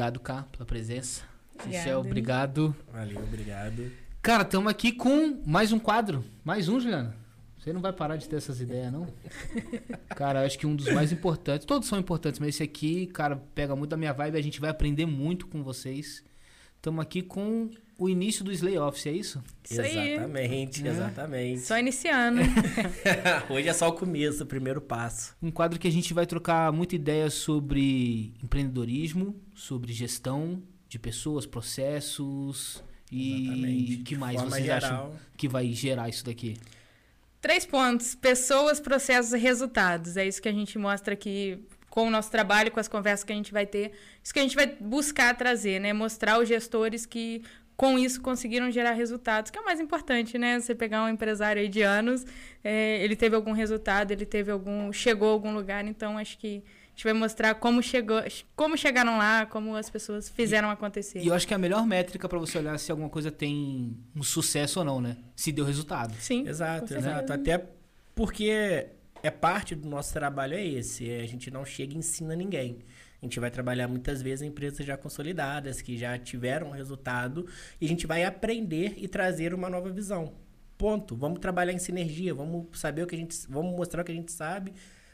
Obrigado, Cá, pela presença. Michel, obrigado. Valeu, obrigado. Cara, estamos aqui com mais um quadro. Mais um, Juliana. Você não vai parar de ter essas ideias, não? cara, eu acho que um dos mais importantes. Todos são importantes, mas esse aqui, cara, pega muito da minha vibe. A gente vai aprender muito com vocês. Estamos aqui com o início do Slay Office, é isso? Isso exatamente, É. exatamente. Só iniciando. Hoje é só o começo, o primeiro passo. Um quadro que a gente vai trocar muita ideia sobre empreendedorismo, sobre gestão de pessoas, processos e Exatamente. que De mais vocês acham geral. que vai gerar isso daqui? Três pontos: pessoas, processos e resultados. É isso que a gente mostra aqui com o nosso trabalho, com as conversas que a gente vai ter. Isso que a gente vai buscar trazer, né? Mostrar os gestores que com isso conseguiram gerar resultados, que é o mais importante, né? Você pegar um empresário aí de anos, é, ele teve algum resultado, ele teve algum. chegou a algum lugar, então acho que a gente vai mostrar como chegou, como chegaram lá, como as pessoas fizeram acontecer. E eu acho que é a melhor métrica pra você olhar se alguma coisa tem um sucesso ou não, né? Se deu resultado. Sim. Exato, com exato. Até porque é parte do nosso trabalho é esse. é A gente não chega e ensina ninguém. A gente vai trabalhar muitas vezes em empresas já consolidadas, que já tiveram resultado, e a gente vai aprender e trazer uma nova visão. Ponto. Vamos trabalhar em sinergia, vamos saber o que a gente. Vamos mostrar o que a gente sabe,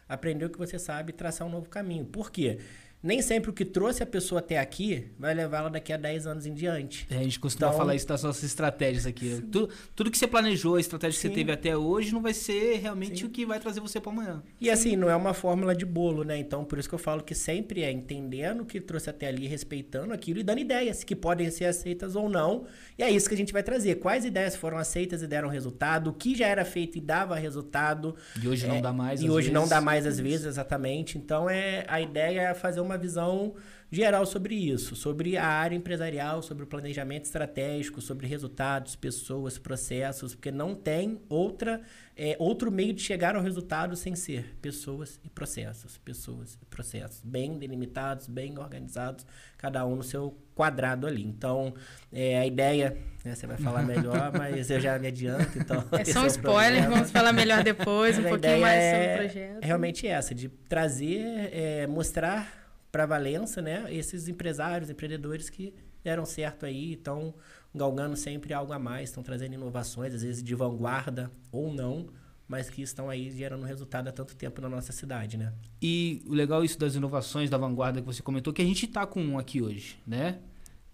aprender o que você sabe e traçar um novo caminho. Por quê? Nem sempre o que trouxe a pessoa até aqui vai levá-la daqui a 10 anos em diante. É, a gente costuma Então- falar isso das nossas estratégias aqui. Tudo, tudo que você planejou, a estratégia que Sim. você teve até hoje, não vai ser realmente Sim. o que vai trazer você pra amanhã. E assim, não é uma fórmula de bolo, né? Então, por isso que eu falo que sempre é entendendo o que trouxe até ali, respeitando aquilo e dando ideias que podem ser aceitas ou não. E é isso que a gente vai trazer. Quais ideias foram aceitas e deram resultado, o que já era feito e dava resultado. E hoje não É, dá mais. E hoje não vezes. dá mais às vezes, exatamente. Então, é a ideia é fazer uma visão geral sobre isso, sobre a área empresarial, sobre o planejamento estratégico, sobre resultados, pessoas, processos, porque não tem outra é, outro meio de chegar ao resultado sem ser pessoas e processos, pessoas e processos bem delimitados, bem organizados, cada um no seu quadrado ali. Então, é, a ideia, né, você vai falar melhor, mas eu já me adianto, então É só um o spoiler, vamos falar melhor depois, um Mas pouquinho mais é- sobre o projeto. É realmente essa, de trazer, é, mostrar para Valença, né, esses empresários, empreendedores que deram certo aí, estão galgando sempre algo a mais, estão trazendo inovações, às vezes de vanguarda ou não, mas que estão aí gerando resultado há tanto tempo na nossa cidade, né? E o legal isso das inovações da vanguarda que você comentou, que a gente tá com um aqui hoje, né?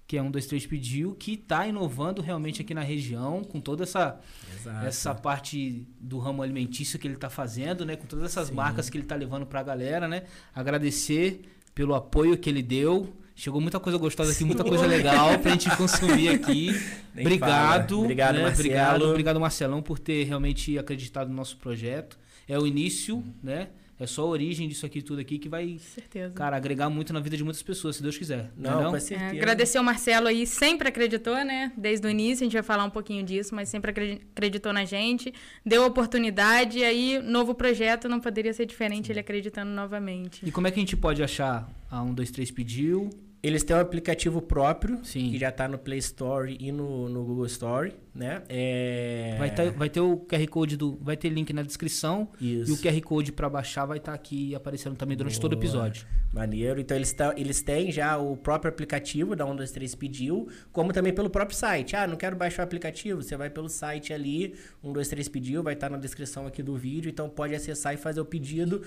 Que é um, dois, três pediu, que tá inovando realmente aqui na região, com toda essa, Exato. essa parte do ramo alimentício que ele tá fazendo, né? Com todas essas Sim. marcas que ele tá levando pra galera, né? Agradecer pelo apoio que ele deu. Chegou muita coisa gostosa aqui, muita coisa legal pra gente consumir aqui. Nem obrigado. fala. Obrigado, né? Marcelo. Obrigado, obrigado, Marcelão, por ter realmente acreditado no nosso projeto. É o início, né? É só a origem disso aqui tudo aqui que vai, Com certeza. cara, agregar muito na vida de muitas pessoas, se Deus quiser. Não, não? com É, certeza. agradecer ao Marcelo aí, sempre acreditou, né? Desde o início, a gente vai falar um pouquinho disso, mas sempre acredi- acreditou na gente, deu oportunidade, e aí, novo projeto não poderia ser diferente, ele acreditando novamente. E como é que a gente pode achar a 123 pediu? Eles têm um aplicativo próprio, Sim. que já está no Play Store e no, no Google Store, né? É... Vai, ter, vai ter o QR Code do. Vai ter link na descrição. Isso. E o QR Code pra baixar vai estar aqui aparecendo também durante todo o Boa. episódio. Maneiro. Então eles, tão- eles têm já o próprio aplicativo da 123 pediu, como também pelo próprio site. Ah, não quero baixar o aplicativo, você vai pelo site ali, 123 pediu, vai estar na descrição aqui do vídeo, então pode acessar e fazer o pedido.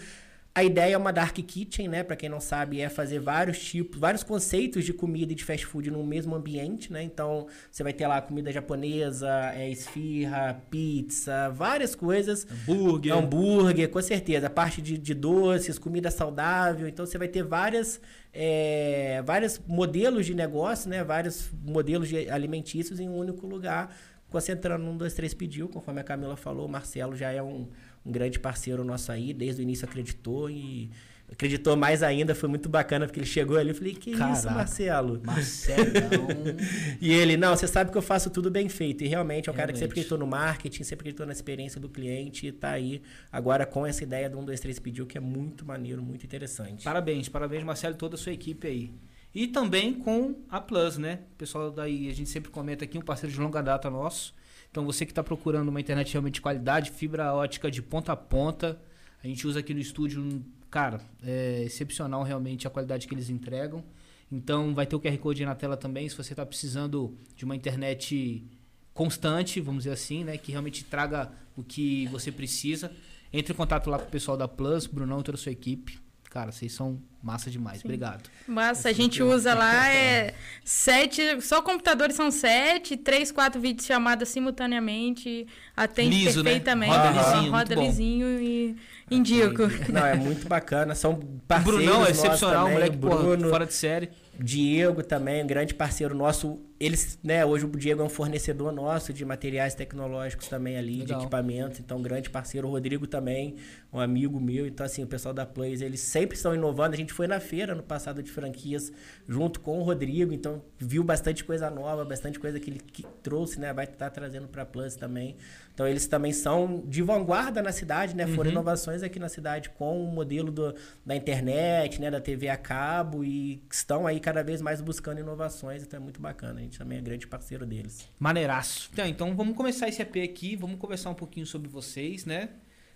A ideia é uma dark kitchen, né? Para quem não sabe, é fazer vários tipos, vários conceitos de comida e de fast food no mesmo ambiente, né? Então, você vai ter lá comida japonesa, é, esfirra, pizza, várias coisas. Hambúrguer. Hambúrguer, com certeza. A parte de, de doces, comida saudável. Então você vai ter várias, é, vários modelos de negócio, né? Vários modelos de alimentícios em um único lugar. Concentrando num, dois, três pediu, conforme a Camila falou, o Marcelo já é um, um grande parceiro nosso aí, desde o início acreditou e acreditou mais ainda, foi muito bacana, porque ele chegou ali e falei, que isso, Caraca. Marcelo? Marcelão. E ele, não, você sabe que eu faço tudo bem feito. E realmente é um cara que Realmente. sempre acreditou no marketing, sempre acreditou na experiência do cliente e tá aí agora com essa ideia do 1, 2, 3 pediu, que é muito maneiro, muito interessante. Parabéns, parabéns, Marcelo e toda a sua equipe aí. E também com a Plus, né? O pessoal daí, a gente sempre comenta aqui, um parceiro de longa data nosso. Então você que está procurando uma internet realmente de qualidade, fibra ótica de ponta a ponta, a gente usa aqui no estúdio, cara, é excepcional realmente a qualidade que eles entregam. Então vai ter o QR Code na tela também, se você está precisando de uma internet constante, vamos dizer assim, né? Que realmente traga o que você precisa. Entre em contato lá com o pessoal da Plus, Brunão e toda a sua equipe. Cara, vocês são massa demais. Sim. Obrigado. Massa, a gente usa lá é sete, só computadores são sete, três, quatro vídeos chamadas simultaneamente, atende Liso, né? perfeitamente, Roda lisinho, roda lisinho e indico. Não, é muito bacana. São O parceiros Brunão é excepcional, também, moleque porra, Bruno, fora de série. Diego também, um grande parceiro nosso. Eles, né, hoje o Diego é um fornecedor nosso de materiais tecnológicos também ali, Legal. de equipamentos, então grande parceiro. O Rodrigo também, um amigo meu. Então, assim, o pessoal da Plays, eles sempre estão inovando. A gente foi na feira no passado de franquias junto com o Rodrigo, então viu bastante coisa nova, bastante coisa que ele que trouxe, né? Vai estar trazendo para Plus também. Então, eles também são de vanguarda na cidade, né? Foram Uhum. inovações aqui na cidade com o modelo do, da internet, né? Da TV a cabo e estão aí cada vez mais buscando inovações, então é muito bacana. A gente também é grande parceiro deles. Maneiraço. Então, então vamos começar esse EP aqui, vamos conversar um pouquinho sobre vocês, né?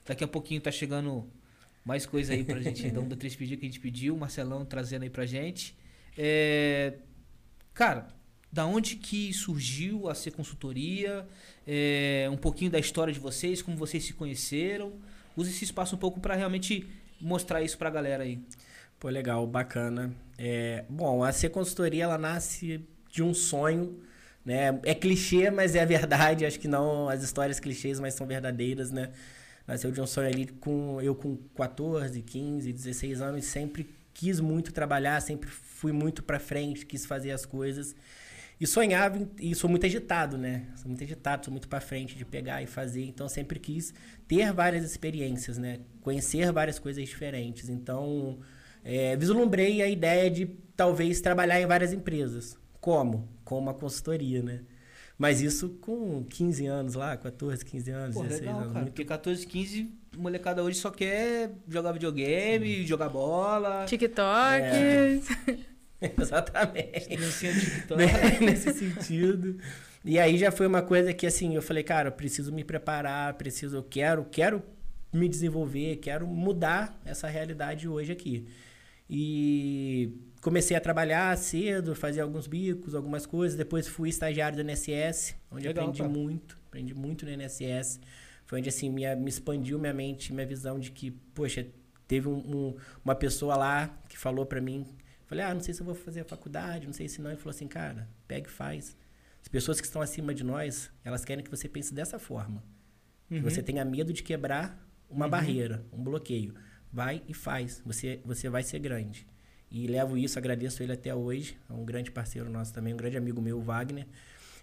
Daqui a pouquinho tá chegando mais coisa aí pra gente, então, da 3 pedir que a gente pediu, o Marcelão trazendo aí pra gente. É, Cara, da onde que surgiu a ser consultoria? É, um pouquinho da história de vocês, como vocês se conheceram. Use esse espaço um pouco pra realmente mostrar isso pra galera aí. Pô, legal, bacana. É, bom, a C Consultoria, ela nasce de um sonho, né? É clichê, mas é a verdade. Acho que não as histórias clichês, mas são verdadeiras, né? Nasceu de um sonho ali com eu com 14, 15, 16 anos, sempre quis muito trabalhar, sempre fui muito pra frente, quis fazer as coisas. E sonhava, em- e sou muito agitado, né? Sou muito agitado, sou muito pra frente de pegar e fazer. Então, sempre quis ter várias experiências, né? Conhecer várias coisas diferentes. Então, é, vislumbrei a ideia de talvez trabalhar em várias empresas. Como? Com uma consultoria, né? Mas isso com 15 anos lá, 14, 15 anos, Pô, 16 legal, anos. cara. muito Porque 14, 15, molecada hoje só quer jogar videogame, jogar bola. TikTok. É. Exatamente. Né? Nesse sentido. E aí já foi uma coisa que assim, eu falei, cara, eu preciso me preparar, preciso, eu quero, quero me desenvolver, quero mudar essa realidade hoje aqui. E comecei a trabalhar cedo, fazer alguns bicos, algumas coisas, depois fui estagiário do NSS, onde Legal, aprendi cara. muito, aprendi muito no NSS. Foi onde assim minha, me expandiu minha mente, minha visão de que, poxa, teve um- um- uma pessoa lá que falou pra mim, falei, ah, não sei se eu vou fazer a faculdade, não sei se não. Ele falou assim, cara, pega e faz. As pessoas que estão acima de nós, elas querem que você pense dessa forma. Que Uhum. você tenha medo de quebrar uma Uhum. barreira, um bloqueio. Vai e faz. Você, você vai ser grande. E levo isso, agradeço ele até hoje. É um grande parceiro nosso também, um grande amigo meu, Wagner.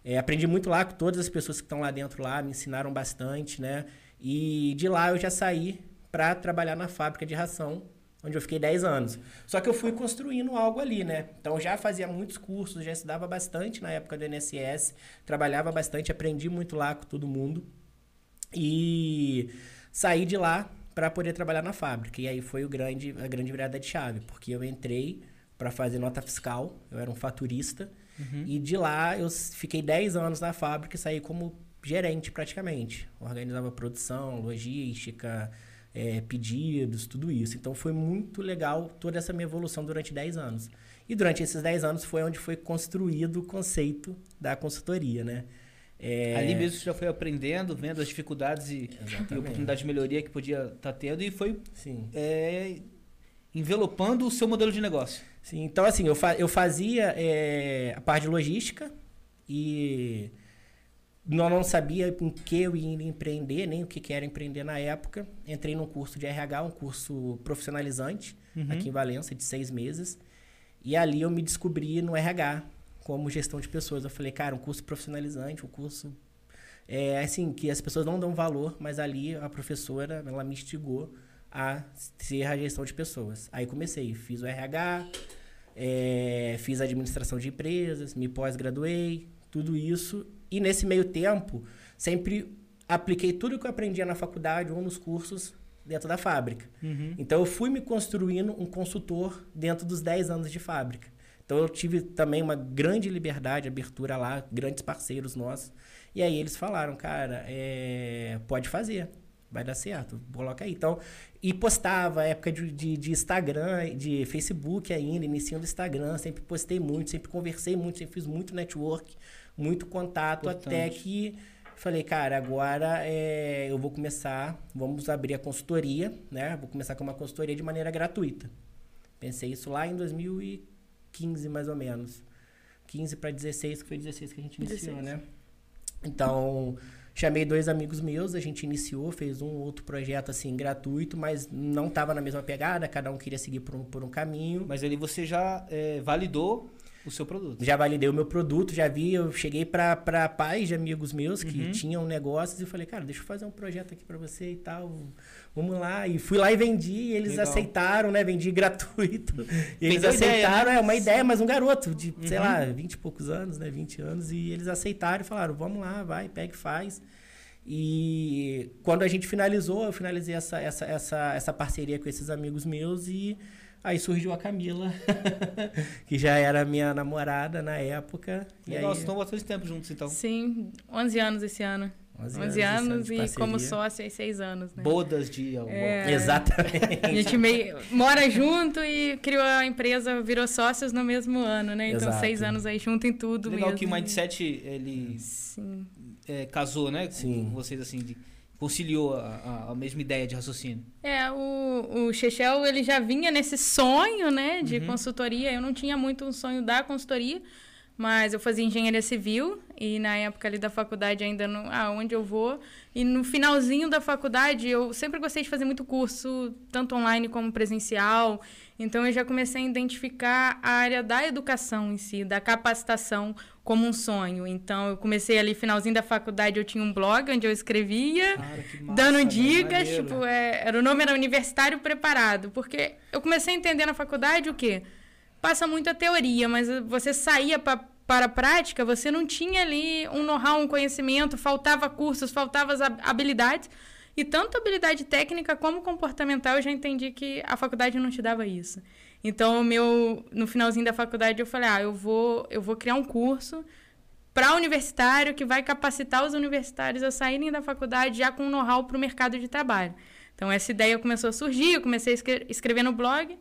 É, aprendi muito lá com todas as pessoas que estão lá dentro lá, me ensinaram bastante, né? E de lá eu já saí para trabalhar na fábrica de ração, onde eu fiquei 10 anos. Só que eu fui construindo algo ali, né? Então eu já fazia muitos cursos, já estudava bastante na época do NSS, trabalhava bastante, aprendi muito lá com todo mundo. E saí de lá para poder trabalhar na fábrica. E aí foi o grande, a grande virada de chave, porque eu entrei para fazer nota fiscal, eu era um faturista, Uhum. e de lá eu fiquei 10 anos na fábrica e saí como gerente praticamente. Organizava produção, logística, eh, pedidos, tudo isso. Então foi muito legal toda essa minha evolução durante 10 anos. E durante esses 10 anos foi onde foi construído o conceito da consultoria, né? É, Ali mesmo você já foi aprendendo, vendo as dificuldades e, e Exatamente. oportunidade de melhoria que podia estar tendo e foi é, envelopando o seu modelo de negócio. Sim, então assim, eu, fa eu fazia eh, a parte de logística e não, não sabia em que eu ia empreender, nem o que, que era empreender na época. Entrei num curso de RH, um curso profissionalizante, Uhum. aqui em Valença, de seis meses. E ali eu me descobri no RH, como gestão de pessoas. Eu falei, cara, um curso profissionalizante, um curso... É assim, que as pessoas não dão valor, mas ali a professora, ela me instigou a ser a gestão de pessoas. Aí comecei, fiz o RH, é, fiz administração de empresas, me pós-graduei, tudo isso. E nesse meio tempo, sempre apliquei tudo que eu aprendia na faculdade ou nos cursos dentro da fábrica. Uhum. Então eu fui me construindo um consultor dentro dos 10 anos de fábrica. Então eu tive também uma grande liberdade, abertura lá, grandes parceiros nossos. E aí eles falaram, cara, é, pode fazer. vai dar certo, coloca aí. Então, e postava, época de, de, de Instagram, de Facebook ainda, iniciando Instagram, sempre postei muito, sempre conversei muito, sempre fiz muito network, muito contato, Importante. até que falei, cara, agora é, eu vou começar, vamos abrir a consultoria, né? Vou começar com uma consultoria de maneira gratuita. Pensei isso lá em 2015, mais ou menos. 15 para 16, que foi 16 que a gente iniciou, 16. né? Então, chamei dois amigos meus, a gente iniciou, fez um outro projeto assim gratuito, mas não estava na mesma pegada, cada um queria seguir por um, por um caminho. Mas ali você já é, validou o seu produto. Já validei o meu produto, já vi, eu cheguei para pais de amigos meus que uhum. tinham negócios e falei, cara, deixa eu fazer um projeto aqui para você e tal. Vamos lá. E fui lá e vendi, e eles Legal. aceitaram, né? Vendi gratuito. E eles aceitaram, ideia, né? é uma ideia, mas um garoto de, uhum. sei lá, 20 e poucos anos, né? 20 anos. E eles aceitaram e falaram, vamos lá, vai, pega e faz. E quando a gente finalizou, eu finalizei essa, essa, essa, essa parceria com esses amigos meus e Aí surgiu a Camila, que já era minha namorada na época. Legal, vocês estão bastante tempo juntos, então. Sim, 11 anos esse ano. 11, 11 anos, anos e como sócio aí 6 anos, né? Bodas de amor. É, Exatamente. A gente meio, mora junto e criou a empresa, virou sócios no mesmo ano, né? Então, Exato. seis anos aí junto em tudo Legal mesmo. que o Mindset, ele é, casou, né? Sim. Com vocês, assim, de conciliou a, a, mesma ideia de raciocínio? É, o, o Chechel, ele já vinha nesse sonho, né, de uhum. consultoria. Eu não tinha muito um sonho da consultoria, mas eu fazia engenharia civil e na época ali da faculdade ainda não, ah, onde eu vou. E no finalzinho da faculdade eu sempre gostei de fazer muito curso, tanto online como presencial. Então eu já comecei a identificar a área da educação em si, da capacitação como um sonho. Então eu comecei ali finalzinho da faculdade, eu tinha um blog onde eu escrevia, Cara, massa, dando dicas, tipo, é, era o nome era Universitário Preparado, porque eu comecei a entender na faculdade o quê? Passa muita teoria, mas você saía pra, para a prática, você não tinha ali um know-how, um conhecimento, faltava cursos, faltava habilidades. E tanto habilidade técnica como comportamental, eu já entendi que a faculdade não te dava isso. Então, meu, no finalzinho da faculdade, eu falei: ah, eu vou, eu vou criar um curso para universitário que vai capacitar os universitários a saírem da faculdade já com know-how para o mercado de trabalho. Então, essa ideia começou a surgir, eu comecei a escrever no blog.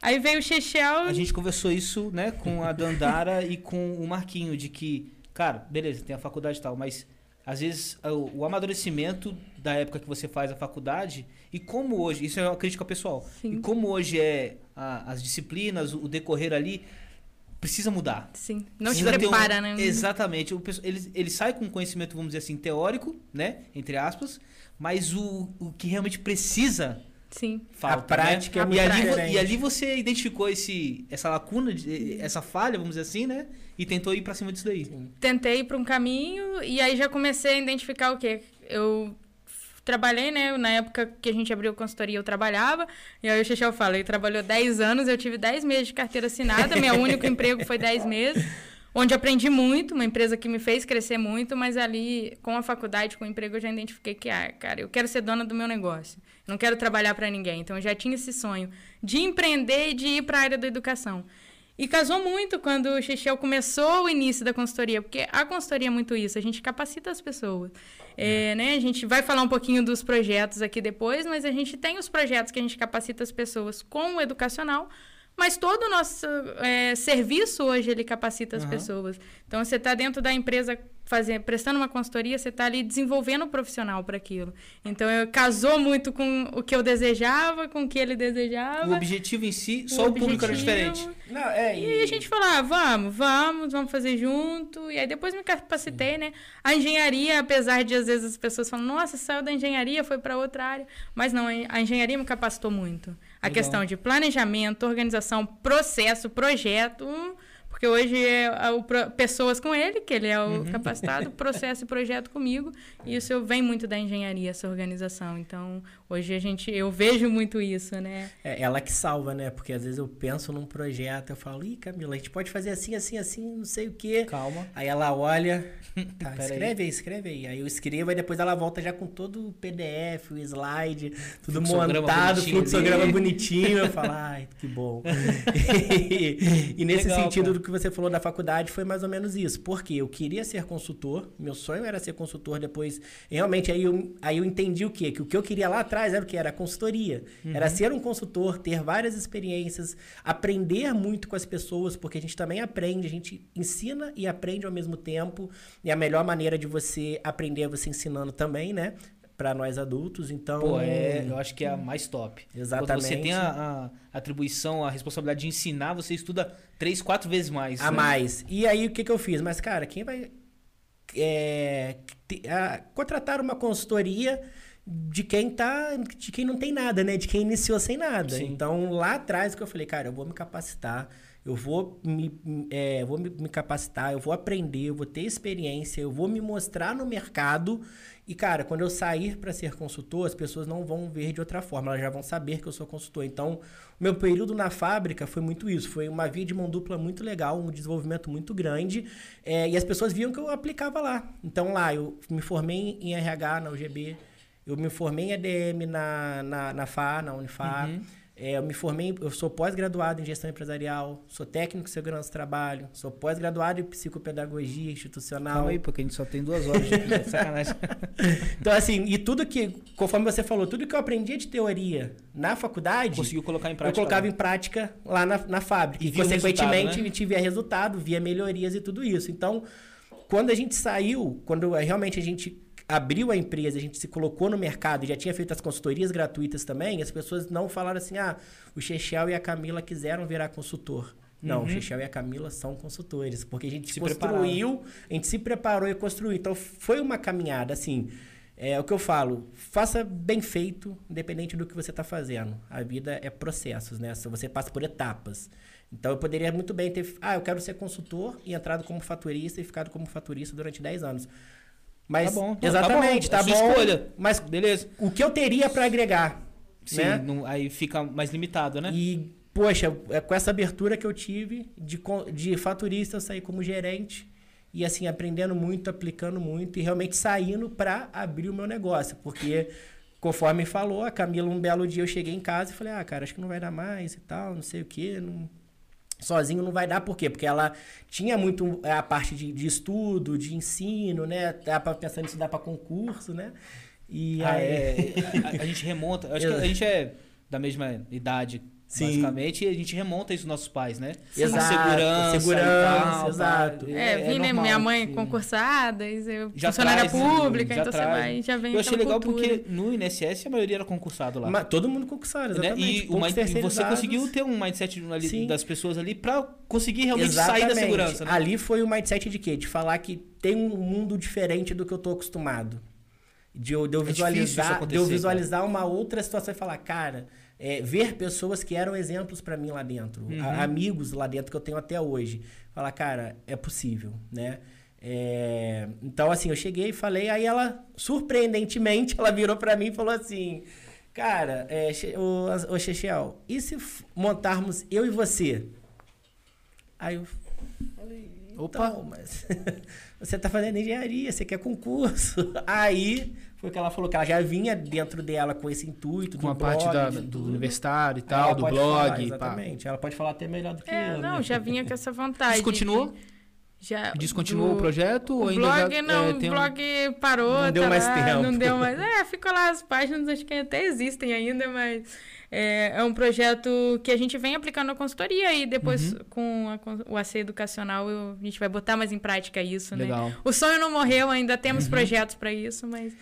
Aí veio o Chechel. A gente conversou isso né, com a Dandara e com o Marquinho, de que, cara, beleza, tem a faculdade e tal, mas às vezes o, o, amadurecimento da época que você faz a faculdade e como hoje, isso é uma crítica pessoal, Sim. e como hoje é a, as disciplinas, o decorrer ali, precisa mudar. Sim, não precisa te prepara, um, né? Exatamente. O, ele, ele sai com conhecimento, vamos dizer assim, teórico, né? Entre aspas, mas o, o que realmente precisa Sim. Falta, a prática né? é e, ali, e ali você identificou esse, essa lacuna, essa falha, vamos dizer assim, né? E tentou ir para cima disso daí. Sim. Tentei ir para um caminho e aí já comecei a identificar o quê? Eu trabalhei, né? Na época que a gente abriu a consultoria, eu trabalhava. E aí o Xixel fala, ele trabalhou 10 anos, eu tive 10 meses de carteira assinada, meu único emprego foi 10 meses onde aprendi muito, uma empresa que me fez crescer muito, mas ali, com a faculdade, com o emprego, eu já identifiquei que, ah, cara, eu quero ser dona do meu negócio. Não quero trabalhar para ninguém. Então, eu já tinha esse sonho de empreender e de ir para a área da educação. E casou muito quando o Xixel começou o início da consultoria, porque a consultoria é muito isso, a gente capacita as pessoas. É, né? A gente vai falar um pouquinho dos projetos aqui depois, mas a gente tem os projetos que a gente capacita as pessoas com o educacional, mas todo o nosso é, serviço hoje, ele capacita as uhum. pessoas. Então, você está dentro da empresa fazer, prestando uma consultoria, você está ali desenvolvendo o profissional para aquilo. Então, eu, casou muito com o que eu desejava, com o que ele desejava. O objetivo em si, só o, o público era diferente. Não, é, e... e... a gente falou, ah, vamos, vamos, vamos fazer junto. E aí, depois me capacitei, Sim. né? A engenharia, apesar de, às vezes, as pessoas falam, nossa, saiu da engenharia, foi para outra área. Mas não, a engenharia me capacitou muito. A Legal. questão de planejamento, organização, processo, projeto, porque hoje é o, pessoas com ele, que ele é o uhum. capacitado, processo e projeto comigo. E isso eu vem muito da engenharia, essa organização. Então, hoje a gente, eu vejo muito isso, né? É ela que salva, né? Porque às vezes eu penso num projeto, eu falo, ih, Camila, a gente pode fazer assim, assim, assim, não sei o quê. Calma. Aí ela olha, tá, escreve aí. escreve aí. Aí eu escrevo, aí depois ela volta já com todo o PDF, o slide, tudo montado, fluxograma bonitinho. Eu falo, ai, que bom. e, e nesse Legal, sentido do que você falou da faculdade foi mais ou menos isso. Porque eu queria ser consultor, meu sonho era ser consultor depois. Realmente, aí eu, aí eu entendi o quê? Que o que eu queria lá atrás era o que? Era consultoria. Uhum. Era ser um consultor, ter várias experiências, aprender muito com as pessoas, porque a gente também aprende, a gente ensina e aprende ao mesmo tempo. E a melhor maneira de você aprender é você ensinando também, né? Para nós adultos, então... Pô, é, eu acho que é a mais top. Exatamente. Quando você tem a, a atribuição, a responsabilidade de ensinar, você estuda três, quatro vezes mais. A né? mais. E aí, o que, que eu fiz? Mas, cara, quem vai é, a, contratar uma consultoria de quem tá de quem não tem nada, né? De quem iniciou sem nada. Sim. Então, lá atrás que eu falei, cara, eu vou me capacitar, eu vou me, é, vou me, me capacitar, eu vou aprender, eu vou ter experiência, eu vou me mostrar no mercado e, cara, quando eu sair para ser consultor, as pessoas não vão ver de outra forma, elas já vão saber que eu sou consultor. Então, meu período na fábrica foi muito isso. Foi uma via de mão dupla muito legal, um desenvolvimento muito grande. É, e as pessoas viam que eu aplicava lá. Então, lá, eu me formei em RH na UGB, eu me formei em ADM na, na, na FA, na Unifar. Uhum. É, eu me formei, eu sou pós-graduado em gestão empresarial, sou técnico de segurança do trabalho, sou pós-graduado em psicopedagogia institucional. Calma aí, porque a gente só tem duas horas de sacanagem. então, assim, e tudo que, conforme você falou, tudo que eu aprendia de teoria na faculdade. Conseguiu colocar em prática. Eu colocava lá. em prática lá na, na fábrica. E, e consequentemente, né? tive resultado, via melhorias e tudo isso. Então, quando a gente saiu, quando realmente a gente abriu a empresa, a gente se colocou no mercado, já tinha feito as consultorias gratuitas também, as pessoas não falaram assim, ah, o Chechel e a Camila quiseram virar consultor. Não, uhum. o Chechel e a Camila são consultores, porque a gente se construiu, prepararam. a gente se preparou e construiu. Então foi uma caminhada, assim, é o que eu falo, faça bem feito, independente do que você está fazendo. A vida é processos, né? Você passa por etapas. Então eu poderia muito bem ter, ah, eu quero ser consultor e entrado como faturista e ficado como faturista durante 10 anos. Mas, tá bom. Exatamente, tá bom. Tá bom escolha. Mas beleza. O que eu teria para agregar? Sim, né? não, aí fica mais limitado, né? E, poxa, é com essa abertura que eu tive de, de faturista, eu saí como gerente. E assim, aprendendo muito, aplicando muito e realmente saindo para abrir o meu negócio. Porque, conforme falou, a Camila, um belo dia eu cheguei em casa e falei, ah, cara, acho que não vai dar mais e tal, não sei o quê. Não, sozinho não vai dar, por quê? Porque ela tinha muito é, a parte de, de estudo, de ensino, né? Tava pensando em estudar para concurso, né? E ah, aí... é, a, a, gente remonta, acho que a gente é da mesma idade Sim. Basicamente, a gente remonta isso nos nossos pais, né? Exato. Segurança. Segurança, tal, exato. É, é, vi, né? Minha mãe sim. concursada, eu, já funcionária traz, pública, já então traz. você vai, já vem Eu achei legal cultura. porque no INSS a maioria era concursado lá. Mas todo mundo concursado, exatamente. Né? E, uma, e você conseguiu ter um mindset ali, das pessoas ali para conseguir realmente exatamente. sair da segurança. Né? Ali foi o mindset de quê? De falar que tem um mundo diferente do que eu tô acostumado. De eu, de eu é visualizar, de eu visualizar uma outra situação e falar, cara é, ver pessoas que eram exemplos para mim lá dentro, uhum. a, amigos lá dentro que eu tenho até hoje. Falar, cara, é possível, né? É, então, assim, eu cheguei e falei, aí ela, surpreendentemente, ela virou para mim e falou assim: Cara, é, o, o Chechel, e se montarmos eu e você? Aí eu falei: Opa, então, mas você tá fazendo engenharia, você quer concurso. Aí foi que ela falou que ela já vinha dentro dela com esse intuito. Com a blog, parte da, do universitário e tal, do blog. Falar, exatamente. Pá. Ela pode falar até melhor do que é, eu. Não, né? já vinha com essa vontade. Descontinuou? Já, Descontinuou do, o projeto? O ou blog ainda já, não, é, o blog um... parou. Não deu tá mais lá, tempo. Não deu mais. É, ficou lá as páginas, acho que até existem ainda, mas é, é um projeto que a gente vem aplicando na consultoria e depois uhum. com a, o AC Educacional eu, a gente vai botar mais em prática isso, né? Legal. né? O sonho não morreu, ainda temos uhum. projetos para isso, mas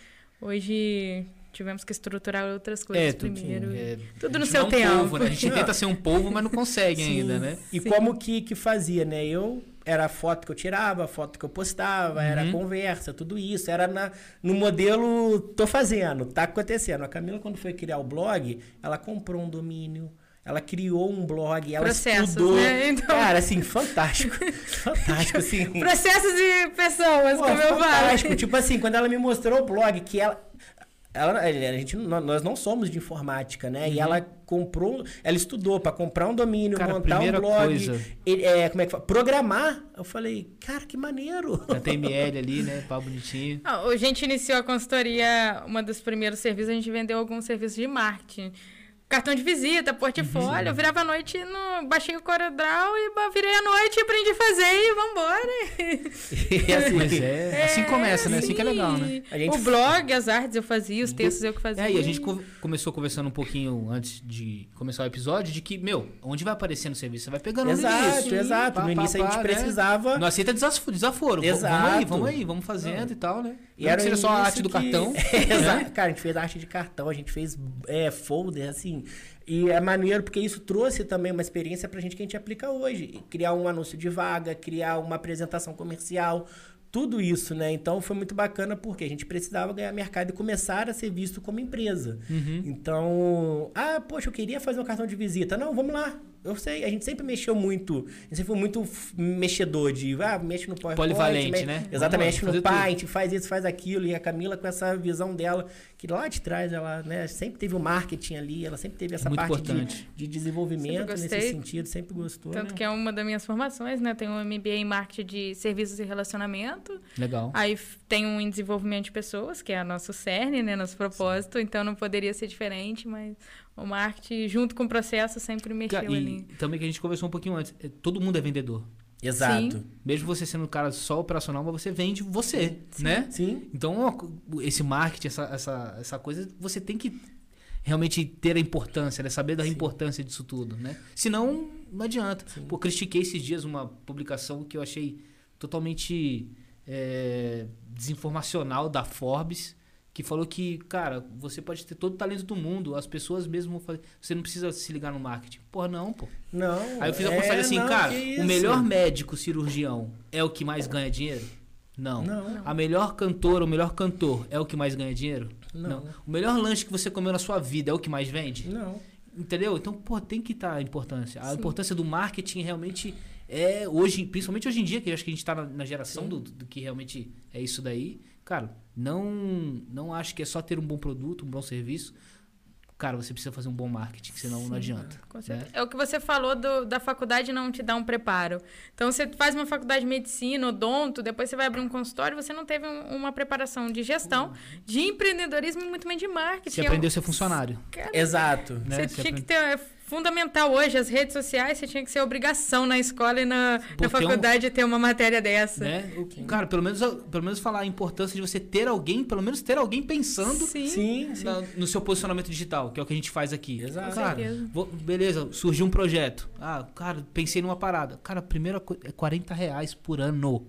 Hoje tivemos que estruturar outras coisas é, tudo, primeiro. É, tudo no seu é um tempo. Povo, né? A gente tenta ser um povo, mas não consegue sim, ainda, né? E sim. como que, que fazia, né? Eu era a foto que eu tirava, a foto que eu postava, uhum. era a conversa, tudo isso. Era na, no modelo tô fazendo, tá acontecendo. A Camila, quando foi criar o blog, ela comprou um domínio. Ela criou um blog, ela Processos, estudou. Né? Então... Cara, assim, fantástico. fantástico, assim. Processos de pessoas, Pô, como eu falo. Fantástico. Tipo assim, quando ela me mostrou o blog, que ela. Ela, a gente, nós não somos de informática, né? Uhum. E ela comprou, ela estudou para comprar um domínio, cara, montar um blog, coisa... é, como é que fala? programar. Eu falei, cara, que maneiro. HTML ali, né? Pá bonitinho. a gente iniciou a consultoria, uma dos primeiros serviços, a gente vendeu alguns serviços de marketing cartão de visita, portfólio. Eu virava a noite, no, baixei o CorelDRAW e virei a noite, aprendi a fazer e vambora. E assim, Mas é, assim começa, né? Assim que é legal, né? A gente- O blog, as artes eu fazia, os textos eu que fazia. É, e a gente co- começou conversando um pouquinho antes de começar o episódio de que, meu, onde vai aparecer no serviço? Você vai pegando no Exato, início. exato. Pá, no pá, início a pá, gente né? precisava. Não aceita desaforo. V- Vamos Exato. aí, vamos aí, vamos fazendo e tal, né? E Não era que seja só a arte do que- cartão. Exato. Cara, a gente fez arte de cartão, a gente fez é, folder, assim. E é maneiro porque isso trouxe também uma experiência pra gente que a gente aplica hoje. Criar um anúncio de vaga, criar uma apresentação comercial, tudo isso, né? Então foi muito bacana porque a gente precisava ganhar mercado e começar a ser visto como empresa. Uhum. Então, ah, poxa, eu queria fazer um cartão de visita. Não, vamos lá. Eu sei, a gente sempre mexeu muito, a gente sempre foi muito mexedor de, ah, mexe no PowerPoint. Polivalente, me- né? Exatamente, mexe no tudo. Paint, faz isso, faz aquilo. E a Camila com essa visão dela, que lá de trás ela, né, sempre teve o marketing ali, ela sempre teve essa Muito parte importante. de, de desenvolvimento nesse sentido, sempre gostou, Tanto né? que é uma das minhas formações, né? Tenho um MBA em marketing de serviços e relacionamento. Legal. Aí tem um em desenvolvimento de pessoas, que é nosso cerne, né? Nosso propósito. Então não poderia ser diferente, mas o marketing, junto com o processo, sempre mexeu Ca- ali. E também que a gente conversou um pouquinho antes, é, todo mundo é vendedor. Exato. Sim. Mesmo você sendo um cara só operacional, mas você vende você, né? Sim. Então, esse marketing, essa, essa, essa coisa, você tem que realmente ter a importância, né? Saber da Sim. importância disso tudo, né? Senão, não adianta. Sim. Pô, critiquei esses dias uma publicação que eu achei totalmente é, desinformacional da Forbes, que falou que, cara, você pode ter todo o talento do mundo, as pessoas mesmo vão fazer. Você não precisa se ligar no marketing. Porra, não, pô. Não. Aí eu fiz a é, postagem assim, não, cara, o melhor médico cirurgião é o que mais ganha dinheiro? Não. Não. A melhor cantora, o melhor cantor é o que mais ganha dinheiro? Não. O melhor lanche que você comeu na sua vida é o que mais vende? Não. Entendeu? Então, pô, tem que estar a importância. A Sim. importância do marketing realmente é hoje, principalmente hoje em dia, que eu acho que a gente está na, na geração do, do que realmente é isso daí. Cara, não, não acho que é só ter um bom produto, um bom serviço. Cara, você precisa fazer um bom marketing, senão não adianta. Com né? certeza. É o que você falou do- da faculdade não te dá um preparo. Então, você faz uma faculdade de medicina, odonto, depois você vai abrir um consultório, você não teve um- uma preparação de gestão, de empreendedorismo e muito bem de marketing. Você aprendeu a ser funcionário. Cara, Exato. Né? Você Você tinha que aprende- ter. É fundamental hoje, as redes sociais, você tinha que ser obrigação na escola e na, na tem um- faculdade ter uma matéria dessa. Né? O- Cara, pelo menos, pelo menos falar a importância de você ter alguém, pelo menos ter alguém pensando Sim. Sim, sim. na- no seu posicionamento digital, que é o que a gente faz aqui. Exato. Cara, vou- beleza, surgiu um projeto. Ah, cara, pensei numa parada. Cara, a primeira coisa é 40 reais por ano.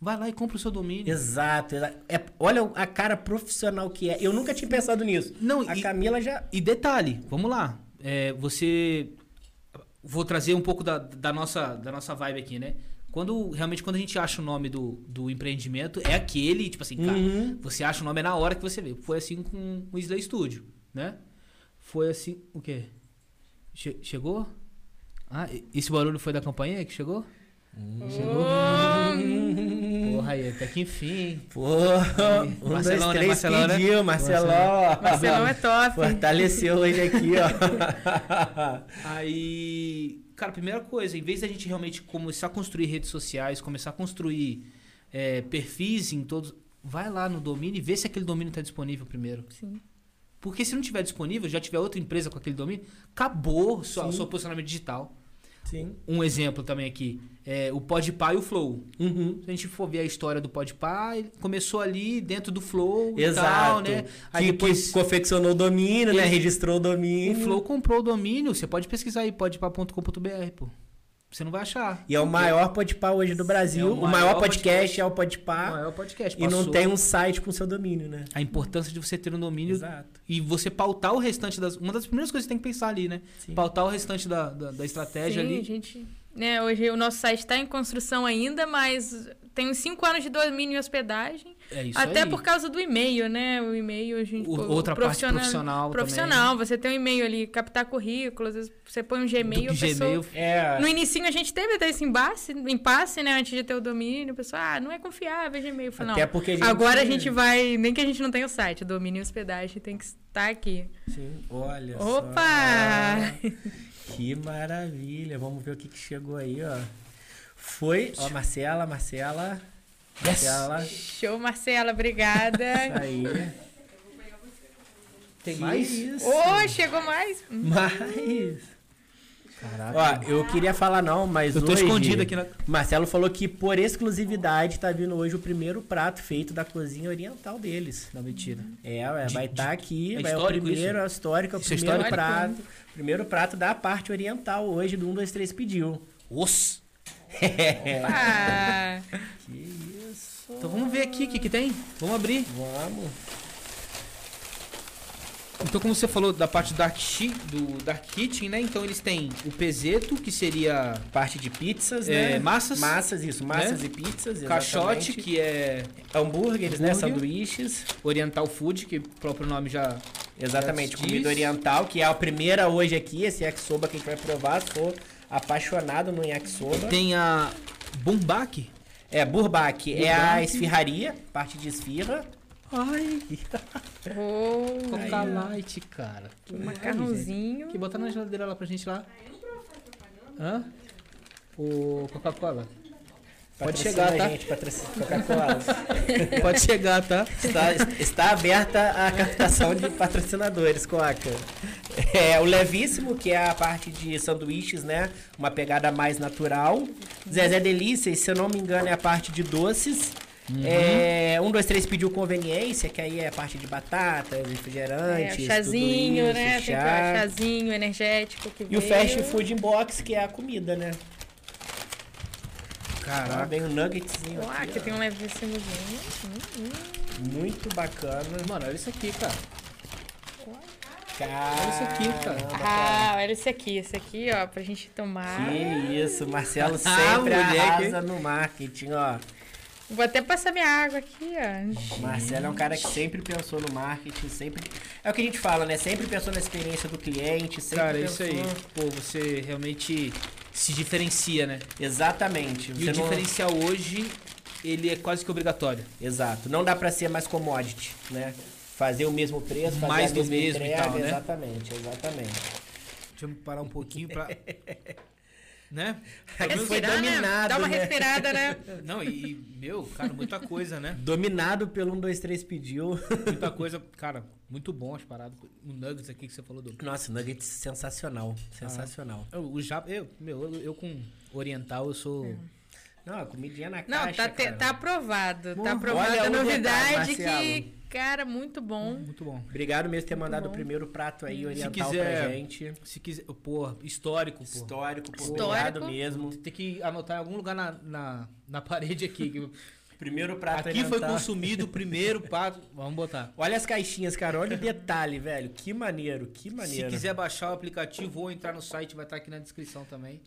Vai lá e compra o seu domínio. Exato. exa- É, olha a cara profissional que é. Eu nunca tinha pensado nisso. Não, A e- Camila já. E detalhe, vamos lá. É, você. Vou trazer um pouco da, da, nossa, da nossa vibe aqui, né? Quando realmente quando a gente acha o nome do, do empreendimento, é aquele, tipo assim, cara, Uhum. você acha o nome é na hora que você vê. Foi assim com o Slay Studio, né? Foi assim. O quê? Che- chegou? Ah, esse barulho foi da campainha que chegou? Chegou? Porra, aí, até que enfim. Pô, um, Marcelão, né? dois, três Marcelão, né? pediu, Marcelão. Marcelão é top. Fortaleceu hoje aqui, ó. Aí, cara, primeira coisa, em vez da gente realmente começar a construir redes sociais, começar a construir é, perfis em todos. Vai lá no domínio e vê se aquele domínio está disponível primeiro. Sim. Porque se não tiver disponível, já tiver outra empresa com aquele domínio, acabou o seu posicionamento digital. Sim. Um exemplo também aqui, é o Podpah e o Flow. Uhum. Se a gente for ver a história do Podpah, começou ali dentro do Flow e Exato. tal, né? Aí que, depois que confeccionou o domínio, né? Registrou o o domínio. Flow comprou o domínio, você pode pesquisar aí, podpah.com.br, pô. Você não vai achar. E é o maior podpah hoje do Brasil. É o o, maior maior podcast, podcast. é o O podpah. maior podcast. E não passou tem um site com seu domínio, né? A importância de você ter um domínio Exato. e você pautar o restante das. Uma das primeiras coisas que você tem que pensar ali, né? Sim. Pautar o restante da, da, da estratégia Sim, ali. a gente. Né, hoje o nosso site está em construção ainda, mas tem uns 5 anos de domínio e hospedagem. É isso até aí. por causa do e-mail, né? O e-mail a gente. O- pô, outra parte profissional Profissional, você tem um e-mail ali, captar currículo, às vezes você põe um Gmail, Do pessoa- Gmail. É. No inicinho a gente teve até esse impasse, impasse, né? Antes de ter o domínio, o pessoal, ah, não é confiável, Gmail. Falei, Até não. porque a gente. Agora a gente vai. Nem que a gente não tenha o site, o domínio e hospedagem tem que estar aqui. Sim, olha Opa! só. Que maravilha. Vamos ver o que, que chegou aí, ó. Foi. Ó, Marcela, Marcela. Marcela. Show, Marcela, obrigada. Aí. Tem mais? isso? Ô, chegou mais. Mas. Caraca. Ó, eu queria falar não, mas eu tô hoje... escondido aqui na. Marcelo falou que por exclusividade tá vindo hoje o primeiro prato feito da cozinha oriental deles. Não, mentira. É, ué, De- vai estar aqui, é vai o histórico primeiro, é histórico, é o Isso é primeiro histórico? prato. Primeiro prato da parte oriental hoje do 1, 2, 3 pediu. Os. Ah, Que isso. Então vamos ver aqui o que, que tem. Vamos abrir. Vamos. Então, como você falou da parte do Dark, do Dark Kitchen, né? Então eles têm o peseto, que seria Parte de pizzas, É, né? massas. Massas, isso. Massas Né? e pizzas, caixote, que é Hambúrgueres, né? Sanduíches. Oriental Food, que o próprio nome já. Exatamente, Diz. comida oriental, que é a primeira hoje aqui, esse yakisoba que a gente vai provar. Sou apaixonado no yakisoba. Tem a Bumbak. É, burbak é a esfirraria, parte de esfirra. Ai, oh, Coca Light, cara. um macarrãozinho. Que botar na geladeira lá pra gente lá. Hã? O Coca-Cola. Pode chegar, tá? Gente. Pode chegar, tá? está, está aberta a captação de patrocinadores, Coca. É, o Levíssimo, que é a parte de sanduíches, né? Uma pegada mais natural. Zezé Delícias, se eu não me engano, é a parte de doces. Uhum. É, um, dois, três pediu conveniência, que aí é a parte de batatas, É, refrigerantes, chazinho, tudo isso, né? Tem chá. que- chazinho energético que E o veio. fast food inbox, que é a comida, né? Caraca. vem o nuggetzinho Ah, aqui, que ó. tem um levíssimozinho. Hum, hum. Muito bacana. Mano, olha isso aqui, cara. Olha isso aqui, cara. Ah, olha esse aqui, esse aqui, ó, pra gente tomar. Que isso, Marcelo Ah, sempre moleque. arrasa no marketing, ó. Vou até passar minha água aqui, ó. Marcelo é um cara que sempre pensou no marketing, sempre. É o que a gente fala, né? Sempre pensou na experiência do cliente, sempre Cara, é pensou... isso aí. Pô, você realmente se diferencia, né? Exatamente. E Você o não- diferencial hoje, ele é quase que obrigatório. Exato. Não dá pra ser mais commodity, né? Fazer o mesmo preço, fazer Mais a do mesma mesmo e entrega, tal, né? Exatamente, exatamente. Deixa eu parar um pouquinho pra. né? Foi né? dominado, Dá uma né? respirada, né? Não, e, meu, cara, muita coisa, né? Dominado pelo 1, 2, 3 pediu. Muita coisa, cara, muito bom as paradas. O Nuggets aqui que você falou do. Nossa, nuggets sensacional. Sensacional. Eu, o Japa, eu, meu, eu, eu com Oriental, eu sou. Não, a comidinha na Não, caixa, tá, te- cara. tá aprovado. Bom, tá aprovado olha a detalhe, novidade Marcelo. que, cara, muito bom. Muito bom. Obrigado mesmo por ter mandado bom. o primeiro prato aí Se oriental quiser- pra gente. Se quiser. Pô, histórico, pô. Histórico, pô. Histórico. Obrigado mesmo. Tem que anotar em algum lugar na, na, na parede aqui. que- Primeiro prato aqui foi consumido o primeiro prato. Vamos botar. Olha as caixinhas, cara. Olha o detalhe, velho. Que maneiro, que Se maneiro. quiser baixar o aplicativo ou entrar no site, vai estar aqui na descrição também.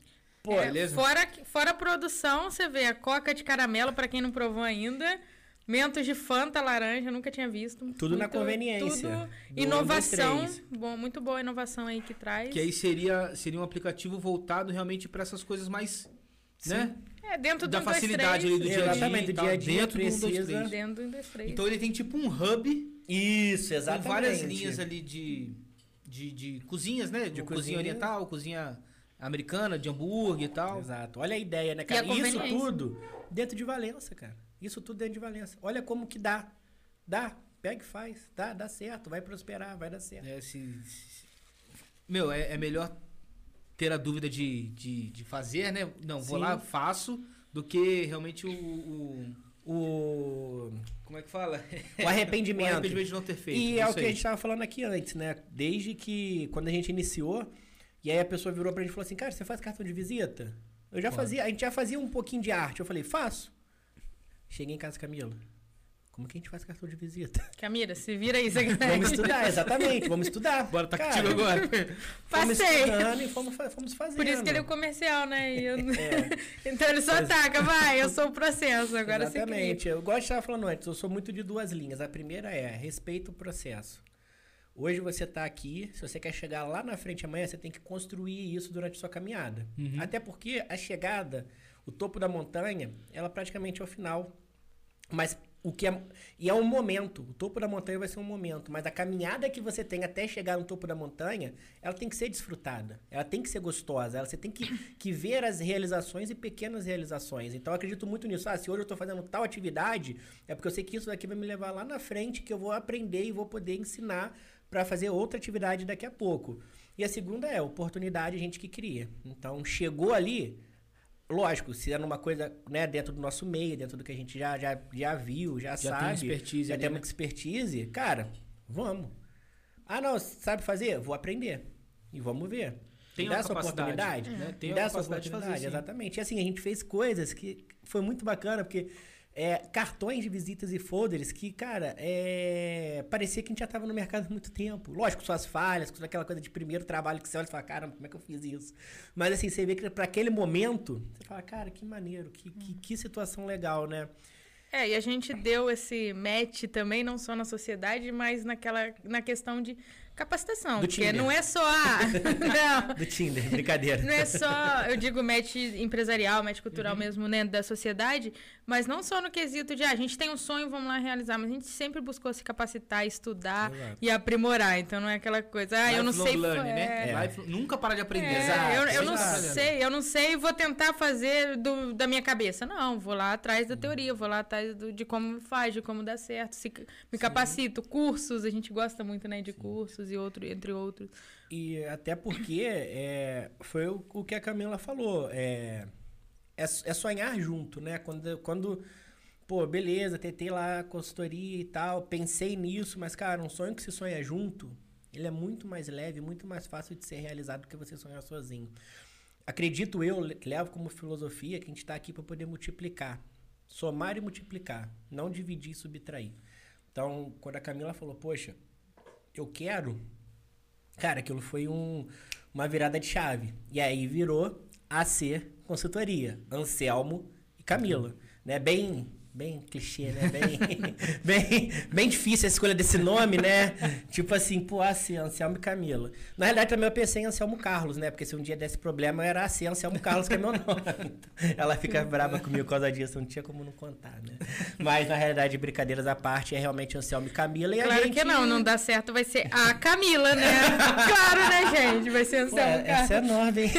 Pô, É, beleza? Fora, fora a produção, você vê a coca de caramelo, pra quem não provou ainda. Mentos de Fanta laranja, nunca tinha visto. Tudo na conveniência. Tudo Do inovação. Bom, muito boa a inovação aí que traz. Que aí seria, seria um aplicativo voltado realmente para essas coisas mais. Né? É, dentro do Da 1, 2, facilidade 3, ali do dia a dia. Exatamente, do dia a dia dentro do 1, 2, precisa. 3. Dentro do 1, 2, 3. Então ele tem tipo um hub Isso, exatamente. com várias linhas ali de, de, de cozinhas, né? De, De cozinha cozinha. oriental, cozinha americana, de hambúrguer e tal. Exato. Olha a ideia, né, cara? a Isso tudo dentro de Valença, cara. Isso tudo dentro de Valença. Olha como que dá. Dá. Pega e faz. Dá, dá certo. Vai prosperar, vai dar certo. É, se- se- Meu, é, é melhor ter a dúvida de, de, de fazer, né? Não, vou Sim. lá, faço, do que realmente o. o- O, como é que fala? o o arrependimento. arrependimento de não ter feito. E é o que a aí. gente tava falando aqui antes, né? Desde que quando a gente iniciou, e aí a pessoa virou pra gente e falou assim: Cara, você faz cartão de visita? Eu já fazia, a gente já fazia um pouquinho de arte. Eu falei: Faço. Cheguei em casa, Camila. Como que a gente faz cartão de visita? Camila, se vira aí, você Vamos estudar, exatamente, vamos estudar. Bora, tá Cara, contigo agora. Fomos Passei. estudando e fomos, fomos fazendo. Por isso que ele é o comercial, né? E eu- É. então ele só ataca, vai, eu sou o processo, agora. Exatamente. Eu gosto de estar falando antes, eu sou muito de duas linhas. A primeira é respeito o processo. Hoje você está aqui, se você quer chegar lá na frente amanhã, você tem que construir isso durante a sua caminhada. Uhum. Até porque a chegada, o topo da montanha, ela praticamente é o final. Mas o que é. E é um momento. O topo da montanha vai ser um momento. Mas a caminhada que você tem até chegar no topo da montanha, ela tem que ser desfrutada. Ela tem que ser gostosa. Ela, você tem que, que ver as realizações e pequenas realizações. Então eu acredito muito nisso. Ah, se hoje eu estou fazendo tal atividade, é porque eu sei que isso daqui vai me levar lá na frente, que eu vou aprender e vou poder ensinar para fazer outra atividade daqui a pouco. E a segunda é oportunidade a gente que cria. Então, chegou ali, lógico, se é numa coisa né, dentro do nosso meio, dentro do que a gente já, já, já viu, já, Já tem sabe, expertise já ali, tem né? muita expertise, cara, vamos. Ah, não, sabe fazer? Vou aprender. E vamos ver. Tem Me dá essa oportunidade. né? Tem dá essa fazer, oportunidade, sim. exatamente. E assim, a gente fez coisas que foi muito bacana, porque é, cartões de visitas e folders que, cara, é, parecia que a gente já estava no mercado há muito tempo. Lógico, suas falhas, com aquela coisa de primeiro trabalho que você olha e fala, caramba, como é que eu fiz isso? Mas assim, você vê que para aquele momento, você fala, cara, que maneiro, que, que, que situação legal, né? É, e a gente deu esse match também, não só na sociedade, mas naquela, na questão de capacitação. Do porque Tinder. não é só. a- não, Do Tinder, brincadeira. não é só, eu digo, match empresarial, match cultural Uhum. mesmo, né, da sociedade, mas não só no quesito de, ah, a gente tem um sonho, vamos lá realizar, mas a gente sempre buscou se capacitar, estudar Exato. e aprimorar. Então não é aquela coisa, ah, eu não sei. learning, é, né? É. Life- Nunca parar de aprender. É, Exato, eu, eu não sei, eu não sei, vou tentar fazer do, da minha cabeça. Não, vou lá atrás da teoria, vou lá atrás do- de como faz, de como dá certo, se, me capacito, cursos, a gente gosta muito, né, de cursos e outro, entre outros. E até porque é, foi o, o que a Camila falou. É, é, é sonhar junto, né? Quando, quando, pô, beleza, tentei lá consultoria e tal, pensei nisso, mas, cara, um sonho que se sonha junto, ele é muito mais leve, muito mais fácil de ser realizado do que você sonhar sozinho. Acredito eu, le- levo como filosofia que a gente está aqui para poder multiplicar. Somar e multiplicar, não dividir e subtrair. Então, quando a Camila falou, poxa, eu quero Cara, aquilo foi um, uma virada de chave. E aí virou AC Consultoria, Anselmo e Camila. Né? Bem, bem clichê, né? Bem, bem, bem difícil a escolha desse nome, né? Tipo assim, pô, AC, Anselmo e Camila. Na realidade, também eu pensei em Anselmo Carlos, né? Porque se um dia desse problema, era AC, Anselmo Carlos, que é meu nome. Então, ela fica brava comigo por causa disso, não tinha como não contar, né? Mas, na realidade, brincadeiras à parte, é realmente Anselmo e Camila. E Claro gente... que não, não dá certo, vai ser a Camila, né? claro, né, gente? Vai ser Pô, Anselmo essa é Carlos. nova, hein?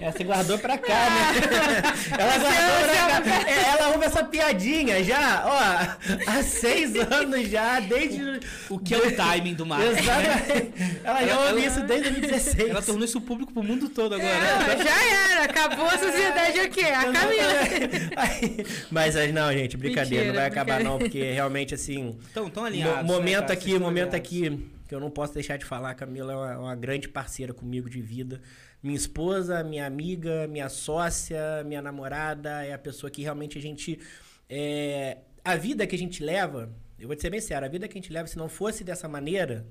Essa guardou pra cá, né? Ela guardou pra cá. É, Ela ouve essa piadinha já, ó, há seis anos já, desde... O que é o timing do marketing? Exatamente. Ela já ouve isso desde 2016. Ela tornou isso público pro mundo todo agora. É, já era, acabou a sociedade aqui, a Camila. Mas não, gente, brincadeira, Mentira, não vai acabar não, porque realmente, assim... Então, tão alinhados. momento né, aqui, momento aqui que eu não posso deixar de falar, a Camila é uma, uma grande parceira comigo de vida. Minha esposa, minha amiga, minha sócia, minha namorada, é a pessoa que realmente a gente. É, a vida que a gente leva, eu vou te ser bem sério, a vida que a gente leva, se não fosse dessa maneira.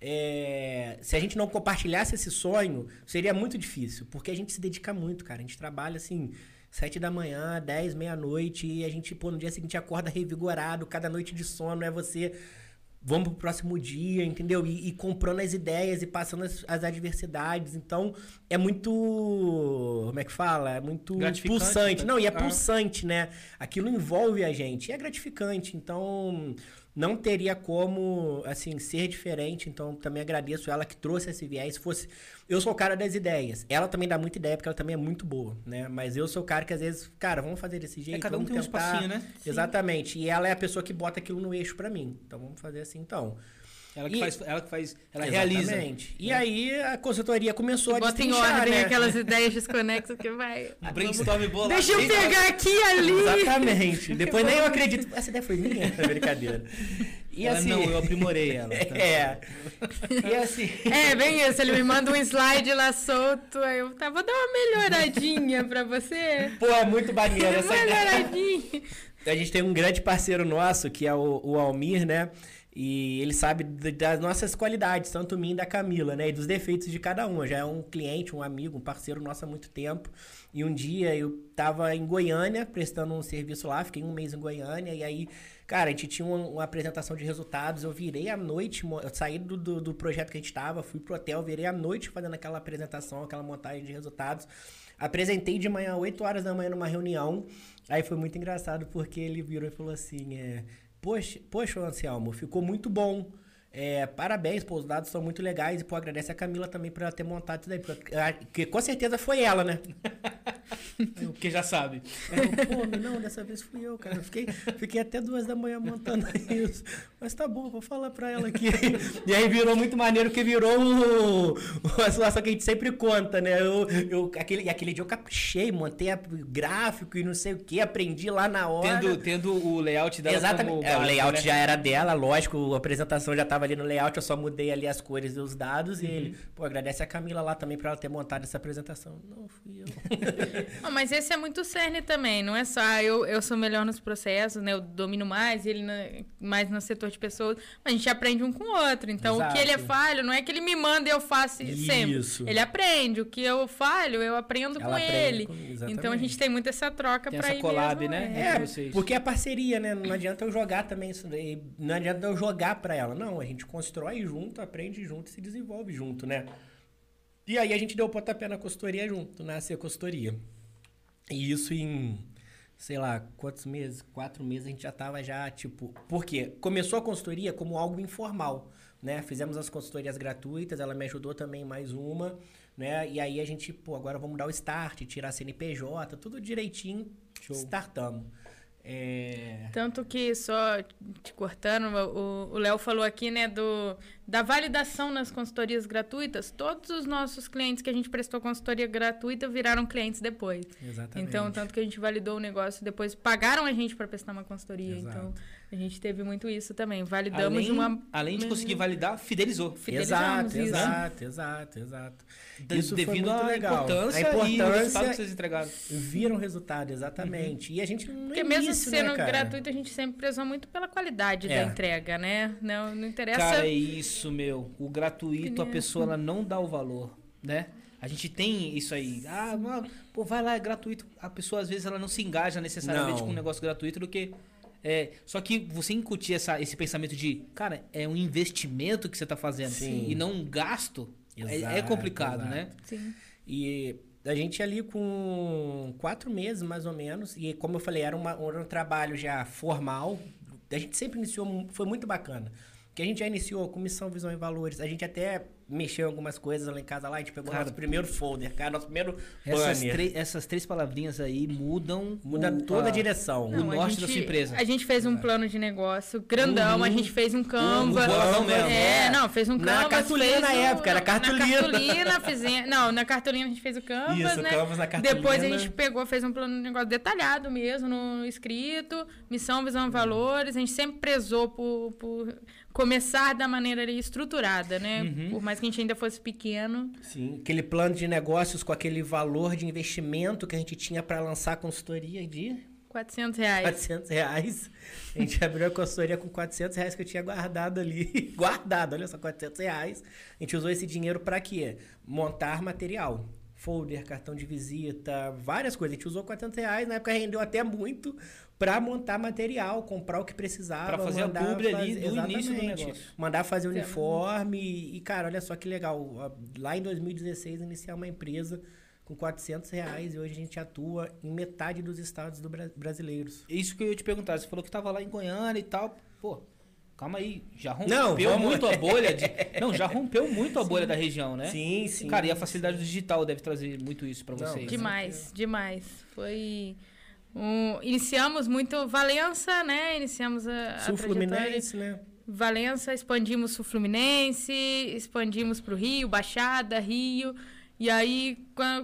é, se a gente não compartilhasse esse sonho, seria muito difícil, porque a gente se dedica muito, cara. A gente trabalha assim, sete da manhã, dez, meia-noite, e a gente, pô, no dia seguinte acorda revigorado, cada noite de sono é você. Vamos pro próximo dia, entendeu? E, e comprando as ideias e passando as, as adversidades. Então, é muito. Como é que fala? É muito pulsante. né? Não, e é Ah. pulsante, né? Aquilo envolve a gente. E é gratificante. Então, não teria como, assim, ser diferente. Então, também agradeço ela que trouxe esse viés. Se fosse. Eu sou o cara das ideias. Ela também dá muita ideia, porque ela também é muito boa, né? Mas eu sou o cara que às vezes, cara, vamos fazer desse jeito. É, cada um tem um tentar... espacinho, né? Exatamente. E ela é a pessoa que bota aquilo no eixo pra mim. Então, vamos fazer assim, então. Ela que E- faz, ela que faz, ela realiza. Exatamente. E aí, a consultoria começou a Bota em ordem né? aquelas ideias desconexas que vai. Um brainstorm bola. Deixa eu pegar aqui e ali. Exatamente. Depois nem eu acredito. Essa ideia foi minha? É brincadeira. E Ela, assim... Não, eu aprimorei ela. tá? É. E assim... É, bem isso. Ele me manda um slide lá solto. Aí eu tá, vou dar uma melhoradinha pra você. Pô, é muito maneiro essa Melhoradinha. A gente tem um grande parceiro nosso, que é o, o Almir, né? E ele sabe das nossas qualidades, tanto minha e da Camila, né? E dos defeitos de cada uma. Já é um cliente, um amigo, um parceiro nosso há muito tempo. E um dia eu tava em Goiânia, prestando um serviço lá, fiquei um mês em Goiânia, e aí, cara, a gente tinha uma, uma apresentação de resultados. Eu virei à noite, eu saí do, do, do projeto que a gente tava, fui pro hotel, virei à noite fazendo aquela apresentação, aquela montagem de resultados. Apresentei de manhã, 8 horas da manhã, numa reunião. Aí foi muito engraçado, porque ele virou e falou assim: é, Poxa, poxa, Anselmo, ficou muito bom. É, parabéns, pô, os dados são muito legais. E, pô, agradece a Camila também por ela ter montado isso daí. Porque, ah, com certeza foi ela, né? Porque já sabe. Eu, pô, não, dessa vez fui eu, cara. Eu fiquei, fiquei até duas da manhã montando isso. Mas tá bom, vou falar pra ela aqui. e aí virou muito maneiro, que virou o, o- a situação que a gente sempre conta, né? Eu, eu, aquele, aquele dia eu caprichei, montei a- gráfico e não sei o que, aprendi lá na hora. Tendo, tendo o layout dela Exatamente. como É, o layout né? já era dela, lógico, a apresentação já tava ali no layout, eu só mudei ali as cores e os dados. E Uhum. ele, pô, agradece a Camila lá também pra ela ter montado essa apresentação. Não, fui eu. Mas esse é muito cerne também, não é só ah, eu, eu sou melhor nos processos, né? Eu domino mais, ele na- mais no setor de pessoas. Mas a gente aprende um com o outro. Então, o que ele é Exato. falho, não é que ele me manda e eu faço sempre. Isso. Ele aprende. O que eu falho, eu aprendo Ela com aprende ele. com- então a gente tem muito essa troca essa ir collab, mesmo, né? é. É, porque é parceria, né? Não adianta eu jogar também isso daí. Não adianta eu jogar pra ela. Não, a gente constrói junto, aprende junto e se desenvolve junto, né? E aí a gente deu o pontapé na consultoria junto, nasceu a consultoria. E isso em, sei lá, quantos meses? Quatro meses a gente já tava já, tipo... Por quê? Começou a consultoria como algo informal, né? Fizemos as consultorias gratuitas, ela me ajudou também mais uma, né? E aí a gente, pô, agora vamos dar o start, tirar CNPJ, tudo direitinho, startamos. É... Tanto que, só te cortando, o o Léo falou aqui, né, do, da validação nas consultorias gratuitas. Todos os nossos clientes que a gente prestou consultoria gratuita viraram clientes depois. Exatamente. Então, tanto que a gente validou o negócio, depois pagaram a gente para prestar uma consultoria. Exato. Então, a gente teve muito isso também. Validamos Além, de uma. além de conseguir validar, fidelizou. Fidelizamos Exato, isso. exato, exato, exato. Isso foi devido muito à legal. importância, a e o resultado que importância vocês entregaram. viram resultado, exatamente. E a gente não Porque mesmo isso, sendo né, gratuito, a gente sempre prezou muito pela qualidade É. da entrega, né? Não, não interessa. Cara, é isso, meu. O gratuito, a pessoa ela não dá o valor, né? A gente tem isso aí. Ah, mano, pô, vai lá, é gratuito. A pessoa, às vezes, ela não se engaja necessariamente Não. com um negócio gratuito do que. É, só que você incutir essa, esse pensamento de, cara, é um investimento que você tá fazendo Sim. e não um gasto, é- é, Exato, complicado, exato. né? Sim. E a gente ali com quatro meses, mais ou menos, e como eu falei, era, uma- era um trabalho já formal. A gente sempre iniciou, foi muito bacana. Que a gente já iniciou com missão, visão e valores. A gente até mexeu em algumas coisas lá em casa lá, a gente pegou Cara, nosso primeiro folder, cara, nosso primeiro Essas, essas três palavrinhas aí mudam. Muda o- toda a a- direção. o Não, a norte gente- da sua empresa. A gente fez um plano de negócio grandão, a Uhum. gente fez um Canva. Um boladão mesmo. É, É. não, fez um Na Canva. cartolina fez na época, era não, cartolina. Na cartolina fizemos. Não, na cartolina a gente fez o Canvas, Isso, né? Canvas na cartolina. Depois a gente pegou, fez um plano de negócio detalhado mesmo, no escrito, missão, visão e valores. A gente sempre prezou por, por começar da maneira ali estruturada, né? Uhum. Por mais que a gente ainda fosse pequeno. Sim, aquele plano de negócios com aquele valor de investimento que a gente tinha para lançar a consultoria de 400 reais. 400 reais. A gente abriu a consultoria com 400 reais que eu tinha guardado ali. guardado, olha só, 400 reais. A gente usou esse dinheiro para quê? Montar material. Folder, cartão de visita, várias coisas. A gente usou 400 reais, na época rendeu até muito para montar material, comprar o que precisava. Pra fazer a mandar publi ali fazer- do início do negócio. Mandar fazer uniforme. E, cara, olha só que legal. Lá em 2016, iniciar uma empresa com 400 reais e hoje a gente atua em metade dos estados do Bra- brasileiros. Isso que eu ia te perguntar. Você falou que tava lá em Goiânia e tal. Pô, calma aí. Já rompeu Não, vamos- muito a bolha. De... Não, já rompeu muito a bolha da região, né? Sim, sim. Cara, e a facilidade digital deve trazer muito isso pra Não, vocês. né? Demais, demais. Foi. Um- iniciamos muito Valença, né? Iniciamos a, a Sul trajetória. Fluminense, né? Valença, expandimos Sul Fluminense, expandimos para o Rio, Baixada, Rio. E aí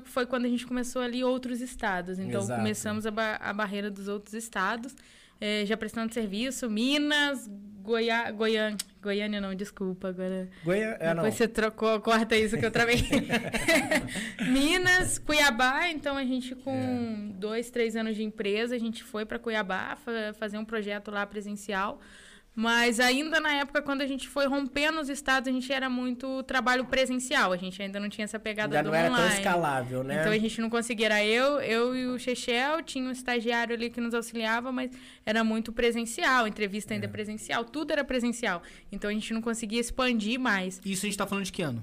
foi quando a gente começou ali outros estados. Então Exato. começamos a, ba- a barreira dos outros estados, eh, já prestando serviço, Minas, Goiá, Goiânia, Goiânia não, desculpa, agora. Goiânia, é, não. Depois você trocou, corta isso que eu travei. Minas, Cuiabá, então a gente com É. dois, três anos de empresa, a gente foi para Cuiabá fa- fazer um projeto lá presencial. Mas ainda na época, quando a gente foi rompendo os estados, a gente era muito trabalho presencial. A gente ainda não tinha essa pegada Ainda do não era online. tão escalável, né? Então a gente não conseguia. Era eu, eu e o Chechel, tinha um estagiário ali que nos auxiliava, mas era muito presencial, entrevista É. ainda presencial, tudo era presencial. Então a gente não conseguia expandir mais. Isso a gente tá falando de que ano?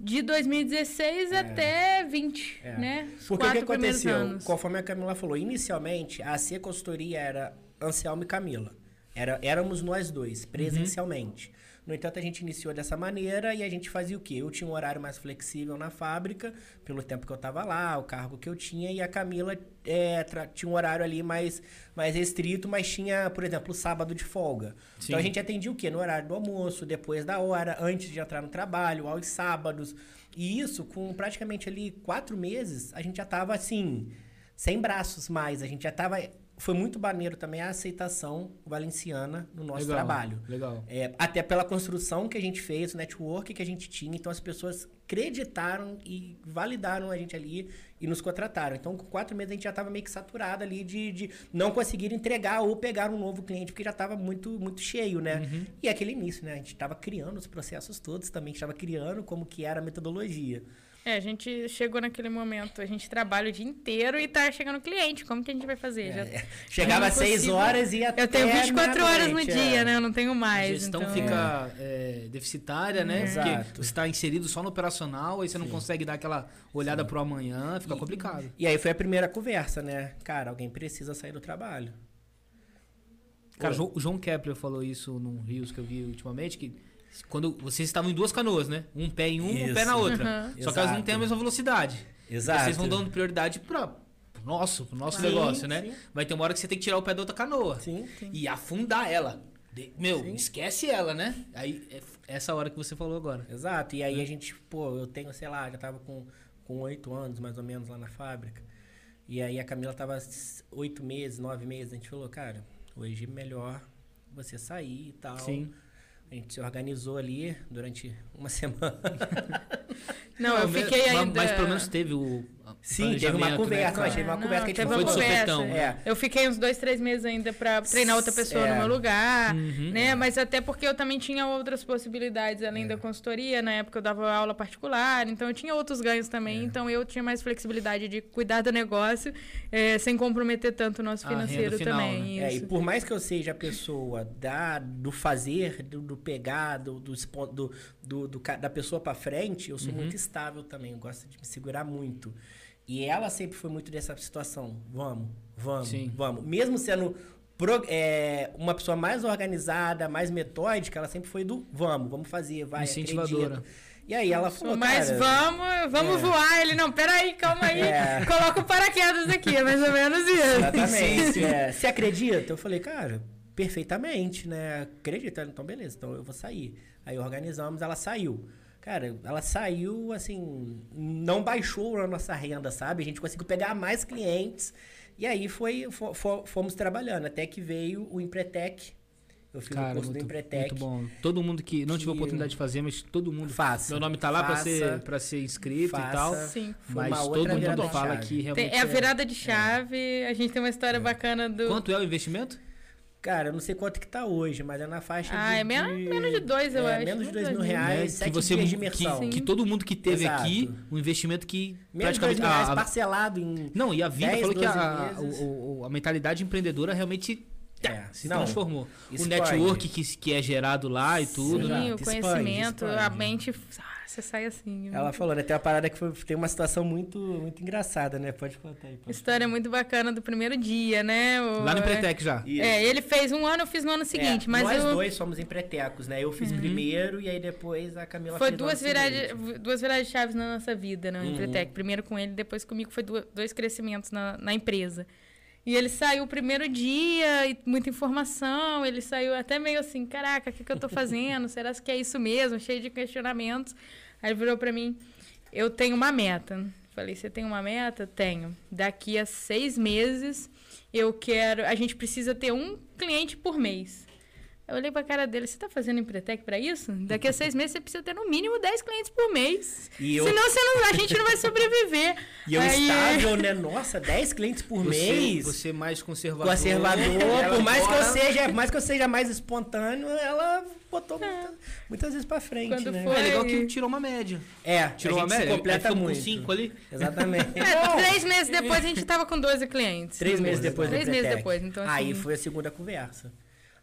De 2016 até 20, É. né? Os Porque o que aconteceu? anos. Conforme a Camila falou, inicialmente a C Consultoria era Anselmo e Camila. Era, éramos nós dois, presencialmente. No entanto, a gente iniciou dessa maneira e a gente fazia o quê? Eu tinha um horário mais flexível na fábrica, pelo tempo que eu estava lá, o cargo que eu tinha, e a Camila é, tinha um horário ali mais, mais restrito, mas tinha, por exemplo, o sábado de folga. Sim. Então a gente atendia o quê? No horário do almoço, depois da hora, antes de entrar no trabalho, aos sábados. E isso, com praticamente ali quatro meses, a gente já tava assim, sem braços mais. A gente já tava. Foi muito maneiro também a aceitação valenciana no nosso Legal, trabalho. Legal. É, até pela construção que a gente fez, o network que a gente tinha. Então as pessoas acreditaram e validaram a gente ali e nos contrataram. Então, com quatro meses a gente já estava meio que saturado ali de, de não conseguir entregar ou pegar um novo cliente, porque já estava muito, muito cheio, né? Uhum. E aquele início, né? A gente estava criando os processos todos também, estava criando como que era a metodologia. É, a gente chegou naquele momento, a gente trabalha o dia inteiro e tá chegando cliente. Como que a gente vai fazer? Já- É, Chegava é às seis impossível. horas e ia até Eu tenho 24 horas no meia-noite, dia, é. né? Eu não tenho mais. a gestão então... fica é, deficitária, né? Exato. Porque você está inserido só no operacional, aí você não consegue dar aquela olhada pro amanhã, fica complicado. E aí foi a primeira conversa, né? Cara, alguém precisa sair do trabalho. Cara, o Pô. João- o João Kepler falou isso num Rios que eu vi ultimamente, que quando vocês estavam em duas canoas, né? Um pé em uma, um pé na outra. Uhum. Só que elas não Exato. têm a mesma velocidade. Exato. Vocês vão dando prioridade para pro nosso, pro nosso Sim, negócio, né? sim. Vai ter uma hora que você tem que tirar o pé da outra canoa. Sim. E afundar ela. De- meu, Sim. esquece ela, né? Aí é essa hora que você falou agora. Exato. E aí a gente, pô, eu tenho, sei lá, já tava com com oito anos, mais ou menos, lá na fábrica. E aí a Camila tava oito meses, nove meses. A gente falou, cara, hoje é melhor você sair e tal. Sim. A gente se organizou ali durante uma semana. Não, eu fiquei mas, ainda... Mas pelo menos teve o. Sim, teve uma planejamento, conversa, né, mas teve uma Não, conversa que a gente teve Foi uma conversa. sopetão. né? É. Eu fiquei uns dois, três meses ainda pra treinar outra pessoa É. no meu lugar, Uhum. né? Mas até porque eu também tinha outras possibilidades além É. da consultoria. Na época eu dava aula particular, então eu tinha outros ganhos também. É. Então eu tinha mais flexibilidade de cuidar do negócio eh, sem comprometer tanto o nosso financeiro final, também. É, e isso. por mais que eu seja a pessoa da, do fazer, do, do pegar, do, do, do, do- da pessoa pra frente, eu sou Uhum. muito estável também. Eu gosto de me segurar muito. E ela sempre foi muito dessa situação. Vamos, vamos, Sim. vamos. Mesmo sendo pro- é, uma pessoa mais organizada, mais metódica, ela sempre foi do vamos, vamos fazer, vai. Incentivadora. acredita. E aí ela falou, Mas cara, vamos, vamos é. voar. Ele, não, peraí, calma aí. É. Coloca o paraquedas aqui, é mais ou menos isso. Exatamente. é. Você acredita? Eu falei, cara, perfeitamente, né? Acredito. Ela, Então, beleza, então eu vou sair. Aí organizamos, ela saiu. Cara, ela saiu, assim, não baixou a nossa renda, sabe? A gente conseguiu pegar mais clientes. E aí foi, fo- fo- fomos trabalhando, até que veio o Empretec. Eu fiz o Cara, curso do muito, Empretec. muito bom. Todo mundo que não tive a Que- oportunidade de fazer, mas todo mundo. Faça. Meu nome tá lá pra Faça. ser, pra ser inscrito Faça. e tal. Sim. Foi Mas todo mundo fala que Tem- realmente. é a virada de chave. A gente tem uma história bacana do. Quanto é o investimento? Cara, eu não sei quanto que tá hoje, mas é na faixa Ah, de... é menos- menos de dois, eu é, acho. Menos de dois Menos mil de reais, Né? sete que você dias de que, imersão. que todo mundo que teve Exato. aqui, um investimento que Menos de dois praticamente. mil reais a- a- parcelado em... não, e a vida 10, falou que a, 12 meses. o- o- a mentalidade empreendedora realmente É, se não, transformou. O network que, que é gerado lá e tudo, Sim, né? O expande, conhecimento, a mente. Você sai assim. Ela falou, né? Tem uma parada que foi, tem uma situação muito, muito engraçada, né? Pode contar aí. pode História muito bacana do primeiro dia, né? O- Lá no Empretec já. Isso. É, ele fez um ano, eu fiz no ano seguinte, É, mas nós eu- dois somos empretecos, né? Eu fiz primeiro e aí depois a Camila foi fez duas seguinte. duas viradas de chaves na nossa vida, né? Uhum. Empretec. Primeiro com ele, depois comigo, foi dois crescimentos na, na empresa. E ele saiu o primeiro dia, e muita informação, ele saiu até meio assim, caraca, o que, que eu tô fazendo? Será que é isso mesmo? Cheio de questionamentos. Aí virou pra mim, eu tenho uma meta. Falei, você tem uma meta? Tenho. Daqui a seis meses, eu quero... A gente precisa ter um cliente por mês. Eu olhei pra cara dele, você tá fazendo Empretec pra isso? Daqui a seis meses você precisa ter no mínimo 10 clientes por mês. E eu- Senão você não, a gente não vai sobreviver. E eu Aí- estável, né? Nossa, 10 clientes por Você, mês. você mais conservador. Conservador, Ela por mais que, eu seja, por mais que eu seja mais espontâneo, ela botou muita- muitas vezes pra frente, Quando né? foi- É legal que tirou uma média. É, Tirou a uma média? completa muito. com cinco ali. Exatamente. É, três meses depois a gente tava com 12 clientes. Três meses depois Três meses depois, então assim... Aí foi a segunda conversa.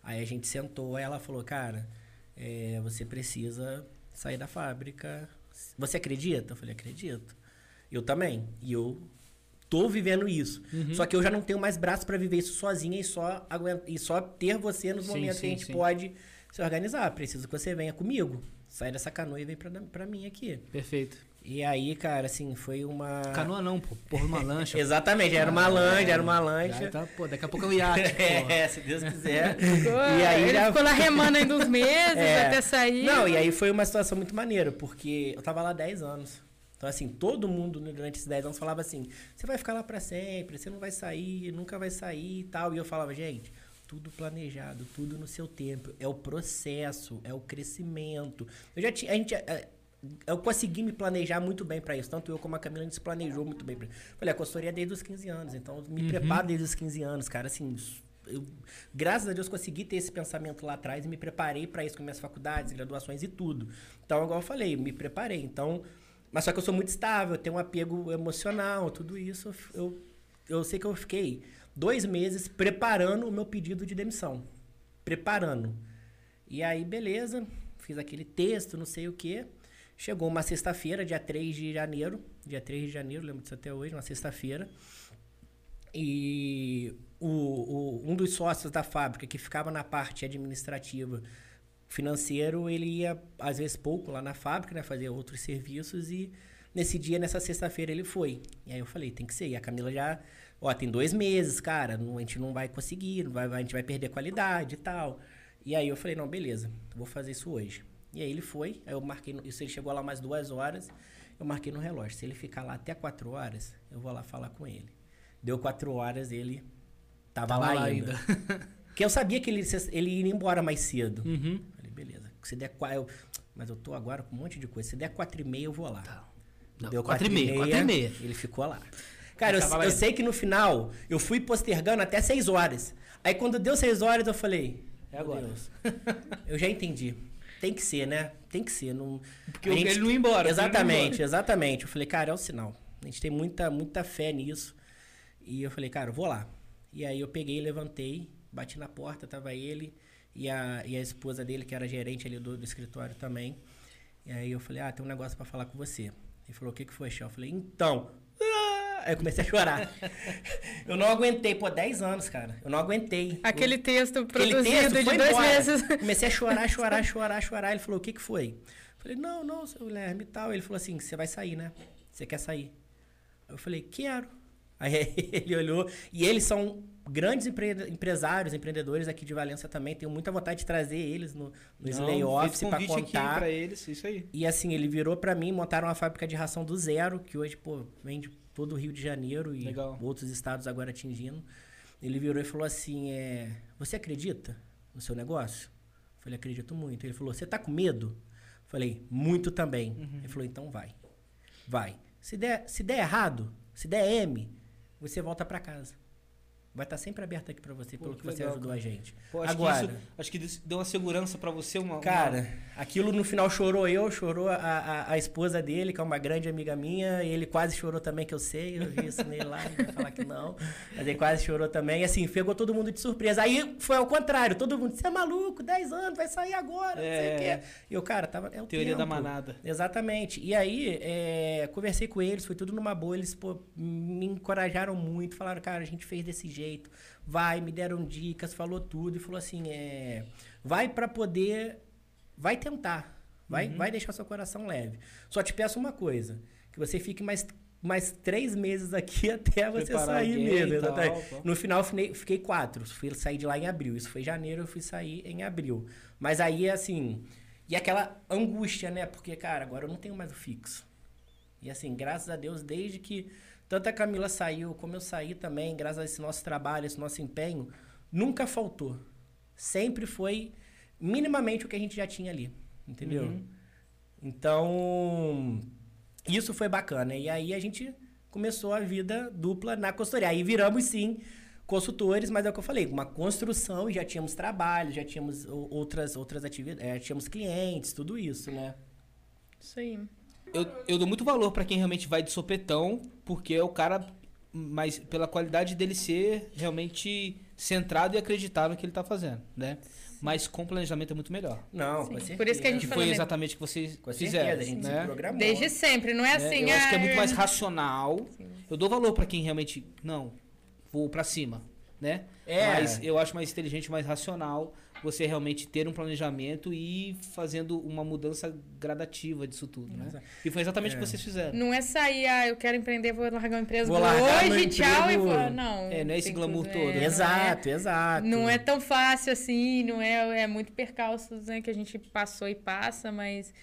Aí a gente sentou, aí ela falou, cara, é, você precisa sair da fábrica. Você acredita? Eu falei, acredito. Eu também. E eu tô vivendo isso. Uhum. Só que eu já não tenho mais braço pra viver isso sozinha e só, aguent... e só ter você nos Sim, momentos que a sim, gente sim. pode se organizar. Preciso que você venha comigo. Sai dessa canoa e vem pra, pra mim aqui. Perfeito. E aí, cara, assim, foi uma. Canoa não, pô. Porra, uma lancha. Exatamente, era uma lancha, era uma Já lancha. tá, pô, daqui a pouco é um iate. É, se Deus quiser. E aí ele já ficou lá remando ainda uns meses É. até sair. Não, e aí foi uma situação muito maneira, porque eu tava lá 10 anos. Então, assim, todo mundo durante esses 10 anos falava assim: você vai ficar lá pra sempre, você não vai sair, nunca vai sair e tal. E eu falava, gente, tudo planejado, tudo no seu tempo. É o processo, é o crescimento. Eu já tinha. A gente, eh, eu consegui me planejar muito bem pra isso. Tanto eu como a Camila, a gente se planejou muito bem. Pra... Falei, a consultoria é desde os 15 anos. Então, eu me preparo desde os 15 anos, cara. Assim, eu, graças a Deus, consegui ter esse pensamento lá atrás e me preparei pra isso com minhas faculdades, graduações e tudo. Então, igual eu falei, me preparei. Então, mas só que eu sou muito estável, tenho um apego emocional, tudo isso. Eu, eu sei que eu fiquei dois meses preparando o meu pedido de demissão. Preparando. E aí, beleza, fiz aquele texto, não sei o quê. Chegou uma sexta-feira, dia 3 de janeiro. Dia 3 de janeiro, lembro disso até hoje, uma sexta-feira. E o, o- um dos sócios da fábrica, que ficava na parte administrativa, financeiro, ele ia, às vezes, pouco lá na fábrica, né? Fazer outros serviços e nesse dia, nessa sexta-feira, ele foi. E aí eu falei, tem que ser. E a Camila já, ó, tem dois meses, cara, não- a gente não vai conseguir, não vai, a gente vai perder qualidade e tal. E aí eu falei, não, beleza, vou fazer isso hoje. E aí ele foi, aí eu marquei, no, isso ele chegou lá mais duas horas, eu marquei no relógio. Se ele ficar lá até quatro horas, eu vou lá falar com ele. Deu quatro horas, ele tava, Tava lá, lá ainda. Porque eu sabia que ele, ele ia embora mais cedo. Uhum. Falei, beleza. Se der eu, mas eu tô agora com um monte de coisa. Se der quatro e meia, eu vou lá. Tá. Não, Deu quatro e meia, quatro e meia. Ele ficou lá. Cara, eu, eu ainda. sei que no final, eu fui postergando até seis horas. Aí quando deu seis horas, eu falei... É "Meu agora." Deus, eu já entendi. Tem que ser, né? Tem que ser. Não, Porque a ele não ia embora. Exatamente, embora. exatamente. Eu falei, cara, é o sinal. A gente tem muita, muita fé nisso. E eu falei, cara, eu vou lá. E aí eu peguei, levantei, bati na porta, tava ele e a, e a esposa dele, que era gerente ali do, do escritório também. E aí eu falei, ah, tem um negócio pra falar com você. Ele falou, o que que foi, chefe? Eu falei, então... ah!" Aí eu comecei a chorar. eu não aguentei, pô, 10 anos, cara. Eu não aguentei. Aquele texto Aquele produzido texto de dois embora. meses. Comecei a chorar, chorar, chorar, chorar. Ele falou, o que que foi? Eu falei, não, não, seu Guilherme e tal. Ele falou assim, você vai sair, né? Você quer sair? Eu falei, quero. Aí ele olhou. E eles são grandes empre- empresários, empreendedores aqui de Valença também. Tenho muita vontade de trazer eles no, nos Não, layoffs fez para convite aqui contar. pra eles, isso aí. E assim, ele virou pra mim, montaram uma fábrica de ração do zero, que hoje, pô, vem de todo o Rio de Janeiro e Legal. outros estados agora atingindo. Ele virou e falou assim: é, Você acredita no seu negócio? Eu falei, acredito muito. Ele falou, você tá com medo? Eu falei, muito também. Ele falou, então vai. Vai. Se der, se der errado, se der M, você volta pra casa. Vai estar sempre aberto aqui pra você, Pô, pelo que que, você legal, ajudou cara. a gente. Pô, acho Agora, que isso, acho que deu uma segurança pra você, uma... uma- Cara, aquilo no final chorou eu, chorou a, a, a esposa dele, que é uma grande amiga minha, e ele quase chorou também, que eu sei, eu vi isso nele lá, ele vai falar que não, mas ele quase chorou também, e assim, pegou todo mundo de surpresa. Aí foi ao contrário, todo mundo, você é maluco, 10 anos, vai sair agora, não sei o É. quê. E o cara, tava, é o Teoria da tempo. manada. Exatamente. E aí, é, conversei com eles, foi tudo numa boa. Eles pô, me encorajaram muito, falaram, cara, a gente fez desse jeito, vai, me deram dicas, falou tudo e falou assim: é, vai pra poder. Vai tentar. Vai, Uhum. vai deixar seu coração leve. Só te peço uma coisa: que você fique mais, mais três meses aqui até você Preparar sair mesmo. tal, tal. No final, fiquei, fiquei quatro. Fui sair de lá em abril. Isso foi em janeiro, eu fui sair em abril. Mas aí, assim. E aquela angústia, né? Porque, cara, agora eu não tenho mais o fixo. E assim, graças a Deus, desde que tanto a Camila saiu, como eu saí também, graças a esse nosso trabalho, esse nosso empenho, nunca faltou. Sempre foi minimamente o que a gente já tinha ali. Entendeu? Uhum. Então, isso foi bacana. E aí a gente começou a vida dupla na consultoria. Aí viramos, sim, consultores, mas é o que eu falei, uma construção e já tínhamos trabalho, já tínhamos outras, outras atividades, é, tínhamos clientes, tudo isso, né? Isso aí. Eu, eu dou muito valor pra quem realmente vai de sopetão, porque é o cara, mas pela qualidade dele ser realmente centrado e acreditar no que ele tá fazendo, né? Mas com planejamento é muito melhor. Não, Sim. com certeza. Por isso que a gente Que foi né? exatamente o que vocês Com fizeram, certeza, a gente né? se programou. Desde sempre, não é É, assim. eu acho que é ah, muito mais racional. Eu dou valor pra quem realmente, não, vou pra cima. né? É. Mas eu acho mais inteligente, mais racional você realmente ter um planejamento e ir fazendo uma mudança gradativa disso tudo, né? Exato. E foi exatamente o É. que vocês fizeram. Não é sair, ah, eu quero empreender, vou largar uma empresa Vou largar hoje, tchau, e vou. Não. É, não é esse glamour tudo, todo. é, não é- Exato, exato. Não é tão fácil assim, não é, é muito percalços né, que a gente passou e passa, mas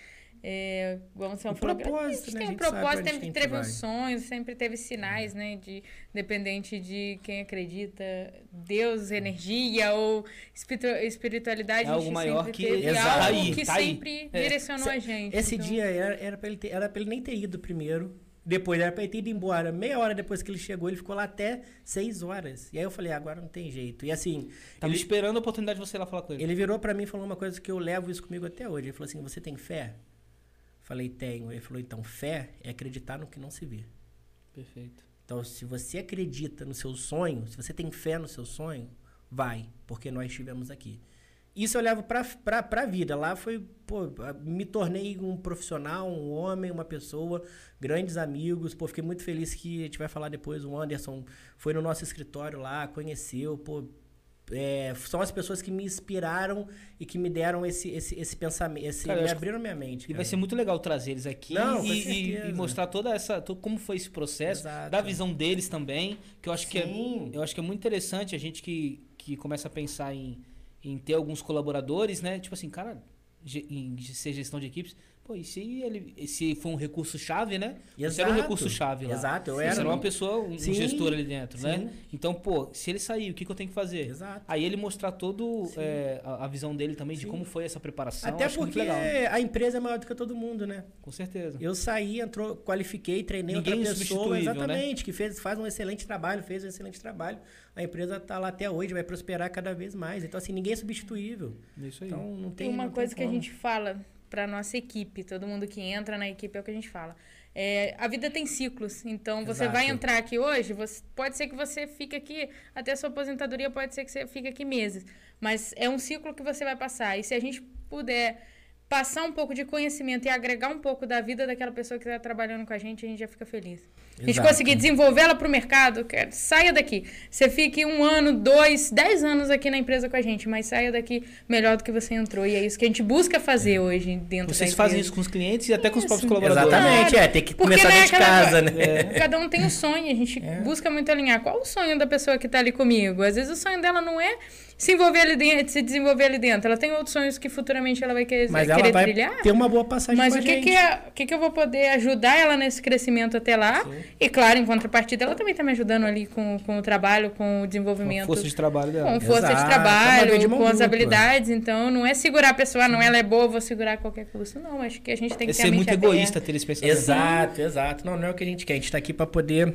é, vamos ser um O propósito, a gente né? tem um propósito, sempre teve vai. uns sonhos, sempre teve sinais, né? De, dependente de quem acredita, Deus, energia ou espiritu- espiritualidade, É a algo gente maior sempre que- teve Exato. algo Tá aí, que tá aí. sempre É. direcionou a gente. Esse então- dia era, era, pra ele ter, era pra ele nem ter ido primeiro. Depois era pra ele ter ido embora. Meia hora depois que ele chegou, ele ficou lá até seis horas. E aí eu falei, "Ah, agora não tem jeito. E assim, Tava ele, esperando a oportunidade de você ir lá falar com ele. ele virou pra mim e falou uma coisa que eu levo isso comigo até hoje. Ele falou assim: Você tem fé? Falei, tenho. Ele falou: Então, fé é acreditar no que não se vê. Perfeito. Então, se você acredita no seu sonho, se você tem fé no seu sonho, vai, porque nós estivemos aqui. Isso eu levo pra, pra, pra vida. Lá foi, pô, me tornei um profissional, um homem, uma pessoa, grandes amigos. Pô, fiquei muito feliz que a gente vai falar depois. O Anderson foi no nosso escritório lá, conheceu, pô. É, são as pessoas que me inspiraram e que me deram esse, esse, esse pensamento, esse, Cara, me abriram minha mente. E vai ser muito legal trazer eles aqui Não, e, e- mostrar toda essa. to- como foi esse processo, Exato. da visão deles também. Que eu acho que é, eu acho que é muito interessante a gente que, que começa a pensar em, em ter alguns colaboradores, né? Tipo assim, cara, em ser gestão de equipes. Pô, e se ele se for um recurso-chave, né? Você era um Exato. recurso-chave lá. Exato, eu Você era. era uma pessoa, um, Sim, gestor ali dentro, né? sim. Então, pô, se ele sair, o que, que eu tenho que fazer? Exato. Aí ele mostrar todo é, a, a visão dele também de Sim. como foi essa preparação. Até acho porque legal. a empresa é maior do que todo mundo, né? Com certeza. Eu saí, entrou, qualifiquei, treinei Ninguém outra é pessoa, né? exatamente, que fez, faz um excelente trabalho, fez um excelente trabalho. A empresa está lá até hoje, vai prosperar cada vez mais. Então, assim, ninguém é substituível. Isso aí. Então, não tem Tem uma não tem coisa que a gente fala para nossa equipe, todo mundo que entra na equipe é o que a gente fala. É, a vida tem ciclos, então você Exato. vai entrar aqui hoje, você, pode ser que você fique aqui até a sua aposentadoria, pode ser que você fique aqui meses, mas é um ciclo que você vai passar. E se a gente puder passar um pouco de conhecimento e agregar um pouco da vida daquela pessoa que está trabalhando com a gente, a gente já fica feliz. A gente Exato. conseguir desenvolver ela para o mercado, quer, saia daqui. Você fique um ano, dois, dez anos aqui na empresa com a gente, mas saia daqui melhor do que você entrou. E é isso que a gente busca fazer hoje dentro Vocês da fazem empresa. isso com os clientes e até com os Isso. próprios colaboradores. Exatamente, Claro. é, tem que Porque, começar né, dentro de casa, né? É. Cada um tem um sonho, a gente É. busca muito alinhar. Qual o sonho da pessoa que está ali comigo? Às vezes o sonho dela não é se envolver ali dentro, se desenvolver ali dentro. Ela tem outros sonhos que futuramente ela vai querer, Mas querer ela vai trilhar. ter uma boa passagem Mas com o a que, gente. que, é, o que, que eu vou poder ajudar ela nesse crescimento até lá? Sim. E claro, em contrapartida, ela também está me ajudando ali com, com o trabalho, com o Com desenvolvimento. a força de trabalho dela. com força de Exato, uma trabalho, de com as habilidades. Então, não é segurar a pessoa, não, ela é boa, vou segurar qualquer custo. Não, acho que a gente tem que É ter ser muito egoísta ter esse pensamento. Exato, exato. Não, não é o que a gente quer. A gente tá aqui para poder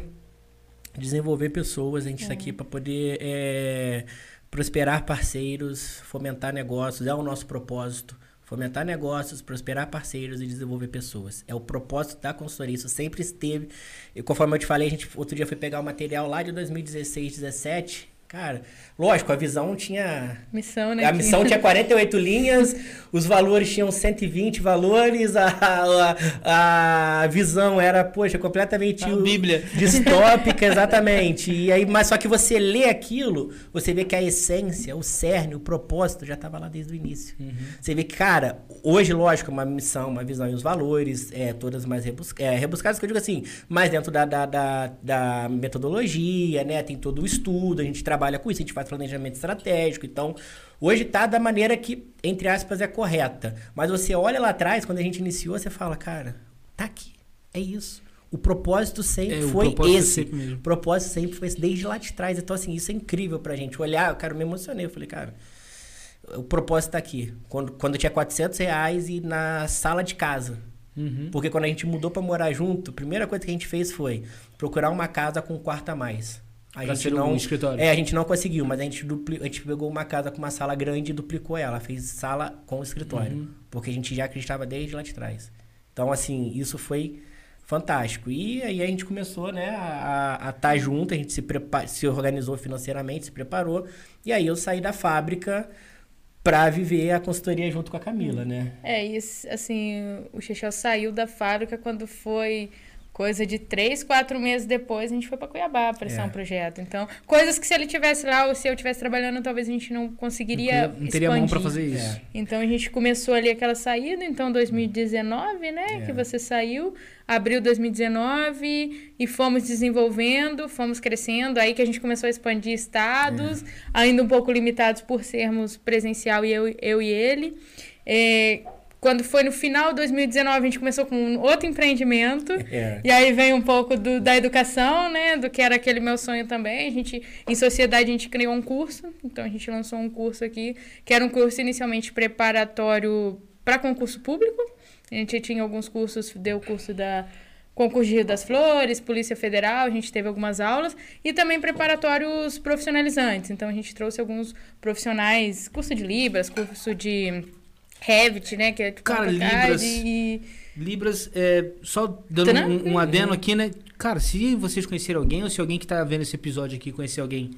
desenvolver pessoas, a gente tá É. aqui para poder é, prosperar parceiros, fomentar negócios, é o nosso propósito. Fomentar negócios, prosperar parceiros e desenvolver pessoas. É o propósito da consultoria. Isso sempre esteve. E conforme eu te falei, a gente outro dia foi pegar o material lá de 2016, 17. Cara, lógico, a visão tinha Missão, né? a missão tinha 48 linhas, os valores tinham 120 valores, a, a, a visão era, poxa, completamente A Bíblia. distópica, exatamente. E aí, mas só que você lê aquilo, você vê que a essência, o cerne, o propósito já estava lá desde o início. Você vê que, cara, hoje, lógico, uma missão, uma visão e os valores, é, todas mais rebus é, rebuscadas, que eu digo assim, mais dentro da, da, da, da metodologia, né? Tem todo o estudo, a gente trabalha com isso, a gente faz planejamento estratégico, então. Hoje tá da maneira que, entre aspas, é correta. Mas você olha lá atrás, quando a gente iniciou, você fala, cara, tá aqui. É isso. O propósito sempre É, foi propósito é esse. sempre mesmo. O propósito sempre foi esse, desde lá de trás. Então, assim, isso é incrível pra gente. Olhar, cara, eu me emocionei. Eu falei, cara, o propósito tá aqui. Quando, quando eu tinha 400 reais e na sala de casa. Uhum. Porque quando a gente mudou pra morar junto, a primeira coisa que a gente fez foi procurar uma casa com um quarto a mais. A Pra gente ser não. um escritório. É, a gente não conseguiu, mas a gente, dupli... a gente pegou uma casa com uma sala grande e duplicou ela. Fez sala com escritório. Uhum. Porque a gente já acreditava desde lá de trás. Então, assim, isso foi fantástico. E aí a gente começou, né, a estar junto, a gente se, prepa... se organizou financeiramente, se preparou. E aí eu saí da fábrica pra viver a consultoria junto com a Camila, né? É, e assim, o Chechel saiu da fábrica quando foi Coisa de três, quatro meses depois, a gente foi para Cuiabá apresentar É. um projeto. Então, coisas que se ele tivesse lá ou se eu estivesse trabalhando, talvez a gente não conseguiria Não teria mão pra expandir. fazer isso. É. Então a gente começou ali aquela saída, então 2019, né, É. que você saiu, abril 2019 e fomos desenvolvendo, fomos crescendo, aí que a gente começou a expandir estados, ainda um pouco limitados por sermos presencial e eu, eu e ele. É, quando foi no final de 2019, a gente começou com um outro empreendimento. É. E aí vem um pouco do, da educação, né? Do que era aquele meu sonho também. A gente, em sociedade, a gente criou um curso. Então, a gente lançou um curso aqui, que era um curso inicialmente preparatório para concurso público. A gente tinha alguns cursos, deu o curso da Concurso de Rio das Flores, Polícia Federal, a gente teve algumas aulas. E também preparatórios profissionalizantes. Então, a gente trouxe alguns profissionais, curso de Libras, curso de Revit, né? Que é tipo Cara, Libras- E... Libras, é, só dando um, um adeno aqui, né? Cara, se vocês conhecerem alguém, ou se alguém que tá vendo esse episódio aqui conhecer alguém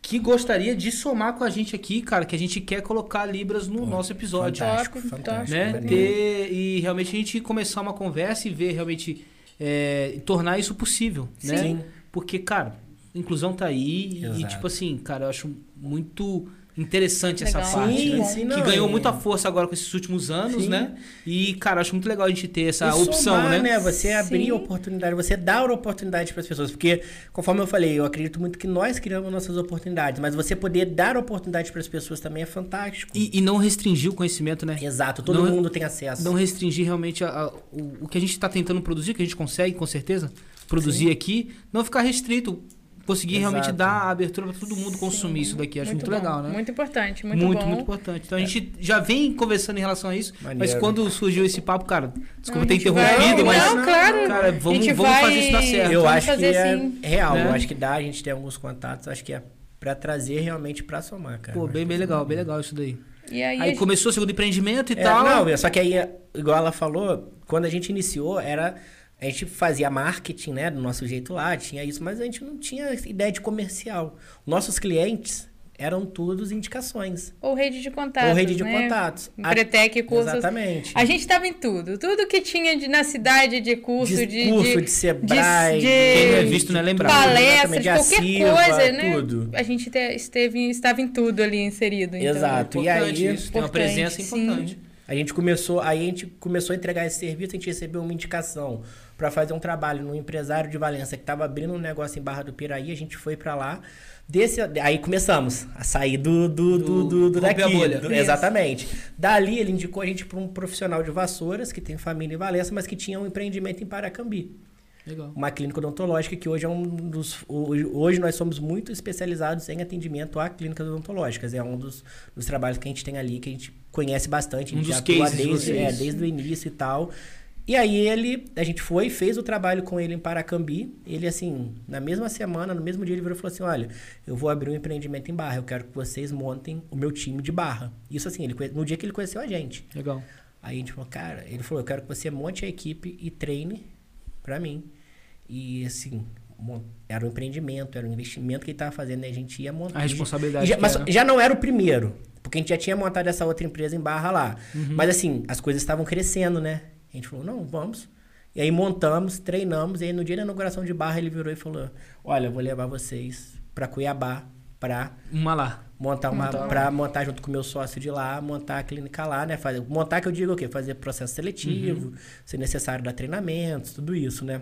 que gostaria de somar com a gente aqui, cara, que a gente quer colocar Libras no nosso episódio. Fantástico, fantástico. né? maneiro. Ter, e realmente a gente começar uma conversa e ver realmente é, tornar isso possível, né? Sim. Porque, cara, inclusão tá aí e, Exato. tipo assim, cara, eu acho muito interessante essa Legal. parte, Sim, né? sim, que não, ganhou é- muita força agora com esses últimos anos, Sim. né? E, cara, eu acho muito legal a gente ter essa E opção, somar, né? Você abrir oportunidade, você dar oportunidade para as pessoas. Porque, conforme eu falei, eu acredito muito que nós criamos nossas oportunidades, mas você poder dar oportunidade para as pessoas também é fantástico. E, e não restringir o conhecimento, né? Exato, todo Não- mundo tem acesso. Não restringir realmente a- a- o, o que a gente está tentando produzir, que a gente consegue, com certeza, produzir aqui, não ficar restrito. Conseguir realmente Exato. dar a abertura para todo mundo consumir isso daqui. Acho muito, bom, legal, né? Muito importante, muito, muito, bom. muito importante. Então a gente já vem conversando em relação a isso, mas Maneiro. quando surgiu esse papo, cara, desculpa ter gente vai- interrompido, mas. Não, claro. Cara, vamos, A gente vamos vai- fazer isso dar certo. Eu Vamos acho que fazer é sim. real, Né? eu acho que dá, a gente tem alguns contatos, acho que é para trazer realmente para somar, cara. Pô, bem, bem que legal, bem legal isso daí. E aí, Aí gente- começou o segundo empreendimento e É, tal. Não, só que aí, igual ela falou, quando a gente iniciou, era. A gente fazia marketing, né, do nosso jeito lá, tinha isso, mas a gente não tinha ideia de comercial. Nossos clientes eram todos indicações. ou rede de contatos, ou rede de né? contatos. Empretec, cursos. Exatamente. A gente estava em tudo. Tudo que tinha de, na cidade de curso, de, de, curso, de, de, Sebrae, de- Quem não é visto não é lembrado. palestras, de qualquer Silva, coisa, né? tudo. A gente te- esteve, estava em tudo ali inserido. Então, Exato. E Importante aí, isso, tem uma importante, presença sim. importante. A gente começou, aí a gente começou a entregar esse serviço, a gente recebeu uma indicação para fazer um trabalho no empresário de Valença que estava abrindo um negócio em Barra do Piraí, a gente foi para lá. Desse, aí começamos a sair do, do, do, do, do daqui. do- exatamente. Dali ele indicou a gente para um profissional de vassouras que tem família em Valença, mas que tinha um empreendimento em Paracambi. Legal. Uma clínica odontológica que hoje é um dos. Hoje, nós somos muito especializados em atendimento a clínicas odontológicas. É um dos, dos trabalhos que a gente tem ali, que a gente conhece bastante. A gente já atua desde, é, desde o início e tal. E aí ele, a gente foi, fez o trabalho com ele em Paracambi. Ele, assim, na mesma semana, no mesmo dia, ele virou e falou assim: olha, eu vou abrir um empreendimento em Barra. Eu quero que vocês montem o meu time de Barra. Isso assim, ele, no dia que ele conheceu a gente. Legal. Aí a gente falou, cara, ele falou, eu quero que você monte a equipe e treine pra mim. E assim, era um empreendimento, era um investimento que ele tava fazendo, e a gente ia montar. A responsabilidade já, mas era. já não era o primeiro, porque a gente já tinha montado essa outra empresa em Barra lá. Uhum. Mas assim, as coisas estavam crescendo, né? A gente falou, não, vamos. E aí montamos, treinamos, e aí no dia da inauguração de Barra ele virou e falou: Olha, eu vou levar vocês pra Cuiabá pra Uma lá. montar uma Montar. para montar junto com o meu sócio de lá, montar a clínica lá, né? Fazer, montar que eu digo o quê? Fazer processo seletivo, se necessário dar treinamentos, tudo isso, né?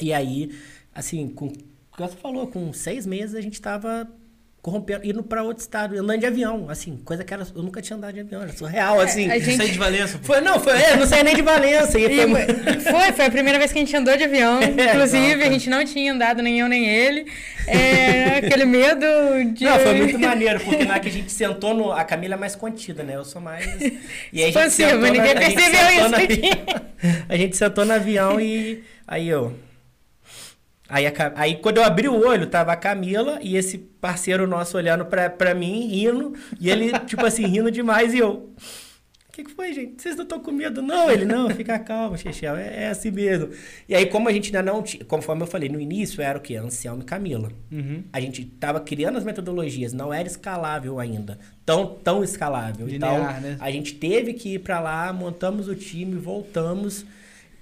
E aí, assim, com o que você falou, com seis meses a gente tava corrompendo, indo para outro estado, andando de avião, assim, coisa que era, eu nunca tinha andado de avião, era surreal, assim. a gente- Saí de Valença. pô. Foi, não, foi, é, não saí nem de Valença, e E foi, foi, foi a primeira vez que a gente andou de avião. Inclusive, não, a gente não tinha andado, nem eu, nem ele. É, aquele medo de. Não, foi muito maneiro, porque na hora que a gente sentou no. A Camila é mais contida, né? Eu sou mais. E aí a gente Expansiva, sentou na- ninguém a gente percebeu sentou isso avião- A gente sentou no avião e. Aí eu. Aí, a aí quando eu abri o olho, tava a Camila e esse parceiro nosso olhando pra, pra mim, rindo. E ele, tipo assim, rindo demais. E eu. O que, que foi, gente? Vocês não estão com medo, não? Ele, não, fica calmo, Chechel, é, é assim mesmo. E aí, como a gente ainda não tinha. Conforme eu falei, no início era o quê? Anselmo e Camila. Uhum. A gente tava criando as metodologias, não era escalável ainda. Tão, tão escalável. Linear, então, né? a gente teve que ir pra lá, montamos o time, voltamos.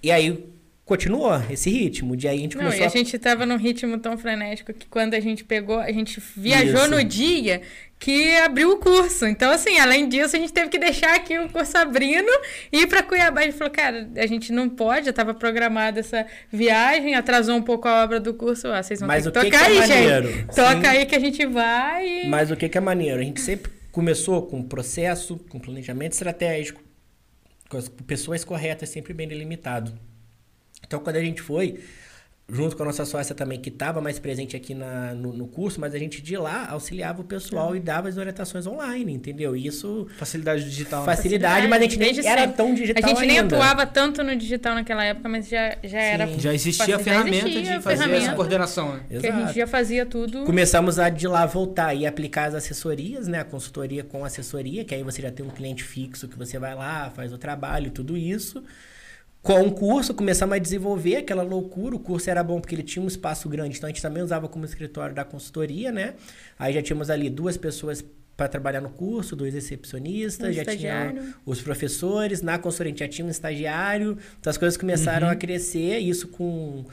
E aí, continuou esse ritmo. De aí a gente Não, começou e a a gente tava num ritmo tão frenético que quando a gente pegou, a gente viajou Isso. no dia que abriu o curso. Então, assim, além disso, a gente teve que deixar aqui o curso abrindo e ir pra Cuiabá. A gente falou, cara, a gente não pode, já tava programada essa viagem, atrasou um pouco a obra do curso. Ah, vocês vão Mas ter o que tocar que é aí, maneiro? gente. Toca Sim. aí que a gente vai e... Mas o que, que é maneiro? A gente sempre começou com processo, com planejamento estratégico, com as pessoas corretas, sempre bem delimitado. Então, quando a gente foi, junto com a nossa sócia também, que estava mais presente aqui na, no, no curso, mas a gente de lá auxiliava o pessoal e dava as orientações online, entendeu? Isso, Facilidade digital. né? facilidade, mas a gente nem era sempre. tão A digital gente nem ainda. atuava tanto no digital naquela época, mas já, já era... Já existia a Já ferramenta existia a de fazer ferramenta. essa coordenação, né? Que a gente Exato. já fazia tudo... Começamos a de lá voltar e aplicar as assessorias, né? A consultoria com assessoria, que aí você já tem um cliente fixo que você vai lá, faz o trabalho, tudo isso. Com o curso, começamos a desenvolver aquela loucura. O curso era bom porque ele tinha um espaço grande, então a gente também usava como escritório da consultoria, né? Aí já tínhamos ali duas pessoas para trabalhar no curso, dois recepcionistas, Um já tinha os professores, na consultoria a gente já tinha um estagiário. Então as coisas começaram Uhum. a crescer, isso com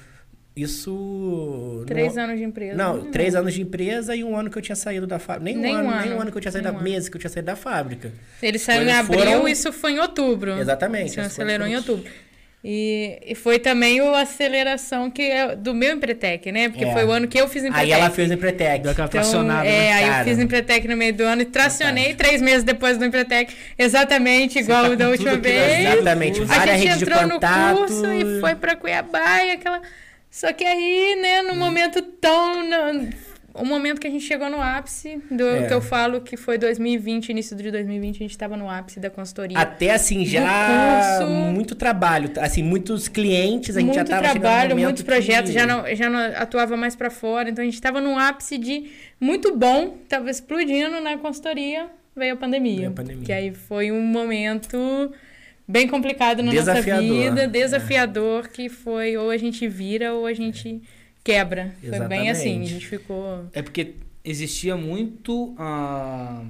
isso Três não- anos de empresa. não, né? três anos de empresa e um ano que eu tinha saído da fábrica. Nem, Nem um um ano, nem um ano. ano que eu tinha saído Nem da um ano. mesa que eu tinha saído da fábrica. Ele saiu em Foram- abril, foram- isso foi em outubro. Exatamente. Isso as acelerou em coisas outubro. E, e foi também a aceleração que é do meu Empretec, né? Porque É. foi o ano que eu fiz Empretec. Aí ela fez o Empretec. Deu aquela Então, tracionada, é, né? aí Cara. eu fiz Empretec no meio do ano e tracionei três meses depois do Empretec, exatamente igual tá o da última nas vez. Exatamente. A gente redes de entrou no curso e foi pra Cuiabá e aquela. Só que aí, né, Hum. num momento tão. no- Um momento que a gente chegou no ápice do É. que eu falo que foi 2020, início de 2020, a gente tava no ápice da consultoria. Até assim, já curso. muito trabalho. Assim, muitos clientes, a gente já muito tava chegando no trabalho, muitos projetos, que- já não, já não atuava mais pra fora, então a gente estava num ápice de muito bom, tava explodindo na consultoria, veio a pandemia. Veio a pandemia. Que aí foi um momento bem complicado na nossa Desafiador, vida, é. desafiador, que foi ou a gente vira ou a gente quebra. Foi bem assim, a Exatamente. gente ficou... É porque existia muito ah,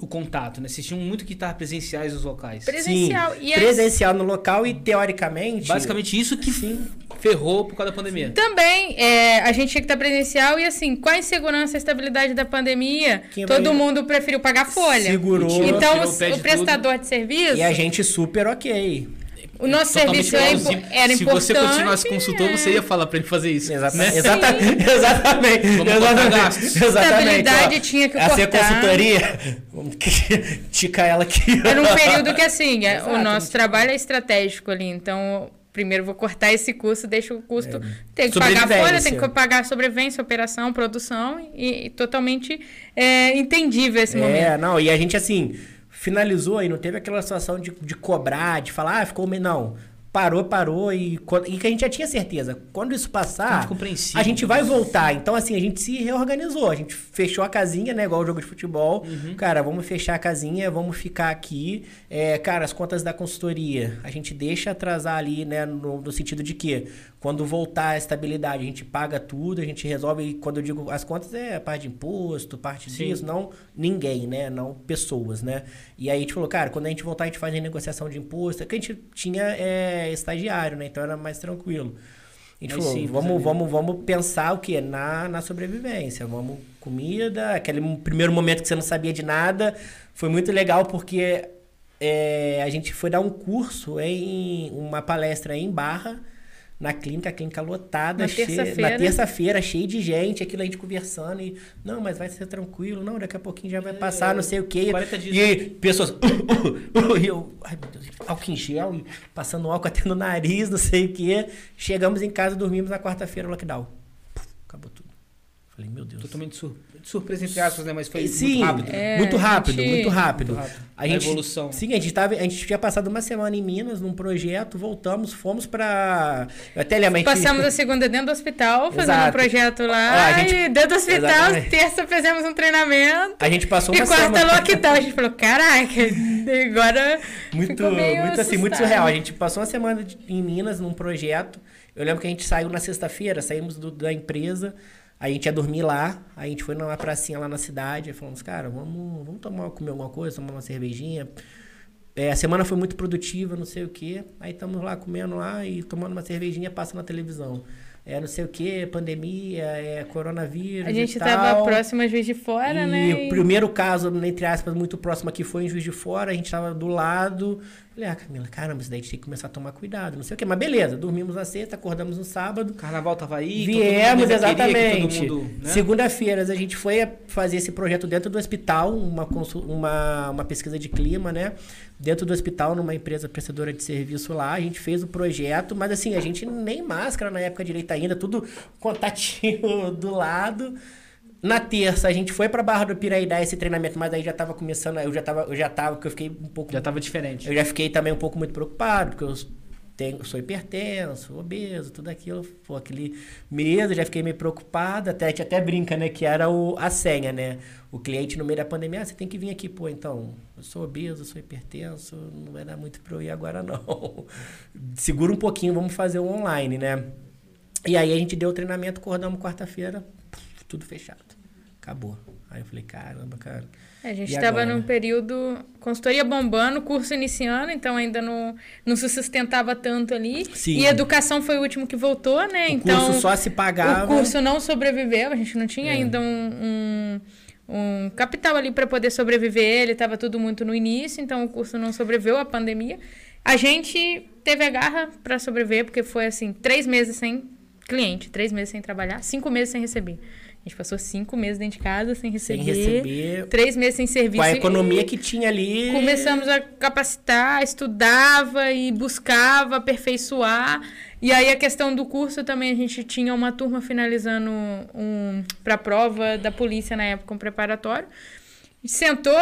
o contato, né? Existiam muito que estar presenciais nos locais. Presencial. Sim, e aí, presencial no local e teoricamente. Basicamente isso que Sim. ferrou por causa da pandemia. Também, é, a gente tinha que estar presencial e assim, com a insegurança e estabilidade da pandemia, Quem todo vai- mundo preferiu pagar folha. Segurou. Tirou- Então, tirou o, o prestador de serviço, E a gente super ok. O nosso serviço impo- era Se importante. você continuasse consultor, você ia falar pra ele fazer isso. Exata- né? exata- exatamente. Vamos cortar exatamente. gastos. Exatamente. Estabilidade ó. tinha que A ser cortar. consultoria. Vamos ticar ela aqui. Era um período que, assim, é, Exato, o nosso trabalho é estratégico ali. Então, primeiro vou cortar esse custo, deixo o custo. Tem que pagar folha, tem que pagar sobrevivência, operação, produção. E, e totalmente é, entendível esse momento. É, não, e a gente assim, finalizou e não teve aquela situação de, de cobrar, de falar, ah, ficou meio. Não. Parou, parou e, e que a gente já tinha certeza. Quando isso passar, compreensível. a gente vai voltar. Então, assim, a gente se reorganizou. A gente fechou a casinha, né? Igual o jogo de futebol. Uhum. Cara, vamos fechar a casinha, vamos ficar aqui. É, cara, as contas da consultoria, a gente deixa atrasar ali, né? No, no sentido de que quando voltar a estabilidade, a gente paga tudo, a gente resolve. e Quando eu digo as contas, é a parte de imposto, parte Sim. disso, não ninguém, né? Não pessoas, né? E aí a gente falou, cara, quando a gente voltar, a gente faz a negociação de imposto. É que a gente tinha é, estagiário, né? Então era mais tranquilo. A gente Mais falou, simples vamos, ali. vamos, vamos pensar o quê? Na, na sobrevivência. Vamos comida, aquele primeiro momento que você não sabia de nada. Foi muito legal porque é, a gente foi dar um curso em uma palestra em Barra, na clínica, a clínica lotada, Na cheia- terça-feira. na terça-feira, cheio de gente, aquilo a gente conversando e, não, mas vai ser tranquilo, não, daqui a pouquinho já vai passar, não sei o quê. 40 dias. E pessoas, e eu, ai meu Deus, álcool em gel, passando álcool até no nariz, não sei o quê. Chegamos em casa, dormimos na quarta-feira, lockdown. Puf, acabou tudo. Falei, meu Deus. Totalmente sur surpresa, entre aspas, né? Mas foi Sim, muito rápido. É, muito rápido, gente- muito rápido. Muito rápido. A, A gente, evolução. Sim, a gente, tava, a gente tinha passado uma semana em Minas num projeto, voltamos, fomos pra. Eu até gente- Passamos a segunda dentro do hosptal, fazendo um Exato. projeto lá. Ó, a gente- E dentro do hospital, Exatamente. terça fizemos um treinamento. A gente passou E uma quarta semana. lockdown. A gente falou, caraca, agora Muito, muito assim, muito surreal. A gente passou uma semana de- em Minas num projeto. Eu lembro que a gente saiu na sexta-feira, saímos do- da empresa, a gente ia dormir lá, a gente foi numa pracinha lá na cidade, falamos, cara, vamos, vamos tomar, comer alguma coisa, tomar uma cervejinha. é, a semana foi muito produtiva, não sei o quê. Aí estamos lá comendo lá e tomando uma cervejinha, passa na televisão. É não sei o quê, pandemia, é coronavírus. A gente e tal. tava próximo a Juiz de Fora, e né? o primeiro caso, entre aspas, muito próximo aqui foi em Juiz de Fora, a gente tava do lado. Falei, ah, Camila, caramba, isso daí a gente tem que começar a tomar cuidado, não sei o quê. Mas beleza, dormimos na sexta, acordamos no sábado. Carnaval tava aí. Viemos, exatamente. né? Segunda-feira a gente foi fazer esse projeto dentro do hospital, uma, uma, uma pesquisa de clima, né? Dentro do hospital, numa empresa prestadora de serviço lá. A gente fez o projeto, mas assim, a gente nem máscara na época direita ainda, tudo contatinho do lado. Na terça, a gente foi pra Barra do Piraí dar esse treinamento, mas aí já tava começando, eu já tava, eu já tava, porque eu fiquei um pouco Já tava diferente. eu já fiquei também um pouco muito preocupado, porque eu tenho, sou hipertenso, obeso, tudo aquilo. Pô, aquele medo, já fiquei meio preocupado. Até, a gente até brinca, né? Que era o, a senha, né? O cliente no meio da pandemia, ah, você tem que vir aqui. Pô, então, eu sou obeso, sou hipertenso, não vai dar muito pra eu ir agora, não. Segura um pouquinho, vamos fazer o online, né? E aí a gente deu o treinamento, acordamos quarta-feira, tudo fechado. Acabou. Aí eu falei, caramba, cara. A gente estava num período consultoria bombando, curso iniciando, então ainda não, não se sustentava tanto ali. Sim. E educação foi o último que voltou, né? O então curso só se pagava. o curso não sobreviveu, a gente não tinha É. ainda um, um, um capital ali para poder sobreviver, ele estava tudo muito no início, então o curso não sobreviveu à pandemia. A gente teve a garra para sobreviver, porque foi assim, três meses sem cliente, três meses sem trabalhar, cinco meses sem receber. A gente passou cinco meses dentro de casa sem sem receber, receber. três meses sem serviço. Com a economia que tinha ali. Começamos a capacitar, estudava e buscava aperfeiçoar. E aí a questão do curso também, a gente tinha uma turma finalizando um, para a prova da polícia na época, um preparatório. Sentou,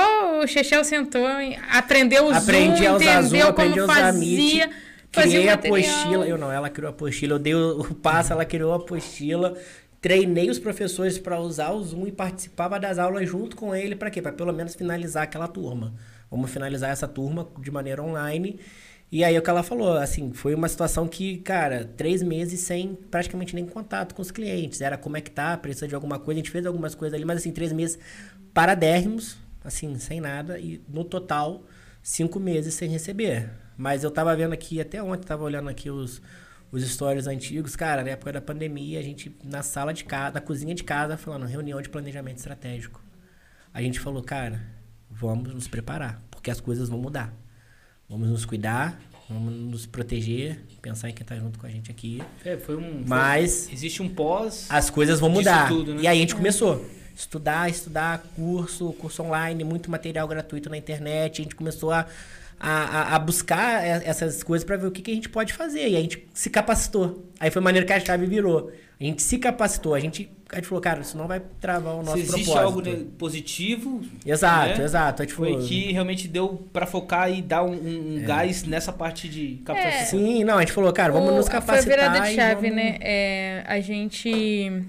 o Chechel sentou, aprendeu o Aprendi Zoom, a usar Zoom, entendeu aprendi a como fazia, Meet. fazia Criei a apostila. Eu não, ela criou a apostila. Eu dei o, o passo, ela criou a apostila. Treinei os professores para usar o Zoom e participava das aulas junto com ele. Para quê? Para pelo menos finalizar aquela turma. Vamos finalizar essa turma de maneira online. E aí o que ela falou, assim, foi uma situação que, cara, três meses sem praticamente nem contato com os clientes. Era como é que tá, precisa de alguma coisa. A gente fez algumas coisas ali, mas assim, três meses paradérrimos, assim, sem nada. E no total, cinco meses sem receber. Mas eu tava vendo aqui, até ontem, tava olhando aqui os, os stories antigos. Cara, na época da pandemia, a gente na sala de casa, na cozinha de casa, falando reunião de planejamento estratégico. A gente falou, cara, vamos nos preparar, porque as coisas vão mudar. Vamos nos cuidar, vamos nos proteger, pensar em quem tá junto com a gente aqui. É, foi um. foi- Mas existe um pós. as coisas vão mudar. tudo, né? E aí a gente começou. Estudar, estudar, curso, curso online, muito material gratuito na internet. A gente começou a, a, a- a buscar essas coisas para ver o que, que a gente pode fazer. E a gente se capacitou. Aí foi a maneira que a chave virou. A gente se capacitou. A gente, a gente falou, cara, isso não vai travar o nosso Se existe propósito. algo né, positivo, Exato, né? exato. A gente foi falou, que realmente deu pra focar e dar um, um- É. gás nessa parte de capacitação. Sim, não, a gente falou, cara, vamos O- nos Foi capacitar. virada de chave, vamos- né? É, a gente.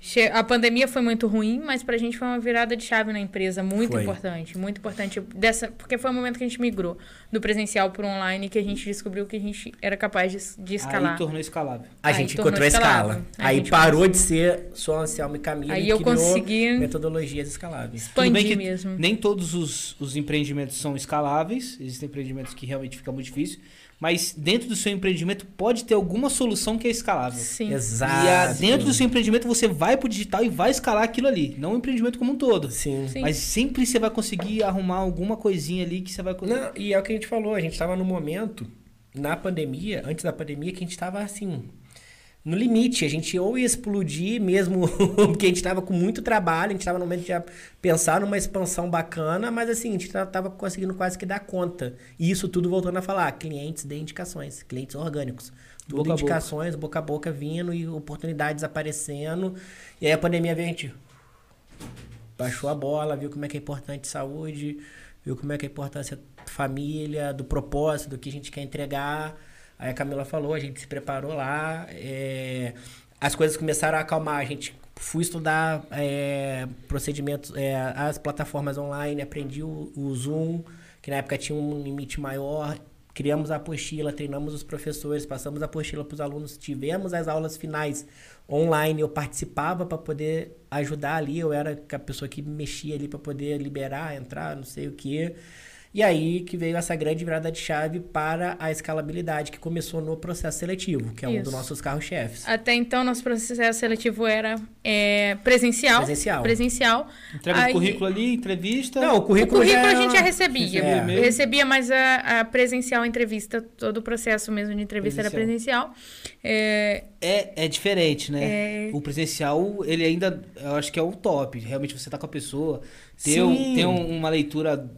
Che- A pandemia foi muito ruim, mas pra gente foi uma virada de chave na empresa muito Foi. importante. Muito importante. Dessa, porque foi o momento que a gente migrou do presencial pro online que a gente descobriu que a gente era capaz de, de escalar. Aí tornou escalável. A Aí gente encontrou a escala. Aí Aí parou conseguiu. de ser só Anselmo e Camila Aí e eu criou consegui metodologias escaláveis. Tudo bem expandir que mesmo. nem todos os, os empreendimentos são escaláveis, existem empreendimentos que realmente fica muito difícil, mas dentro do seu empreendimento pode ter alguma solução que é escalável. Sim. Exato. E a- dentro do seu empreendimento você vai pro digital e vai escalar aquilo ali, não o empreendimento como um todo. Sim. Sim. Mas sempre você vai conseguir arrumar alguma coisinha ali que você vai conseguir. Não, e é o que a gente falou, a gente estava no momento, na pandemia, antes da pandemia, que a gente estava assim, no limite. A gente ou ia explodir mesmo, porque a gente estava com muito trabalho, a gente estava no momento de pensar numa expansão bacana, mas assim, a gente estava conseguindo quase que dar conta. E isso tudo voltando a falar, clientes de indicações, clientes orgânicos. Tudo Boca a boca. indicações, boca a boca vindo e oportunidades aparecendo. E aí a pandemia veio, a gente baixou a bola, viu como é que é importante saúde, viu como é que é a importância da família, do propósito, do que a gente quer entregar. Aí a Camila falou, a gente se preparou lá, é, as coisas começaram a acalmar, a gente fui estudar é, procedimentos, é, as plataformas online, aprendi o, o Zoom, que na época tinha um limite maior, criamos a apostila, treinamos os professores, passamos a apostila para os alunos, tivemos as aulas finais online, eu participava para poder ajudar ali, eu era a pessoa que mexia ali para poder liberar, entrar, não sei o quê. E aí que veio essa grande virada de chave para a escalabilidade, que começou no processo seletivo, que é um Isso. dos nossos carros-chefes. Até então, nosso processo seletivo era é, presencial. Presencial. Presencial. Entrega o Aí- currículo ali, entrevista. Não, o O currículo, currículo já a gente já recebia. É. Recebia, mas a, a presencial a entrevista, todo o processo mesmo de entrevista era presencial. É, É, é diferente, né? É. O presencial, ele ainda, eu acho que é o top. Realmente você tá com a pessoa, ter, um- Sim. ter um- uma leitura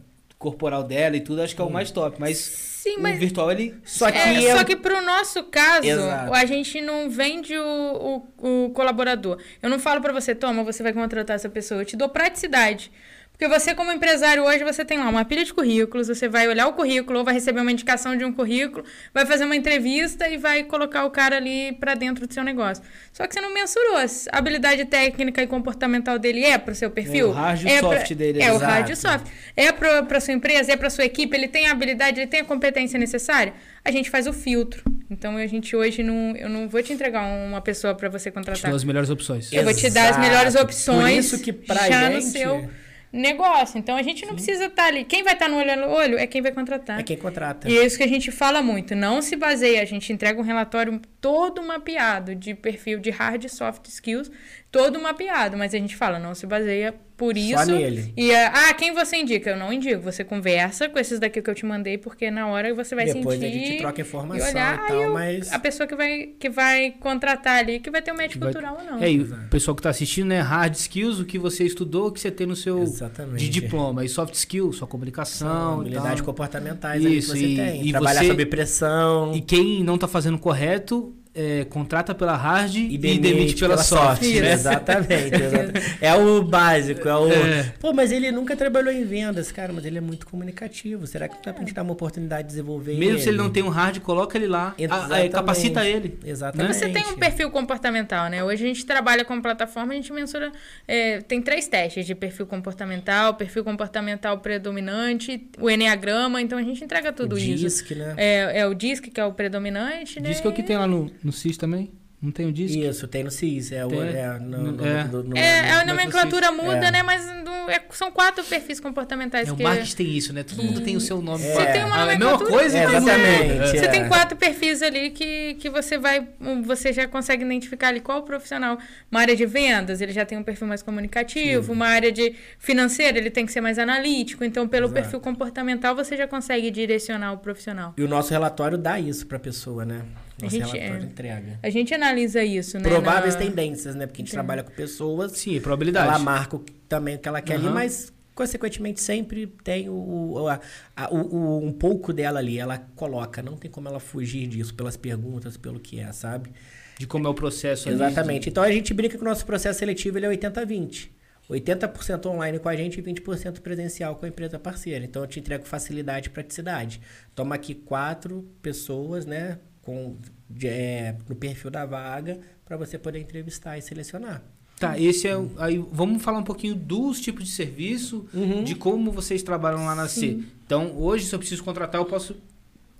corporal dela e tudo, acho que é o mais top. Mas, sim, o mas virtual, ele... Só que É, eu- só que pro nosso caso, Exato. a gente não vende o, o, o colaborador. Eu não falo pra você, toma, você vai contratar essa pessoa. Eu te dou praticidade. Porque você, como empresário, hoje você tem lá uma pilha de currículos, você vai olhar o currículo, ou vai receber uma indicação de um currículo, vai fazer uma entrevista e vai colocar o cara ali pra dentro do seu negócio. Só que você não mensurou. A habilidade técnica e comportamental dele é pro seu perfil? É, o hard o é soft pra- dele, É, o exato. hard o soft. É pra sua empresa, é pra sua equipe, ele tem a habilidade, ele tem a competência necessária? A gente faz o filtro. Então a gente hoje não. Eu não vou te entregar uma pessoa pra você Te contratar. dou as melhores opções. Eu vou te dar as melhores Exato. opções Por isso que pra já no gente seu negócio. Então a gente não precisa estar ali. Quem vai estar no olho no olho é quem vai contratar. é quem contrata. E é isso que a gente fala muito. Não se baseia, a gente entrega um relatório todo mapeado de perfil de hard e soft skills, todo mapeado, mas a gente fala, não se baseia por isso. nele. E é, ah, quem você indica? Eu não indico. Você conversa com esses daqui que eu te mandei, porque na hora você vai Depois sentir. a gente troca e informação olhar, e tal, eu- mas... a pessoa que vai, que vai contratar ali, que vai ter um match Vai- cultural ou não. É, e o pessoal que tá assistindo, né? Hard skills, o que você estudou, o que você tem no seu Exatamente. de diploma. E soft skills, sua comunicação. e habilidades comportamentais que Isso, você e- tem. e Trabalhar você- sob pressão. E quem não tá fazendo correto, é, contrata pela hard e, E demite, pela, soft. Isso. né? Exatamente, exatamente. É o básico, é o. É. Pô, mas ele nunca trabalhou em vendas, cara, mas ele é muito comunicativo. Será que dá pra gente dar uma oportunidade de desenvolver Mesmo se ele não tem um hard, coloca ele lá. A- a- Exatamente. capacita ele. Exatamente. Você tem um perfil comportamental, né? Hoje a gente trabalha com plataforma, a gente mensura. é, tem três testes de perfil comportamental, perfil comportamental predominante, o Enneagrama, então a gente entrega tudo o isso. DISC, né? É, é o DISC, que é o predominante, né? Diz que é o que tem lá no, no CIS também. Não tem o DISC? Isso, tem no CIS. É, o, Tem. é, no, no, É. no- no- É, a nomenclatura muda, é. né? Mas não- é- são quatro perfis comportamentais É, o que. marketing tem isso, né? Todo mundo tem o seu nome. É. Você tem uma é a mesma nomenclatura, coisa, É, exatamente. Você é. tem quatro perfis ali que, que você vai. Você já consegue identificar ali qual o profissional. Uma área de vendas, ele já tem um perfil mais comunicativo. Uma área de financeira, ele tem que ser mais analítico. Então, pelo Exato. perfil comportamental, você já consegue direcionar o profissional. E o nosso relatório dá isso pra pessoa, né? A Nosso gente- relatório é. entrega. A gente analisa isso, né? Prováveis na- tendências, né? Porque a gente trabalha com pessoas. Sim, probabilidade. Ela marca o- também o que ela quer ali, Aham. mas consequentemente sempre tem o, o- a- a- o- o- um pouco dela ali. Ela coloca, não tem como ela fugir disso pelas perguntas, pelo que é, sabe? De como é o processo ali. Exatamente. Então a gente brinca que o nosso processo seletivo ele é 80-20. 80% online com a gente e 20% presencial com a empresa parceira. Então eu te entrego facilidade e praticidade. Toma aqui quatro pessoas, né? Com, de- é, no perfil da vaga para você poder entrevistar e selecionar. Tá, esse é o. Aí vamos falar um pouquinho dos tipos de serviço, Uhum. de como vocês trabalham lá na C. Então, hoje, se eu preciso contratar, eu posso.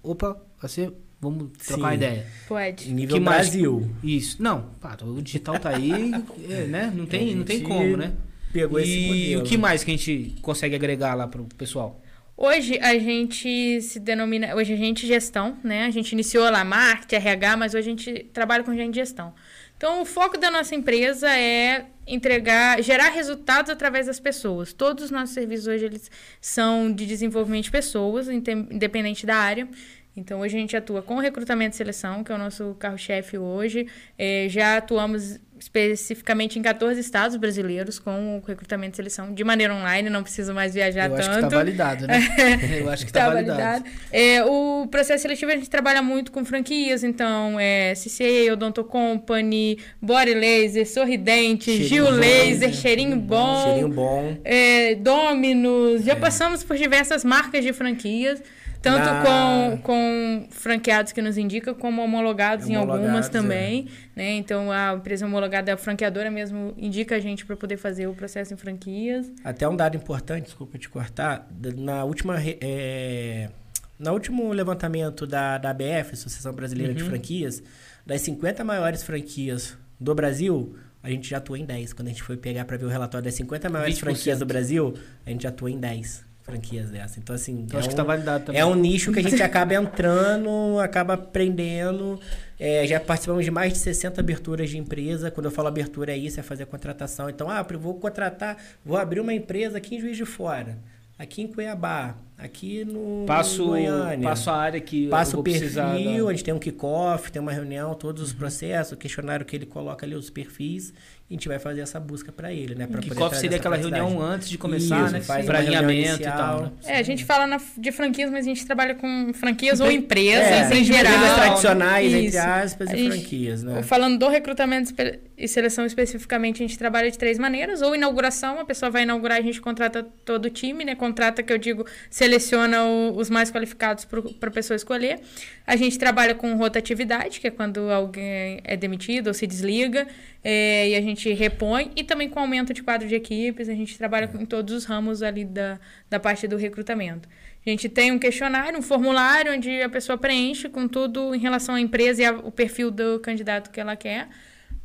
Opa, você. Vamos trocar uma Sim. ideia. Pode. Nível Que mais? Brasil. Isso. Não, pá, o digital tá aí, é, né? Não tem, não tem como, né? Pegou esse E modelo. o que mais que a gente consegue agregar lá pro pessoal? Hoje a gente se denomina. Hoje a gente gestão, né? A gente iniciou lá marketing, RH, mas hoje a gente trabalha com gente gestão. Então, o foco da nossa empresa é entregar, gerar resultados através das pessoas. Todos os nossos serviços hoje eles são de desenvolvimento de pessoas, independente da área. Então, hoje a gente atua com recrutamento e seleção, que é o nosso carro-chefe hoje. Eh, já atuamos especificamente em 14 estados brasileiros com o recrutamento e seleção de maneira online, não preciso mais viajar eu tanto. acho que tá validado, né? eu acho que tá, Tá validado. validado. É, o processo seletivo a gente trabalha muito com franquias, então é CCA, Odonto Company, Body Laser, Sorridente, Cheirinho Gil bom, Laser, né? Cheirinho Bom, Cheirinho bom. é, Dominus. Já É. passamos por diversas marcas de franquias. Tanto Na- com, com franqueados que nos indicam, como homologados, em algumas Homologados, é. também. Né? Então, a empresa homologada, a franqueadora mesmo, indica a gente para poder fazer o processo em franquias. Até um dado importante, desculpa te cortar. Na última. É, no último levantamento da, da ABF, Associação Brasileira de Uhum. Franquias, das 50 maiores franquias do Brasil, a gente já atua em 10. Quando a gente foi pegar para ver o relatório das 50 maiores 20%. franquias do Brasil, a gente já atua em 10. Franquias dessa. Então, assim. Então é acho que um- tá validado também. É um nicho que a gente acaba entrando, acaba aprendendo. É, já participamos de mais de 60 aberturas de empresa. Quando eu falo abertura é isso, é fazer contratação. Então, ah, vou contratar, vou abrir uma empresa aqui em Juiz de Fora, aqui em Cuiabá, aqui no Passo, Goiânia. passo a área que vou o perfil, da- a gente tem um kickoff, tem uma reunião, todos os processos, o questionário que ele coloca ali, os perfis, a gente vai fazer essa busca para ele, né? Pra poder Kickoff trazer seria aquela reunião antes de começar, Isso, né? faz Pra alinhamento e tal. né? É, a gente fala na- de franquias, mas a gente trabalha com franquias ou Empre- empresas É, em empresas geral. tradicionais, entre Isso. aspas, A e gente- franquias, né? Falando do recrutamento e seleção especificamente, a gente trabalha de três maneiras. Ou inauguração, a pessoa vai inaugurar, a gente contrata todo o time, né? Contrata, que eu digo, seleciona o- os mais qualificados para a pessoa escolher. A gente trabalha com rotatividade, que é quando alguém é demitido ou se desliga, é, e a gente repõe. E também com aumento de quadro de equipes, a gente trabalha com- em todos os ramos ali da, da parte do recrutamento. A gente tem um questionário, um formulário onde a pessoa preenche com tudo em relação à empresa e ao perfil do candidato que ela quer.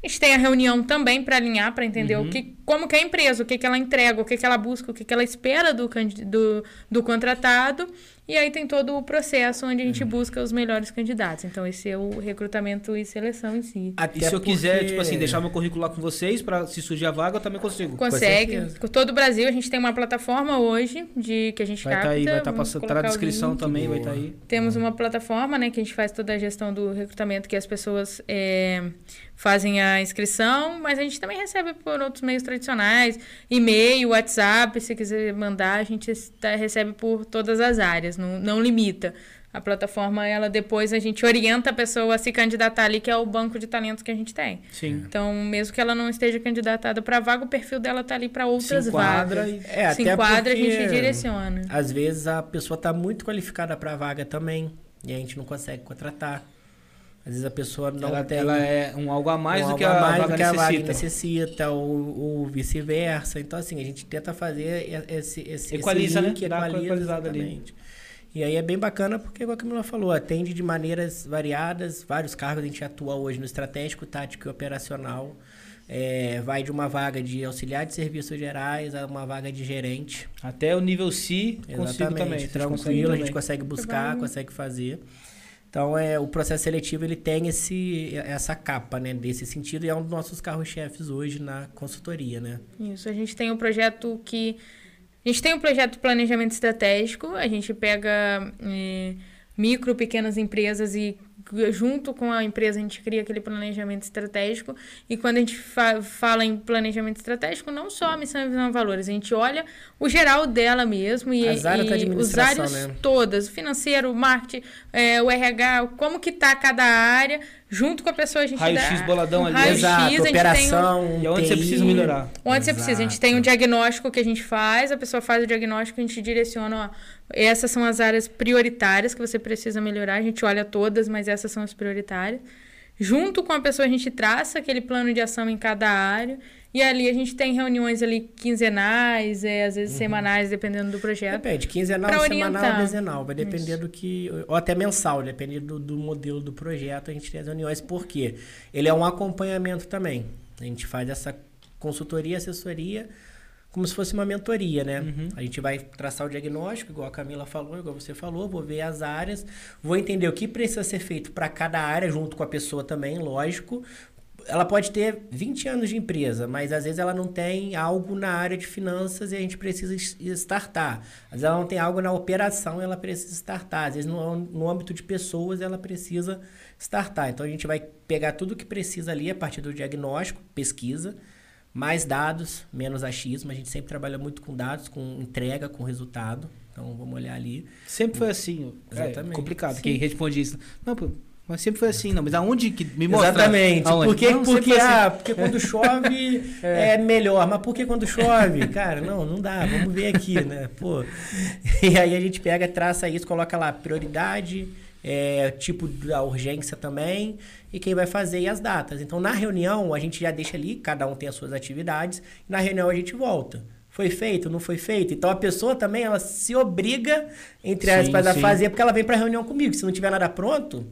A gente tem a reunião também para alinhar, para entender o que, como que é a empresa, o que, que ela entrega, o que, que ela busca, o que, que ela espera do, do, do contratado. E aí tem todo o processo onde a gente busca os melhores candidatos. Então, esse é o recrutamento e seleção em si. Até E se eu quiser, tipo assim, deixar meu currículo lá com vocês, pra se surgir a vaga, eu também consigo. Consegue. Com todo o Brasil, a gente tem uma plataforma hoje de que a gente Vai estar capta. aí, vai estar vamos passando, tá na descrição link. também, vai Boa. estar aí. Temos uma plataforma, né, que a gente faz toda a gestão do recrutamento, que as pessoas é, fazem a inscrição, mas a gente também recebe por outros meios tradicionais, e-mail, WhatsApp, se quiser mandar, a gente tá- recebe por todas as áreas, não, não limita. A plataforma, ela depois a gente orienta a pessoa a se candidatar ali, que é o banco de talentos que a gente tem. Sim. Então, mesmo que ela não esteja candidatada para vaga, o perfil dela tá ali para outras enquadra vagas. É, se até enquadra, a gente direciona. Às vezes a pessoa está muito qualificada para a vaga também e a gente não consegue contratar. Às vezes a pessoa não ela, tem ela é um algo a mais um do que a, a mais vaga do que a vaga necessita. ou, ou vice-versa. Então, assim, a gente tenta fazer esse, esse, Equaliza, esse né? link, uma equaliza, equalizada ali. E aí é bem bacana porque, igual a Camila falou, atende de maneiras variadas, vários cargos. A gente atua hoje no estratégico, tático e operacional. É, vai de uma vaga de auxiliar de serviços gerais a uma vaga de gerente. Até o nível C consigo Exatamente. também. Tranquilo, a gente consegue buscar, consegue fazer. Então, é, o processo seletivo ele tem esse, essa capa, né, desse sentido, e é um dos nossos carros-chefes hoje na consultoria, né? Isso, a gente tem um projeto que. A gente tem um projeto de planejamento estratégico, a gente pega eh, micro, pequenas empresas e junto com a empresa a gente cria aquele planejamento estratégico. E quando a gente fa fala em planejamento estratégico, não só a missão e visão e valores, a gente olha o geral dela mesmo e, As áreas e os áreas né? todas, o financeiro, o marketing, eh, o RH, como que tá cada área, junto com a pessoa a gente Raio-x dá boladão um ali. raio-x, a Exato, gente tem um- operação, E onde você TI. precisa melhorar. Onde você precisa. A gente tem um Exato. diagnóstico que a gente faz, a pessoa faz o diagnóstico, a gente direciona, ó, essas são as áreas prioritárias que você precisa melhorar. A gente olha todas, mas essas são as prioritárias. Junto com a pessoa, a gente traça aquele plano de ação em cada área. E ali a gente tem reuniões ali quinzenais, é, às vezes semanais, dependendo do projeto. Depende, quinzenal, semanal, orientar. dezenal. Vai depender do que. Ou até mensal, depende do, do modelo do projeto. A gente tem as reuniões, por quê? Ele é um acompanhamento também. A gente faz essa consultoria, assessoria, como se fosse uma mentoria, né? Uhum. A gente vai traçar o diagnóstico, igual a Camila falou, igual você falou, vou ver as áreas, vou entender o que precisa ser feito para cada área, junto com a pessoa também, lógico. Ela pode ter 20 anos de empresa, mas às vezes ela não tem algo na área de finanças e a gente precisa startar. Às vezes ela não tem algo na operação e ela precisa startar. Às vezes no, no âmbito de pessoas ela precisa startar. Então a gente vai pegar tudo que precisa ali a partir do diagnóstico, pesquisa, mais dados, menos achismo. A gente sempre trabalha muito com dados, com entrega, com resultado. Então vamos olhar ali. Sempre foi assim. É Exatamente. complicado. Quem responde isso. Não, pô, mas sempre foi assim, não. Mas aonde que me mostra? Exatamente. Aonde? Porque, Não, porque, assim. ah, porque quando chove é. melhor. Mas por que quando chove? Cara, não, não dá. Vamos ver aqui, né? Pô. E aí a gente pega, traça isso, coloca lá prioridade, é, tipo da urgência também, e quem vai fazer e as datas. Então, na reunião, a gente já deixa ali, cada um tem as suas atividades, e na reunião a gente volta. Foi feito, não foi feito? Então a pessoa também, ela se obriga, entre aspas, a fazer, porque ela vem pra reunião comigo. Se não tiver nada pronto,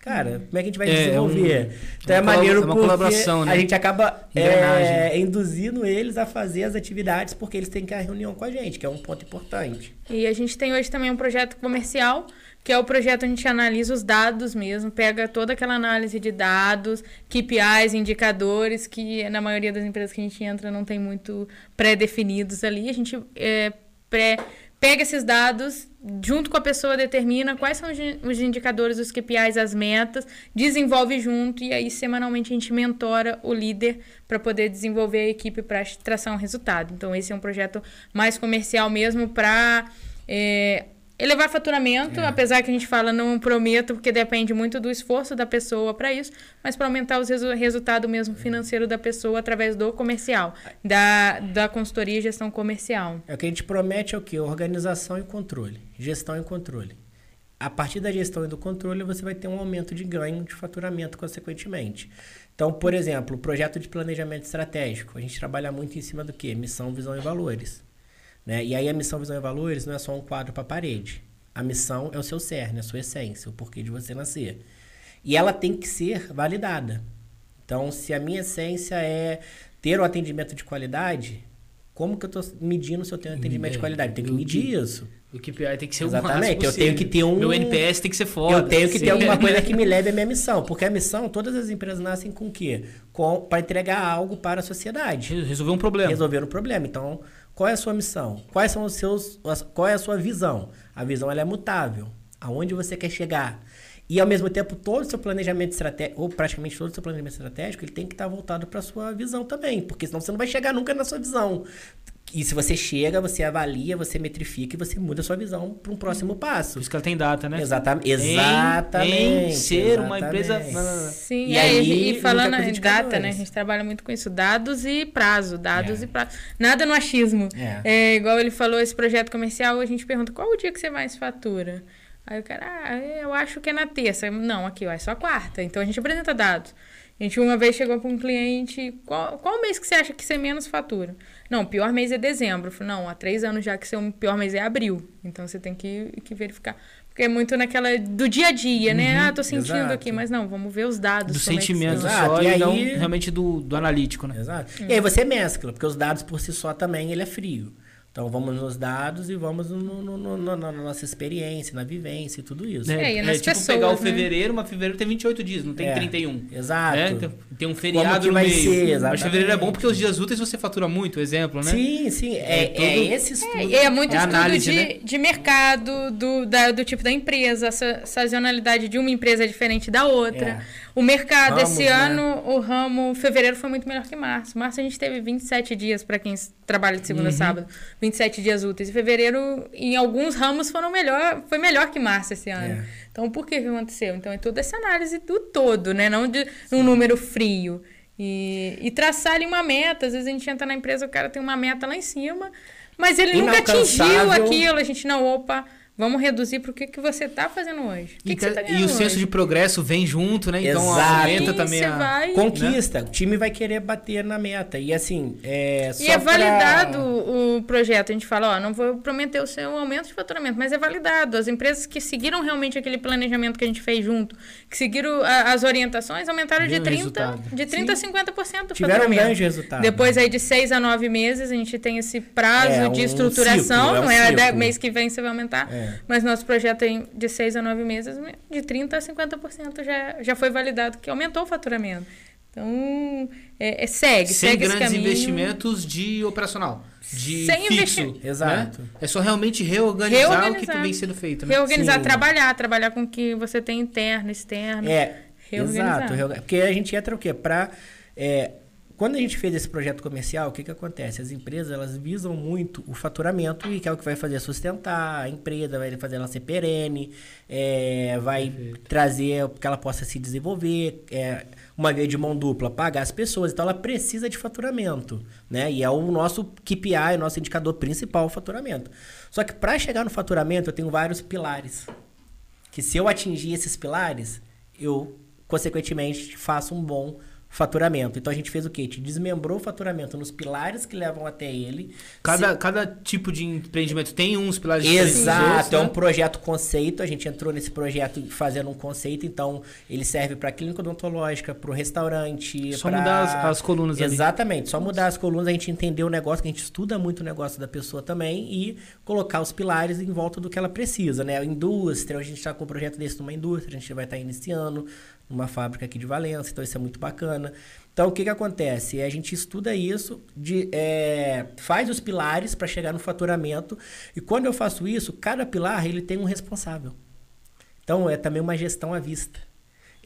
Cara, como é que a gente vai É, desenvolver? é um- então é, maneiro é uma porque colaboração, né? a gente acaba Engrenagem. é, induzindo eles a fazer as atividades porque eles têm que ir à reunião com a gente, que é um ponto importante. E a gente tem hoje também um projeto comercial, que é o projeto onde a gente analisa os dados mesmo, pega toda aquela análise de dados, KPIs, indicadores, que na maioria das empresas que a gente entra não tem muito pré-definidos ali. A gente é, pré, pega esses dados, junto com a pessoa determina quais são os in- os indicadores, os KPIs, as metas, desenvolve junto e aí semanalmente a gente mentora o líder para poder desenvolver a equipe para traçar um resultado. Então esse é um projeto mais comercial mesmo para elevar faturamento, apesar que a gente fala não prometo, porque depende muito do esforço da pessoa para isso, mas para aumentar o resu resultado mesmo financeiro da pessoa através do comercial, da, da consultoria e gestão comercial. É o que a gente promete é o quê? Organização e controle. Gestão e controle. A partir da gestão e do controle, você vai ter um aumento de ganho de faturamento, consequentemente. Então, por exemplo, o projeto de planejamento estratégico. A gente trabalha muito em cima do quê? Missão, visão e valores. Né? E aí a missão, visão e valores não é só um quadro para a parede. A missão é o seu cerne, a sua essência, o porquê de você nascer. E ela tem que ser validada. Então, se a minha essência é ter um atendimento de qualidade, como que eu estou medindo se eu tenho um atendimento de É, qualidade? Eu tenho que o medir isso. O KPI tem que ser o Exatamente, máximo eu tenho que ter um- Meu NPS tem que ser foda. eu tenho que Sim. ter alguma coisa que me leve à minha missão. Porque a missão, todas as empresas nascem com o quê? Com, para entregar algo para a sociedade. Resolver um problema. Resolver um problema. Então, qual é a sua missão? Quais são os seus. Qual é a sua visão? A visão ela é mutável. Aonde você quer chegar? E ao mesmo tempo, todo o seu planejamento estratégico, ou praticamente todo o seu planejamento estratégico, ele tem que estar voltado para a sua visão também. Porque senão você não vai chegar nunca na sua visão. E se você chega, você avalia, você metrifica e você muda a sua visão para um próximo passo. Por isso que ela tem data, né? Exatamente. Em- Exatamente. Em ser uma empresa. Sim, E é, aí, e, e linka falando em data, né? A gente trabalha muito com isso. Dados e prazo. Dados É. e prazo. Nada no achismo. É. É, igual ele falou, esse projeto comercial, a gente pergunta qual o dia que você mais fatura? Aí o cara, ah, eu acho que é na terça. Não, aqui, ó, é só quarta. Então a gente apresenta dados. A gente uma vez chegou para um cliente, qual, qual mês que você acha que você menos fatura? Não, o pior mês é dezembro. Eu falei, não, há três anos já que seu pior mês é abril. Então você tem que, que verificar. Porque é muito naquela do dia a dia, né? Ah, tô sentindo exato. aqui, mas não, vamos ver os dados. Do é sentimento. Exato, só e e, não aí- realmente do, do analítico, né? Exato. Hum. E aí você mescla, porque os dados por si só também ele é frio. Então vamos nos dados e vamos no, no- no- no- na nossa experiência, na vivência e tudo isso. É, e nas tipo pessoas, pegar o né? fevereiro, mas fevereiro tem 28 dias, não tem É. 31. Exato. Né? Tem, tem um feriado que no vai meio. ser, Mas exatamente. fevereiro é bom porque os dias úteis você fatura muito, exemplo, né? Sim, sim. É, É é tudo- esse estudo. É, é muito É estudo análise, de, né? de mercado, do, da- do tipo da empresa, essa sazonalidade de uma empresa é diferente da outra. É. O mercado, Ramos, esse né? ano, o ramo, fevereiro foi muito melhor que março. Março a gente teve 27 dias para quem trabalha de segunda a sábado, 27 dias úteis. E fevereiro, em alguns ramos, foram melhor, foi melhor que março esse ano. É. Então, por que aconteceu? Então, é toda essa análise do todo, né? Não de um número frio. E, e traçar ali uma meta. Às vezes a gente entra na empresa, o cara tem uma meta lá em cima, mas ele nunca atingiu aquilo. A gente, não, opa, vamos reduzir para o que, que você tá fazendo hoje. O que, E, que você ca- tá e o senso de progresso vem junto, né? Então Exato. aumenta Sim, também a. vai- Conquista. O time vai querer bater na meta. E assim, é. E é pra- validado o projeto. A gente fala, ó, não vou prometer o seu aumento de faturamento, mas é validado. As empresas que seguiram realmente aquele planejamento que a gente fez junto, que seguiram a- as orientações, aumentaram de Viu o 30, resultado. de 30 a 50% do Tiveram um faturamento. grande resultado. Depois aí de seis a nove meses, a gente tem esse prazo É, de um estruturação. ciclo, é um não é ciclo. mês que vem você vai aumentar. É. Mas nosso projeto tem de seis a nove meses, de 30 a 50% já, já foi validado que aumentou o faturamento. Então, é, é- segue, Sem segue grandes investimentos de operacional. De Sem fixo. investi- Exato. né? É só realmente reorganizar, o que Reorganizar. vem sendo feito. Né? Reorganizar, Sim. trabalhar, trabalhar com o que você tem interno, externo. É, Reorganizar. exato. Porque a gente entra o quê? Pra, é, quando a gente fez esse projeto comercial, o que, que acontece? As empresas elas visam muito o faturamento e que é o que vai fazer sustentar a empresa, vai fazer ela ser perene, é, vai trazer que ela possa se desenvolver, é, uma via de mão dupla, pagar as pessoas. Então ela precisa de faturamento, né? E é o nosso KPI, o nosso indicador principal, o faturamento. Só que para chegar no faturamento, eu tenho vários pilares que se eu atingir esses pilares, eu, consequentemente, faço um bom faturamento. Então a gente fez o quê? A gente desmembrou o faturamento nos pilares que levam até ele. Cada, cada tipo de empreendimento tem uns pilares Exato, outros, é um né? projeto conceito. A gente entrou nesse projeto fazendo um conceito, então ele serve para clínica odontológica, para o restaurante, Só pra- mudar as, as colunas ali. Exatamente, só mudar as colunas, a gente entender o negócio, que a gente estuda muito o negócio da pessoa também e colocar os pilares em volta do que ela precisa, né? A indústria, a gente está com um projeto desse numa indústria, a gente vai estar iniciando numa fábrica aqui de Valença, então isso é muito bacana. Então, o que, que acontece? A gente estuda isso, de, é, faz os pilares para chegar no faturamento, e quando eu faço isso, cada pilar ele tem um responsável. Então, é também uma gestão à vista.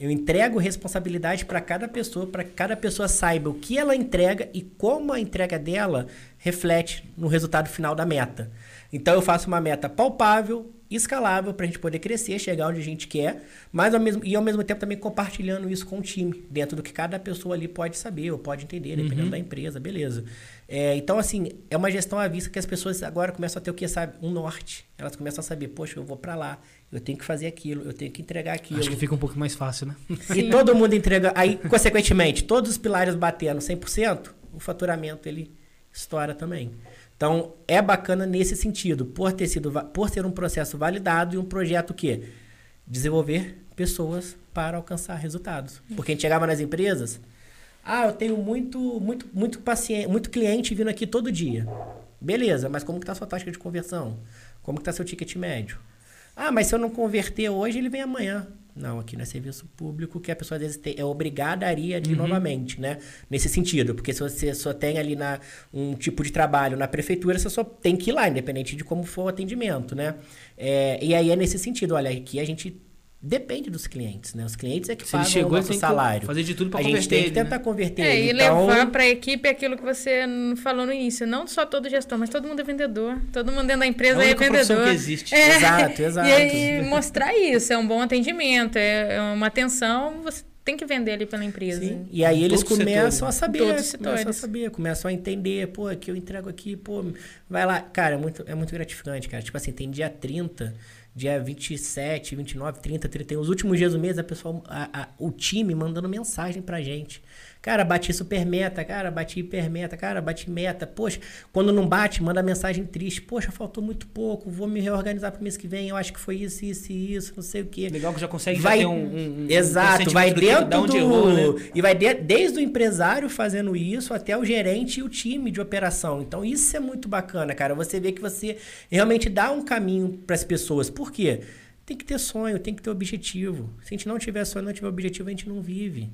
Eu entrego responsabilidade para cada pessoa, para que cada pessoa saiba o que ela entrega e como a entrega dela reflete no resultado final da meta. Então eu faço uma meta palpável, escalável, para a gente poder crescer, chegar onde a gente quer, mas ao mesmo, e ao mesmo tempo também compartilhando isso com o time, dentro do que cada pessoa ali pode saber ou pode entender, dependendo Uhum. da empresa, beleza. É, então, assim, é uma gestão à vista que as pessoas agora começam a ter o que, sabe? Um norte. Elas começam a saber, poxa, eu vou para lá, eu tenho que fazer aquilo, eu tenho que entregar aquilo. Acho que fica um pouco mais fácil, né? E todo mundo entrega. Aí, consequentemente, todos os pilares batendo 100%, o faturamento ele estoura também. Então, é bacana nesse sentido, por ter sido por ser um processo validado e um projeto que desenvolver pessoas para alcançar resultados. Porque a gente chegava nas empresas, ah, eu tenho muito muito muito paciente, muito cliente vindo aqui todo dia. Beleza, mas como que tá a sua taxa de conversão? Como que tá seu ticket médio? Ah, mas se eu não converter hoje, ele vem amanhã. Não, aqui não é serviço público que a pessoa às vezes tem- é obrigada a ir ali novamente, né? Nesse sentido, porque se você só tem ali na, um tipo de trabalho na prefeitura, você só tem que ir lá, independente de como for o atendimento, né? É, e aí é nesse sentido, olha, aqui a gente depende dos clientes, né? Os clientes é que Se ele pagam chegou, o nosso tem que salário. fazer de tudo pra a gente converter tem que né? tentar converter É, ele. e então, levar para a equipe aquilo que você falou no início. Não só todo gestor, mas todo mundo é vendedor. Todo mundo dentro da É a empresa é profissão vendedor. que existe. É. Exato, exato. E aí mostrar isso, é um bom atendimento, é é uma atenção, você tem que vender ali pela empresa. Sim. E aí eles Todos os começam setores, a saber, Todos os começam a saber, começam a entender, pô, que eu entrego aqui, pô, vai lá. Cara, é muito, é muito gratificante, cara. Tipo assim, tem dia 30, dia 27, 29, 30, 31. Os últimos dias do mês, a pessoa, a- a- o time mandando mensagem pra gente. Cara, bati super meta, cara, bati hiper meta, cara, bati meta. Poxa, quando não bate, manda mensagem triste. Poxa, faltou muito pouco, vou me reorganizar pro mês que vem. Eu acho que foi isso, isso e isso, não sei o quê. Legal que já consegue Vai- já ter um, um, um Exato, consentimento vai do dentro onde do. errou, né? E vai de- desde o empresário fazendo isso até o gerente e o time de operação. Então, isso é muito bacana, cara. Você vê que você realmente dá um caminho para as pessoas. Por quê? Tem que ter sonho, tem que ter objetivo. Se a gente não tiver sonho, não tiver objetivo, a gente não vive.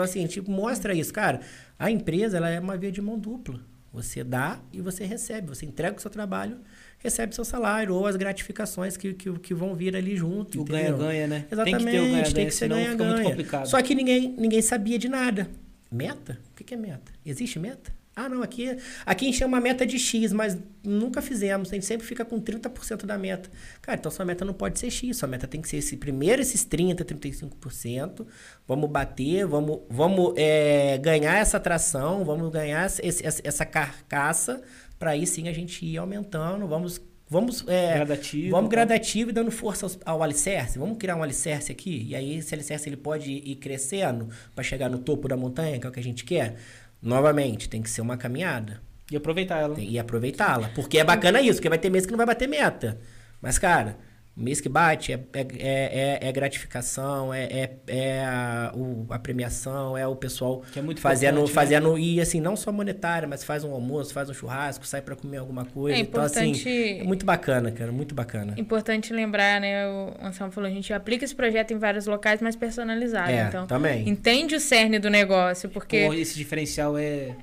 Então, assim, a gente mostra isso. Cara, a empresa ela é uma via de mão dupla. Você dá e você recebe. Você entrega o seu trabalho, recebe seu salário ou as gratificações que, que, que vão vir ali junto. O ganha-ganha, né? Exatamente, Tem que ter o tem que ser senão fica muito ganha-ganha. complicado. Só que ninguém, ninguém sabia de nada. Meta? O que é meta? Existe meta? Ah, não, aqui, aqui a gente chama meta de X, mas nunca fizemos. A gente sempre fica com 30% da meta. Cara, então sua meta não pode ser X. Sua meta tem que ser esse, primeiro esses 30%, 35%. Vamos bater, vamos, vamos é, ganhar essa atração, vamos ganhar esse, essa, carcaça, para aí sim a gente ir aumentando. Vamos, vamos é, Gradativo. Vamos tá? gradativo e dando força aos- ao, alicerce. Vamos criar um alicerce aqui. E aí esse alicerce ele pode ir crescendo para chegar no topo da montanha, que é o que a gente quer. Novamente, tem que ser uma caminhada. E aproveitar ela. Tem- e aproveitá-la. Porque é bacana isso, porque vai ter mês que não vai bater meta. Mas, cara, mês que bate é, é, é, é- é gratificação, é, é, é a, o- a premiação, é o pessoal Que é muito fazendo, importante, né? fazendo e assim, não só monetária, mas faz um almoço, faz um churrasco, sai para comer alguma coisa. É então, assim, importante- é muito bacana, cara, muito bacana. Importante lembrar, né? O Anselmo falou, a gente aplica esse projeto em vários locais, mas personalizado. É, então, também. entende o cerne do negócio, porque Pô, esse diferencial é.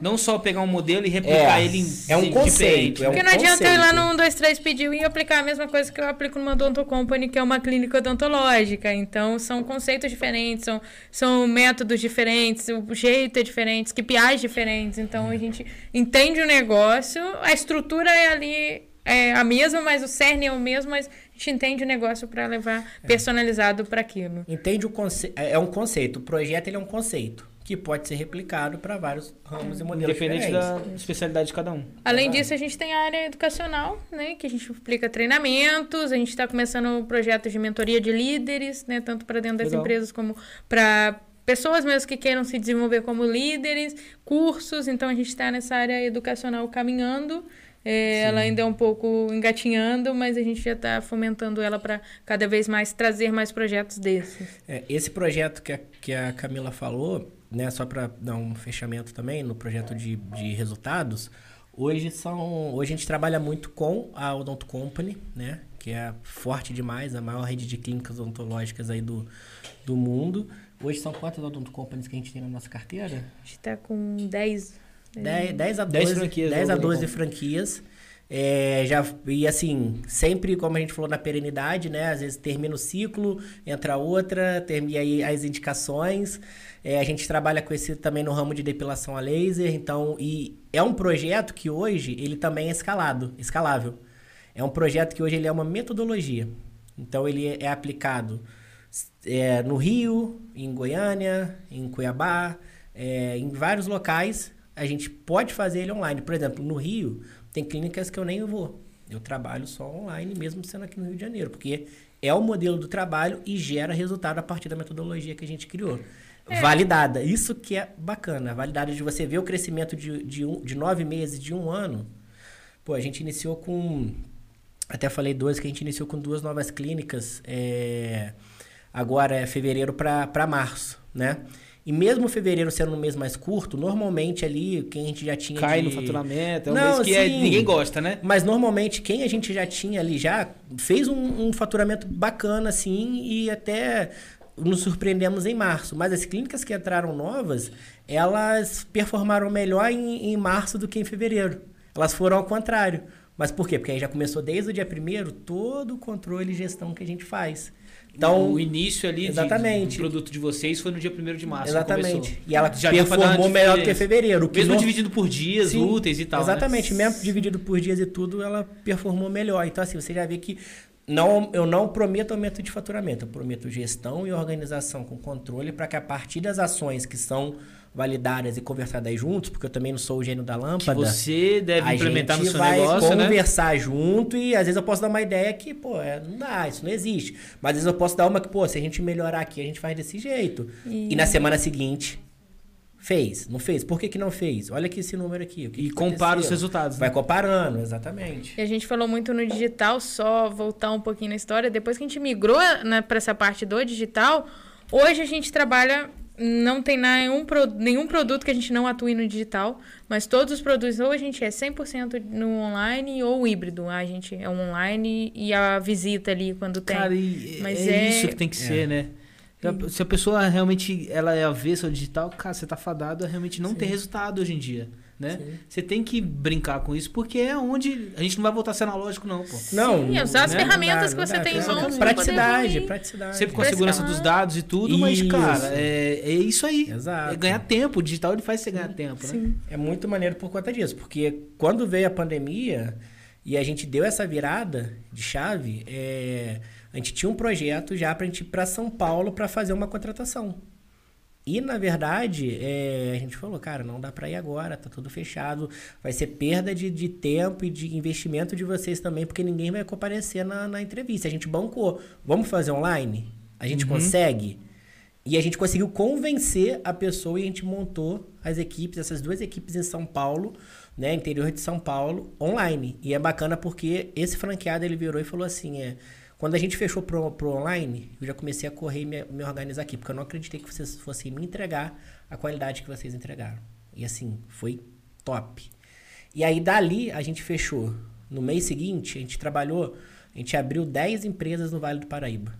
Não só pegar um modelo e replicar É, ele em é um conceito, é um? Porque não adianta eu ir lá conceito. no 1, 2, 3 pediu e aplicar a mesma coisa que eu aplico numa Odonto Company, que é uma clínica odontológica. Então, são conceitos diferentes, são, são métodos diferentes, o jeito é diferente, KPIs diferentes. Então, a gente entende o negócio, a estrutura é ali é a mesma, mas o cerne é o mesmo, mas a gente entende o negócio para levar personalizado para aquilo. Entende o conceito? É um conceito. O projeto ele é um conceito que pode ser replicado para vários ramos e modelos Independente diferentes. da especialidade de cada um. Além disso, a gente tem a área educacional, né? Que a gente aplica treinamentos, a gente está começando projetos de mentoria de líderes, né? Tanto para dentro das Legal. empresas como para pessoas mesmo que queiram se desenvolver como líderes, cursos. Então a gente está nessa área educacional caminhando. É, ela ainda é um pouco engatinhando, mas a gente já está fomentando ela para cada vez mais trazer mais projetos desses. É, esse projeto que a, que a Camila falou, né, só para dar um fechamento também no projeto de, de resultados, hoje são hoje a gente trabalha muito com a Odonto Company, né, que é forte demais, a maior rede de clínicas odontológicas aí do, do mundo. Hoje são quantas Odonto Companies que a gente tem na nossa carteira? A gente está com 10 10, 10 a 12 10 franquias, 10 a né, 12 Odonto. franquias. É, já, e assim, sempre, como a gente falou na perenidade, né? Às vezes termina o ciclo, entra outra, termina aí as indicações. É, a gente trabalha com esse também no ramo de depilação a laser, então, e é um projeto que hoje ele também é escalado, escalável. É um projeto que hoje ele é uma metodologia. Então ele é aplicado é, no Rio, em Goiânia, em Cuiabá, é, em vários locais. A gente pode fazer ele online. Por exemplo, no Rio, tem clínicas que eu nem vou. Eu trabalho só online, mesmo sendo aqui no Rio de Janeiro, porque é o modelo do trabalho e gera resultado a partir da metodologia que a gente criou. Validada. Isso que é bacana. Validada de você ver o crescimento de, de, um, de nove meses, de um ano. Pô, a gente iniciou com. Até falei dois, que a gente iniciou com duas novas clínicas. É, agora é fevereiro para março, né? E mesmo fevereiro sendo um mês mais curto, normalmente ali, quem a gente já tinha Cai de... no faturamento, é um Não, mês que é- sim. ninguém gosta, né? Mas normalmente quem a gente já tinha ali já fez um, um faturamento bacana, assim, e até nos surpreendemos em março. Mas as clínicas que entraram novas, elas performaram melhor em, em março do que em fevereiro. Elas foram ao contrário. Mas por quê? Porque aí já começou desde o dia primeiro todo o controle e gestão que a gente faz. Então, o início ali de- exatamente. do produto de vocês foi no dia 1 de março. exatamente. E ela Já performou melhor do que fevereiro. que Mesmo dividido por dias Sim, úteis e tal. né? Exatamente, mesmo dividido por dias e tudo, ela performou melhor. Então, assim, você já vê que não, eu não prometo aumento de faturamento, eu prometo gestão e organização com controle para que a partir das ações que são validadas e conversadas juntos, porque eu também não sou o gênio da Que lâmpada. você deve a implementar no gente seu vai negócio, né? conversar junto e às vezes eu posso dar uma ideia que, pô, é, não dá, isso não existe. Mas às vezes eu posso dar uma que, pô, se a gente melhorar aqui, a gente faz desse jeito. E, na semana seguinte, fez, não fez. Por que, que não fez? Olha aqui esse número aqui. o que E que compara os resultados. Vai né? comparando, exatamente. E a gente falou muito no digital, só voltar um pouquinho na história. Depois que a gente migrou né, para essa parte do digital, hoje a gente trabalha. Não tem nenhum, nenhum produto que a gente não atue no digital, mas todos os produtos, ou a gente é 100% no online ou híbrido. A gente é um online e a visita ali quando tem. Cara, e Mas é, é- isso que tem que ser, né? Se a pessoa realmente ela é avessa ao digital, cara, você tá fadado a realmente não ter resultado hoje em dia, né? Você tem que brincar com isso, porque é onde a gente não vai voltar a ser analógico não, pô. Não, Sim, usar as né? ferramentas Não que você tem em mãos pra Praticidade, praticidade. Sempre com a segurança dos dados e tudo, mas, Isso. cara, é, é isso aí. Exato. É ganhar tempo. O digital ele faz você ganhar tempo, né? Sim. É muito maneiro por conta disso, porque quando veio a pandemia e a gente deu essa virada de chave, é, a gente tinha um projeto já pra gente ir pra São Paulo para fazer uma contratação. E, na verdade, é, a gente falou, cara, não dá para ir agora, tá tudo fechado. Vai ser perda de, de tempo e de investimento de vocês também, porque ninguém vai comparecer na, na entrevista. A gente bancou. Vamos fazer online? A gente consegue? E a gente conseguiu convencer a pessoa e a gente montou as equipes, essas duas equipes em São Paulo, né, interior de São Paulo, online. E é bacana porque esse franqueado ele virou e falou assim, é, quando a gente fechou pro, pro online, eu já comecei a correr e me, me organizar aqui, porque eu não acreditei que vocês fossem me entregar a qualidade que vocês entregaram. E assim, foi top. E aí dali a gente fechou. No mês seguinte, a gente trabalhou, a gente abriu 10 empresas no Vale do Paraíba.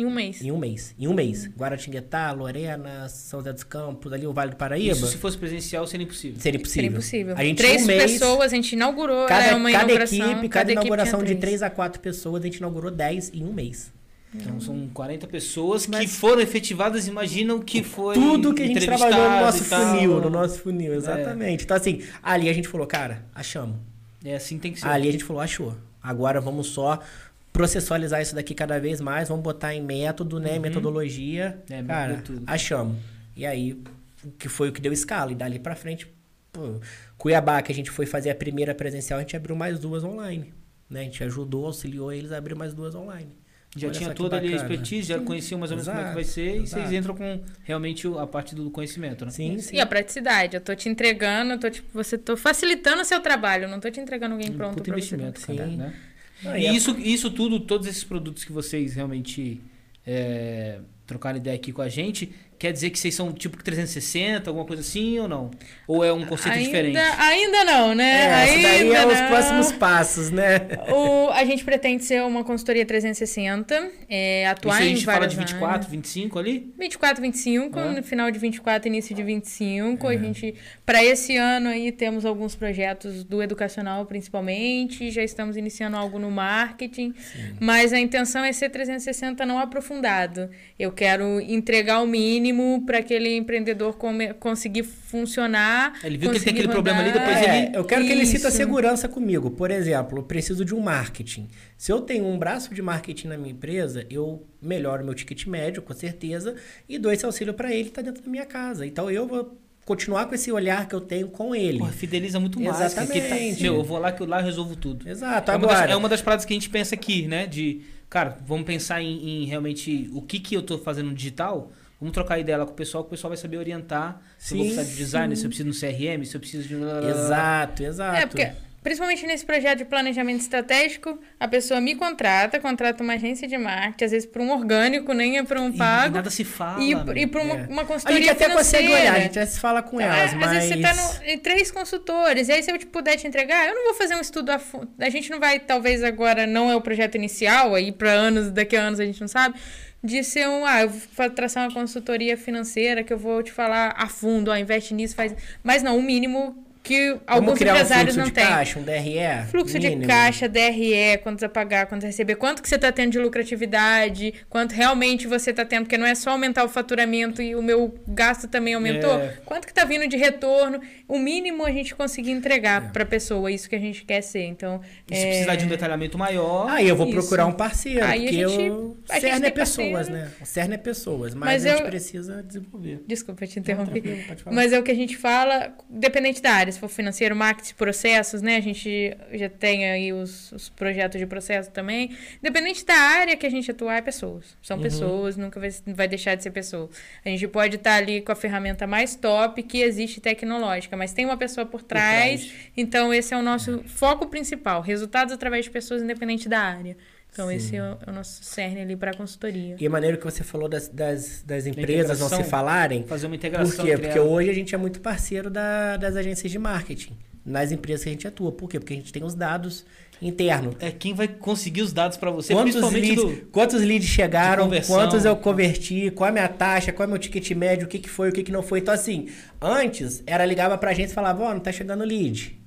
Em um mês. Em um mês. Em um mês. Guaratinguetá, Lorena, São José dos Campos, ali o Vale do Paraíba. Isso se fosse presencial seria impossível. Seria possível. Seria impossível. A gente Três um mês, pessoas, a gente inaugurou, Cada, era uma cada inauguração. equipe, cada, equipe inauguração de três. 3 a 4 pessoas, a gente inaugurou 10 em um mês. Então são 40 pessoas que Mas- foram efetivadas, imaginam que foi Tudo que a gente trabalhou no nosso funil, no nosso funil, exatamente. Então, assim, ali a gente falou, cara, achamos. É assim tem que ser. Ali a gente falou, achou. Agora vamos só processualizar isso daqui cada vez mais, vamos botar em método, né? Metodologia. É, cara, tudo. achamos. E aí, o que foi o que deu escala. E dali pra frente, pô, Cuiabá, que a gente foi fazer a primeira presencial, a gente abriu mais duas online. Né? A gente ajudou, auxiliou eles a abrir mais duas online. Já Olha tinha toda ali a expertise, já Sim. conheciam mais ou menos como é que vai Exato, ser, e vocês exato. entram com realmente a parte do conhecimento, né? Sim, sim. E a praticidade, eu tô te entregando, eu tô tipo, você tô facilitando o seu trabalho, não tô te entregando alguém pronto Um Puta pra investimento, você. cara, Sim. né? Não, E é- isso, isso tudo, todos esses produtos que vocês realmente é, trocaram ideia aqui com a gente, quer dizer que vocês são tipo 360, alguma coisa assim ou não? Ou é um conceito ainda, diferente? Ainda não, né? É, ainda daí é os não. próximos passos, né? O, a gente pretende ser uma consultoria 360, é, Isso atuar a em gente fala de 24, áreas. 25 ali? 24, 25, Ah. no final de 24, início de 25. É. A gente, para esse ano aí, temos alguns projetos do educacional, principalmente. Já estamos iniciando algo no marketing. Mas a intenção é ser 360 não aprofundado. Eu quero entregar o mínimo para aquele empreendedor come- conseguir funcionar. Ele viu que ele tem aquele problema ali, rodar. depois É, ele- eu quero que ele Isso. segurança comigo. Por exemplo, eu preciso de um marketing. Se eu tenho um braço de marketing na minha empresa, eu melhoro meu ticket médio, com certeza, e dou esse auxílio para ele que está dentro da minha casa. Então eu vou continuar com esse olhar que eu tenho com ele. Porra, fideliza muito mais. que Exatamente. Tá, meu, eu vou lá que eu lá resolvo tudo. Exato. É uma, das, Agora, é uma das paradas que a gente pensa aqui, né? De, cara, vamos pensar em, em realmente o que, que eu tô fazendo no digital. Vamos trocar ideia lá com o pessoal, que o pessoal vai saber orientar. Se eu vou Sim, precisar de design, se eu preciso no CRM, se eu preciso de. exato, exato. É, porque, principalmente nesse projeto de planejamento estratégico, a pessoa me contrata, contrata uma agência de marketing, às vezes para um orgânico, nem é para um E, e pago, nada se fala. e, e para uma, É. uma a consultoria gente até consegue financeira. olhar, a gente já se fala com Ah, elas, Às mas... vezes você tá no, em três consultores, e aí se eu te puder te entregar, eu não vou fazer um estudo a fundo. A gente não vai, talvez agora, não é o projeto inicial, aí para anos, daqui a anos a gente não sabe, de ser um, ah, eu vou traçar uma consultoria financeira que eu vou te falar a fundo, ó, investe nisso, faz... Mas não, o mínimo que alguns criar um empresários fluxo não de têm. caixa, um DRE Fluxo mínimo. de caixa, DRE, quantos a pagar, quantos a receber, quanto que você está tendo de lucratividade, quanto realmente você está tendo, porque não é só aumentar o faturamento e o meu gasto também aumentou, É. quanto que está vindo de retorno, o mínimo a gente conseguir entregar É. para a pessoa, isso que a gente quer ser. Então, E se é, precisar de um detalhamento maior. Aí eu vou Isso. procurar um parceiro, Aí a porque gente- eu... a gente CERN é pessoas, parceiro. né? O CERN é pessoas, mas, Mas a gente eu- precisa desenvolver. Desculpa te Não, interromper. Mas é o que a gente fala, dependente da área, se for financeiro, marketing, processos, né? A gente já tem aí os, os projetos de processo também. Independente da área que a gente atuar, é pessoas. São Uhum. pessoas, nunca vai, vai deixar de ser pessoa. A gente pode estar ali com a ferramenta mais top que existe tecnológica, mas tem uma pessoa por trás. trás. Então, esse é o nosso foco principal. Resultados através de pessoas, independente da área. Então, Sim. esse é o, é o nosso cerne ali para a consultoria. E a maneira que você falou das, das, das empresas não se falarem, Fazer uma por integração. quê? entre Porque hoje a gente é muito parceiro da- das agências de marketing, nas empresas que a gente atua. Por quê? Porque a gente tem os dados internos. É quem vai conseguir os dados pra você, Quantos principalmente leads, do. quantos leads chegaram, quantos eu converti, qual é a minha taxa, qual é o meu ticket médio, o que, que foi, o que, que não foi. Então, assim, antes era ligava pra gente e falava, ó, não tá chegando lead.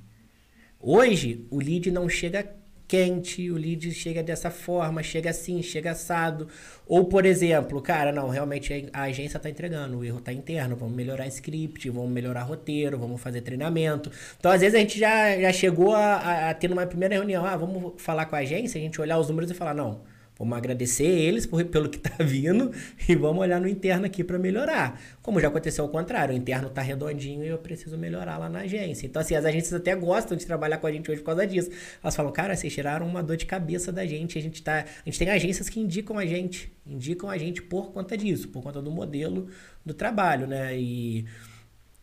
Hoje, o lead não chega quente, o lead chega dessa forma, chega assim, chega assado. Ou, por exemplo, cara, não, realmente a agência tá entregando, o erro tá interno, vamos melhorar script, vamos melhorar roteiro, vamos fazer treinamento. Então, às vezes, a gente já, já chegou a, a, a ter numa primeira reunião, ah, vamos falar com a agência, a gente olhar os números e falar, não, Vamos agradecer eles por, pelo que tá vindo e vamos olhar no interno aqui para melhorar. Como já aconteceu ao contrário, o interno tá redondinho e eu preciso melhorar lá na agência. Então, assim, as agências até gostam de trabalhar com a gente hoje por causa disso. Elas falam, cara, vocês tiraram uma dor de cabeça da gente. A gente, tá, a gente tem agências que indicam a gente, indicam a gente por conta disso, por conta do modelo do trabalho, né? E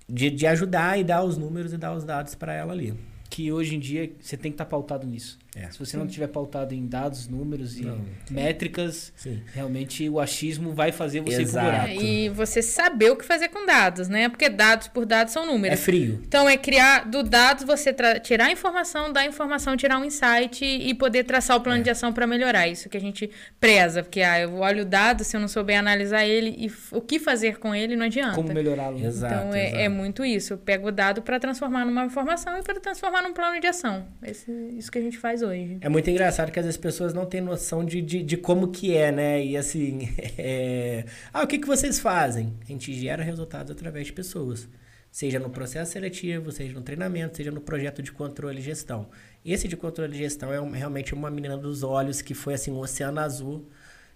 de, de ajudar e dar os números e dar os dados para ela ali. Que hoje em dia você tem que estar pautado nisso. É. Se você não tiver pautado em dados, números e Não. métricas, Sim. realmente o achismo vai fazer você ir pro Exato. buraco. É, e você saber o que fazer com dados, né? Porque dados por dados são É números. frio. Então, é criar do dados, você tirar a informação, da informação, tirar um insight e poder traçar o plano É. de ação para melhorar. Isso que a gente preza. Porque ah, eu olho o dado, se eu não souber analisar ele e o que fazer com ele, não adianta. Como melhorá-lo. Exato. então, é, exato. é muito isso. Eu pego o dado para transformar numa informação e para transformar num plano de ação. Esse, isso que a gente faz hoje. É muito engraçado que às vezes as pessoas não têm noção de, de, de como que é, né? E assim, é... ah, o que, que vocês fazem? A gente gera resultados através de pessoas. Seja no processo seletivo, seja no treinamento, seja no projeto de controle e gestão. Esse de controle e gestão é um- realmente uma menina dos olhos que foi assim, um oceano azul.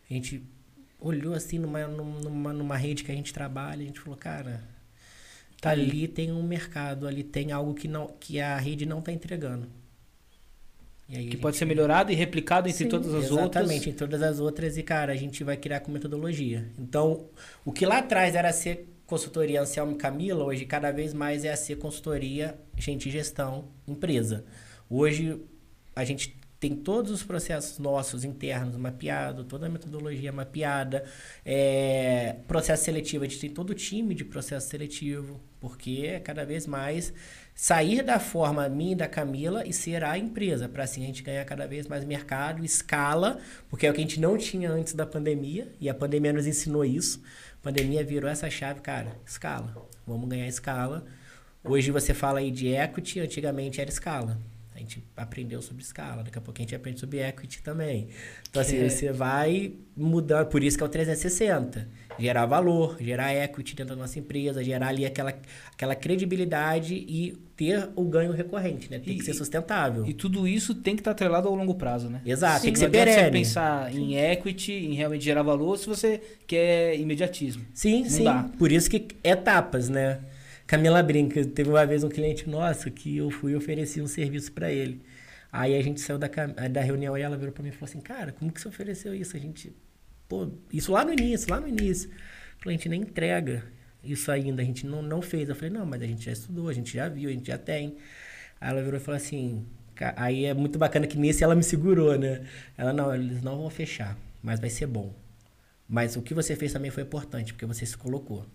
A gente olhou assim numa, numa, numa rede que a gente trabalha, a gente falou, cara, Tá ali tem um mercado, ali tem algo que, não, que a rede não está entregando. E Que pode ser melhorado e replicado entre Sim. todas as outras. Exatamente, em todas as outras. E, cara, a gente vai criar com metodologia. Então, o que lá atrás era ser consultoria Anselmo e Camila, hoje cada vez mais é a ser consultoria, gente, gestão, empresa. Hoje, a gente tem todos os processos nossos internos mapeados, toda a metodologia mapeada, é, processo seletivo, a gente tem todo o time de processo seletivo, porque é cada vez mais sair da forma minha e da Camila e ser a empresa, para assim a gente ganhar cada vez mais mercado, escala, porque é o que a gente não tinha antes da pandemia, e a pandemia nos ensinou isso. A pandemia virou essa chave, cara, escala. Vamos ganhar escala. Hoje você fala aí de equity, antigamente era escala. A gente aprendeu sobre escala, daqui a pouco a gente aprende sobre equity também. Então, assim, É. você vai mudando, por isso que é o 360. Gerar valor, gerar equity dentro da nossa empresa, gerar ali aquela, aquela credibilidade e ter o ganho recorrente, né? Tem E- que ser sustentável. E tudo isso tem que estar atrelado ao longo prazo, né? Exato, tem que ser adianta você perene. pensar em equity, em realmente gerar valor, se você quer imediatismo. Sim, Não sim. dá. Por isso que etapas, né? Camila brinca, teve uma vez um cliente nosso que eu fui ofereci um serviço para ele. Aí a gente saiu da, cam- da reunião e ela virou para mim e falou assim: Cara, como que você ofereceu isso? A gente. Pô, isso lá no início, lá no início. A gente nem entrega isso ainda, a gente não, não fez. Eu falei: Não, mas a gente já estudou, a gente já viu, a gente já tem. Aí ela virou e falou assim: "Ca- Aí é muito bacana que nesse ela me segurou, né? Ela: Não, eles não vão fechar, mas vai ser bom. Mas o que você fez também foi importante, porque você se colocou.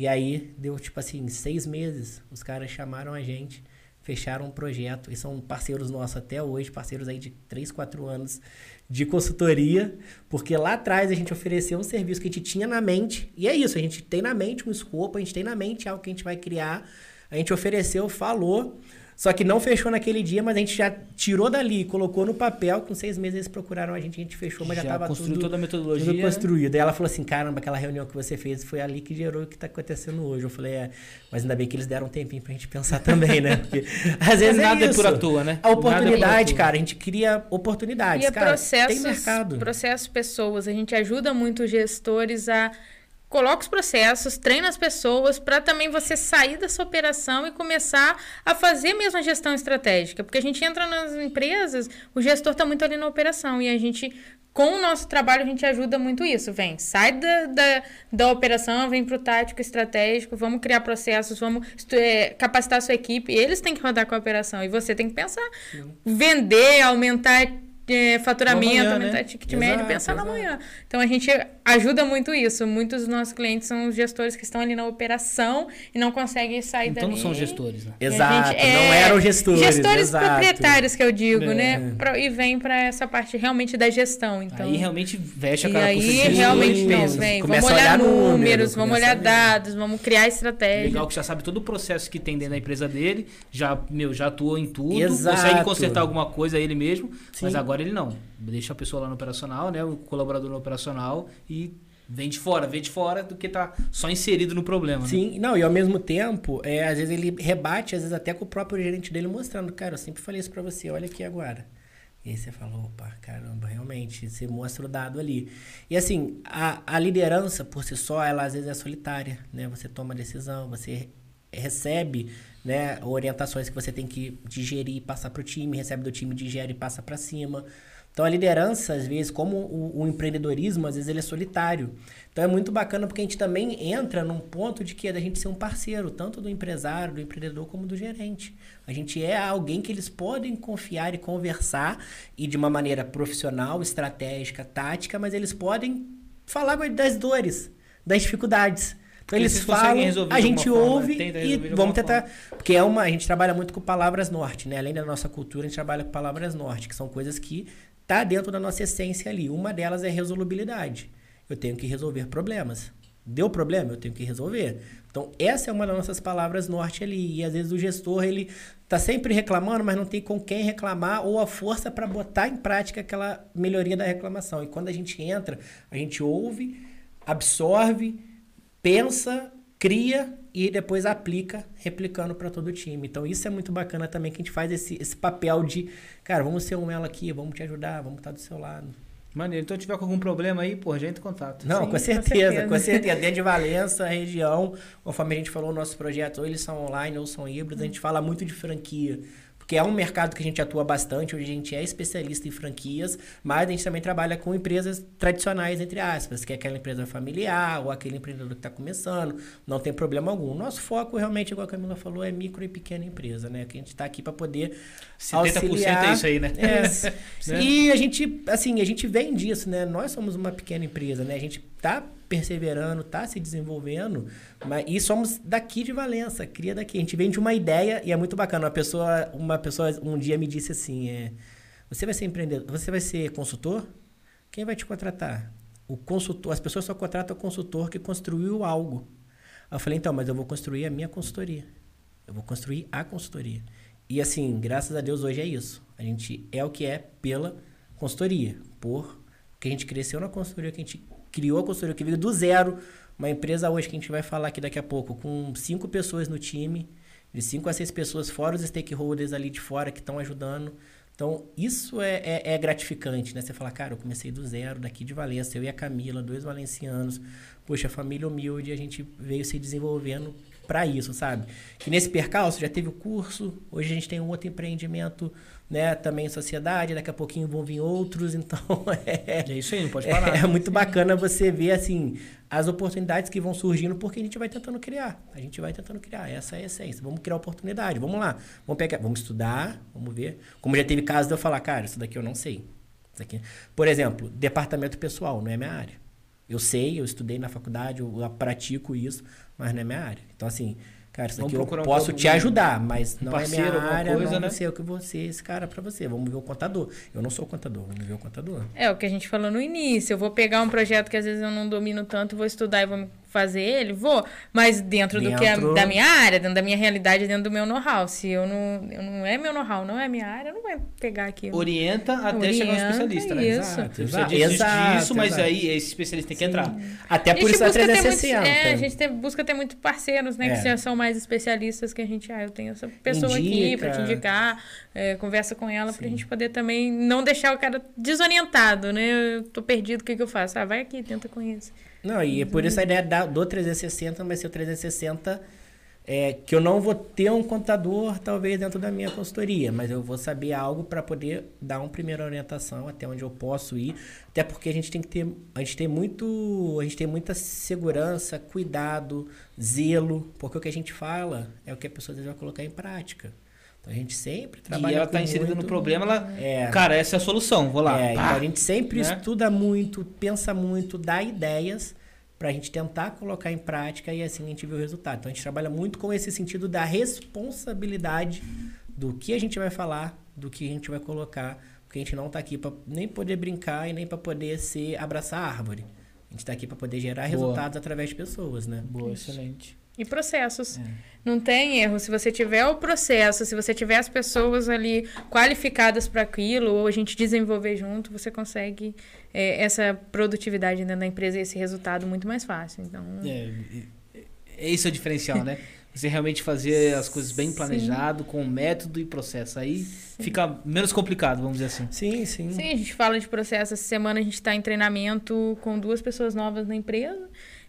E aí, deu tipo assim, seis meses, os caras chamaram a gente, fecharam um projeto, e são parceiros nossos até hoje, parceiros aí de três, quatro anos de consultoria, porque lá atrás a gente ofereceu um serviço que a gente tinha na mente, e é isso, a gente tem na mente um escopo, a gente tem na mente algo que a gente vai criar, a gente ofereceu, falou, só que não fechou naquele dia, mas a gente já tirou dali, colocou no papel, com seis meses eles procuraram a gente, a gente fechou, mas já, já tava construiu tudo... toda a metodologia. Tudo construído. Aí ela falou assim: caramba, aquela reunião que você fez foi ali que gerou o que tá acontecendo hoje. Eu falei: é, mas ainda bem que eles deram um tempinho pra gente pensar também, né? Porque às vezes Nada é, é isso. por à toa, né? A é oportunidade, toa. cara, a gente cria oportunidades. E é cara, processos, tem mercado. processos, pessoas. A gente ajuda muito os gestores a coloca os processos, treina as pessoas para também você sair dessa operação e começar a fazer mesmo a gestão estratégica, porque a gente entra nas empresas, o gestor está muito ali na operação e a gente com o nosso trabalho a gente ajuda muito isso. Vem, sai da, da, da operação, vem para o tático estratégico, vamos criar processos, vamos é, capacitar a sua equipe. Eles têm que rodar com a operação e você tem que pensar. Vender, aumentar é, faturamento, amanhã, aumentar né? ticket médio, Exato, pensar no exato. amanhã. Então a gente ajuda muito isso. Muitos dos nossos clientes são os gestores que estão ali na operação e não conseguem sair Então dali. não são gestores, né? E Exato, gente- não é, eram gestores. Gestores exato. proprietários que eu digo, É. né? Pro- E vem para essa parte realmente da gestão. Então, Aí realmente veste a e cara aí realmente não, vem. Começa Vamos a olhar olhar número, números, vamos olhar dados, vamos criar estratégia. Legal que já sabe todo o processo que tem dentro da empresa dele, já, meu, já atuou em tudo, Exato. consegue consertar alguma coisa ele mesmo, mas Sim. Agora ele não. Deixa a pessoa lá no operacional, né? O colaborador no operacional e vem de fora, vem de fora do que tá só inserido no problema. né? Sim, não, e ao mesmo tempo, é, às vezes ele rebate, às vezes até com o próprio gerente dele mostrando, cara, eu sempre falei isso pra você, olha aqui agora. E aí você fala, opa, caramba, realmente, você mostra o dado ali. E assim, a, a liderança por si só, ela às vezes é solitária, né? Você toma decisão, você recebe né, orientações que você tem que digerir e passar pro time, recebe do time, digere e passa para cima. Então a liderança, às vezes, como o, o empreendedorismo, às vezes ele é solitário. Então é muito bacana porque a gente também entra num ponto de que é da gente ser um parceiro, tanto do empresário, do empreendedor, como do gerente. A gente é alguém que eles podem confiar e conversar, e de uma maneira profissional, estratégica, tática, mas eles podem falar das dores, das dificuldades. Eles falam, a gente forma, ouve e vamos tentar. Porque é uma, a gente trabalha muito com palavras norte, né? Além da nossa cultura, a gente trabalha com palavras norte, que são coisas que tá dentro da nossa essência ali. Uma delas é resolubilidade. Eu tenho que resolver problemas. Deu problema, eu tenho que resolver. Então, essa é uma das nossas palavras norte ali. E às vezes o gestor, ele tá sempre reclamando, mas não tem com quem reclamar ou a força para botar em prática aquela melhoria da reclamação. E quando a gente entra, a gente ouve, absorve, pensa, cria e depois aplica, replicando para todo o time. Então isso é muito bacana também que a gente faz esse, esse papel de, cara, vamos ser um ela aqui, vamos te ajudar, vamos estar do seu lado. Maneiro. Então, se tiver com algum problema aí, pô, já entra em contato. Não, Sim, com com certeza, certeza. com certeza. Dentro de Valença, região, conforme a gente falou, nossos projetos, ou eles são online ou são híbridos, a gente fala muito de franquia. Porque é um mercado que a gente atua bastante, onde a gente é especialista em franquias, mas a gente também trabalha com empresas tradicionais, entre aspas, que é aquela empresa familiar ou aquele empreendedor que está começando, não tem problema algum. Nosso foco realmente, igual a Camila falou, é micro e pequena empresa, né? Que a gente está aqui para poder 70% auxiliar. é isso aí, né? É. E a gente, assim, a gente vem disso, né? Nós somos uma pequena empresa, né? A gente tá perseverando, tá se desenvolvendo, mas e somos daqui de Valença, cria daqui. A gente vem de uma ideia e é muito bacana. Uma pessoa, uma pessoa um dia me disse assim, é, você vai ser empreendedor, você vai ser consultor? Quem vai te contratar? O consultor, as pessoas só contratam o consultor que construiu algo. Eu falei, então, mas eu vou construir a minha consultoria. Eu vou construir a consultoria. E assim, graças a Deus hoje é isso. A gente é o que é pela consultoria, por que a gente cresceu na consultoria, que a gente criou a consultoria, que veio do zero. Uma empresa hoje que a gente vai falar aqui daqui a pouco, com cinco pessoas no time, de cinco a seis pessoas, fora os stakeholders ali de fora que estão ajudando. Então, isso é, é, é, gratificante, né? Você fala, cara, eu comecei do zero, daqui de Valência, eu e a Camila, dois valencianos. Poxa, família humilde, a gente veio se desenvolvendo para isso, sabe? Que nesse percalço já teve o curso, hoje a gente tem um outro empreendimento né, também em sociedade, daqui a pouquinho vão vir outros, então é, é isso aí, não pode parar. É, é, muito bacana você ver assim as oportunidades que vão surgindo porque a gente vai tentando criar. A gente vai tentando criar, essa é a essência. Vamos criar oportunidade, vamos lá. Vamos pegar, vamos estudar, vamos ver. Como já teve caso de eu falar, cara, isso daqui eu não sei. Isso aqui. Por exemplo, departamento pessoal, não é minha área. Eu sei, eu estudei na faculdade, eu pratico isso, mas não é minha área. Então assim, Cara, isso daqui eu posso um te ajudar, mas não parceiro, é minha área, coisa, não né? sei o que você, esse cara para você. Vamos ver o contador. Eu não sou contador, vamos ver o contador. É o que a gente falou no início. Eu vou pegar um projeto que às vezes eu não domino tanto, vou estudar e vou me fazer ele, vou, mas dentro, dentro... do que é da minha área, dentro da minha realidade, dentro do meu know-how. Se eu não, eu não é meu know-how, não é minha área, não vai pegar aqui. Orienta até Orienta, chegar no especialista, né? Isso. Exato, exato. Você exato, disso, mas exato. aí esse especialista tem que Sim. entrar. Até por isso a 360. Muitos, é, a gente tem, busca ter muitos parceiros, né, é. que já são mais especialistas que a gente, ah, eu tenho essa pessoa Indica. aqui para te indicar, é, conversa com ela para a gente poder também não deixar o cara desorientado, né? Eu tô perdido, o que que eu faço? Ah, vai aqui, tenta com isso. Não, e é por isso a ideia da, do 360 vai ser o 360 é, que eu não vou ter um contador, talvez, dentro da minha consultoria, mas eu vou saber algo para poder dar uma primeira orientação até onde eu posso ir. Até porque a gente tem que ter. A gente tem muito. A gente tem muita segurança, cuidado, zelo, porque o que a gente fala é o que a pessoa vai colocar em prática. Então a gente sempre trabalha. E ela está inserida muito... no problema, ela. É. Cara, essa é a solução, vou lá. É, então a gente sempre né? estuda muito, pensa muito, dá ideias para a gente tentar colocar em prática e assim a gente vê o resultado. Então a gente trabalha muito com esse sentido da responsabilidade do que a gente vai falar, do que a gente vai colocar, porque a gente não está aqui para nem poder brincar e nem para poder ser abraçar a árvore. A gente está aqui para poder gerar Boa. resultados através de pessoas, né? Boa, excelente. E processos. É. Não tem erro. Se você tiver o processo, se você tiver as pessoas ali qualificadas para aquilo, ou a gente desenvolver junto, você consegue é, essa produtividade dentro da empresa e esse resultado muito mais fácil. Então... É, é esse é o diferencial, né? Você realmente fazer as coisas bem planejado, sim. com método e processo. Aí sim. fica menos complicado, vamos dizer assim. Sim, sim. Sim, a gente fala de processo. Essa semana a gente está em treinamento com duas pessoas novas na empresa.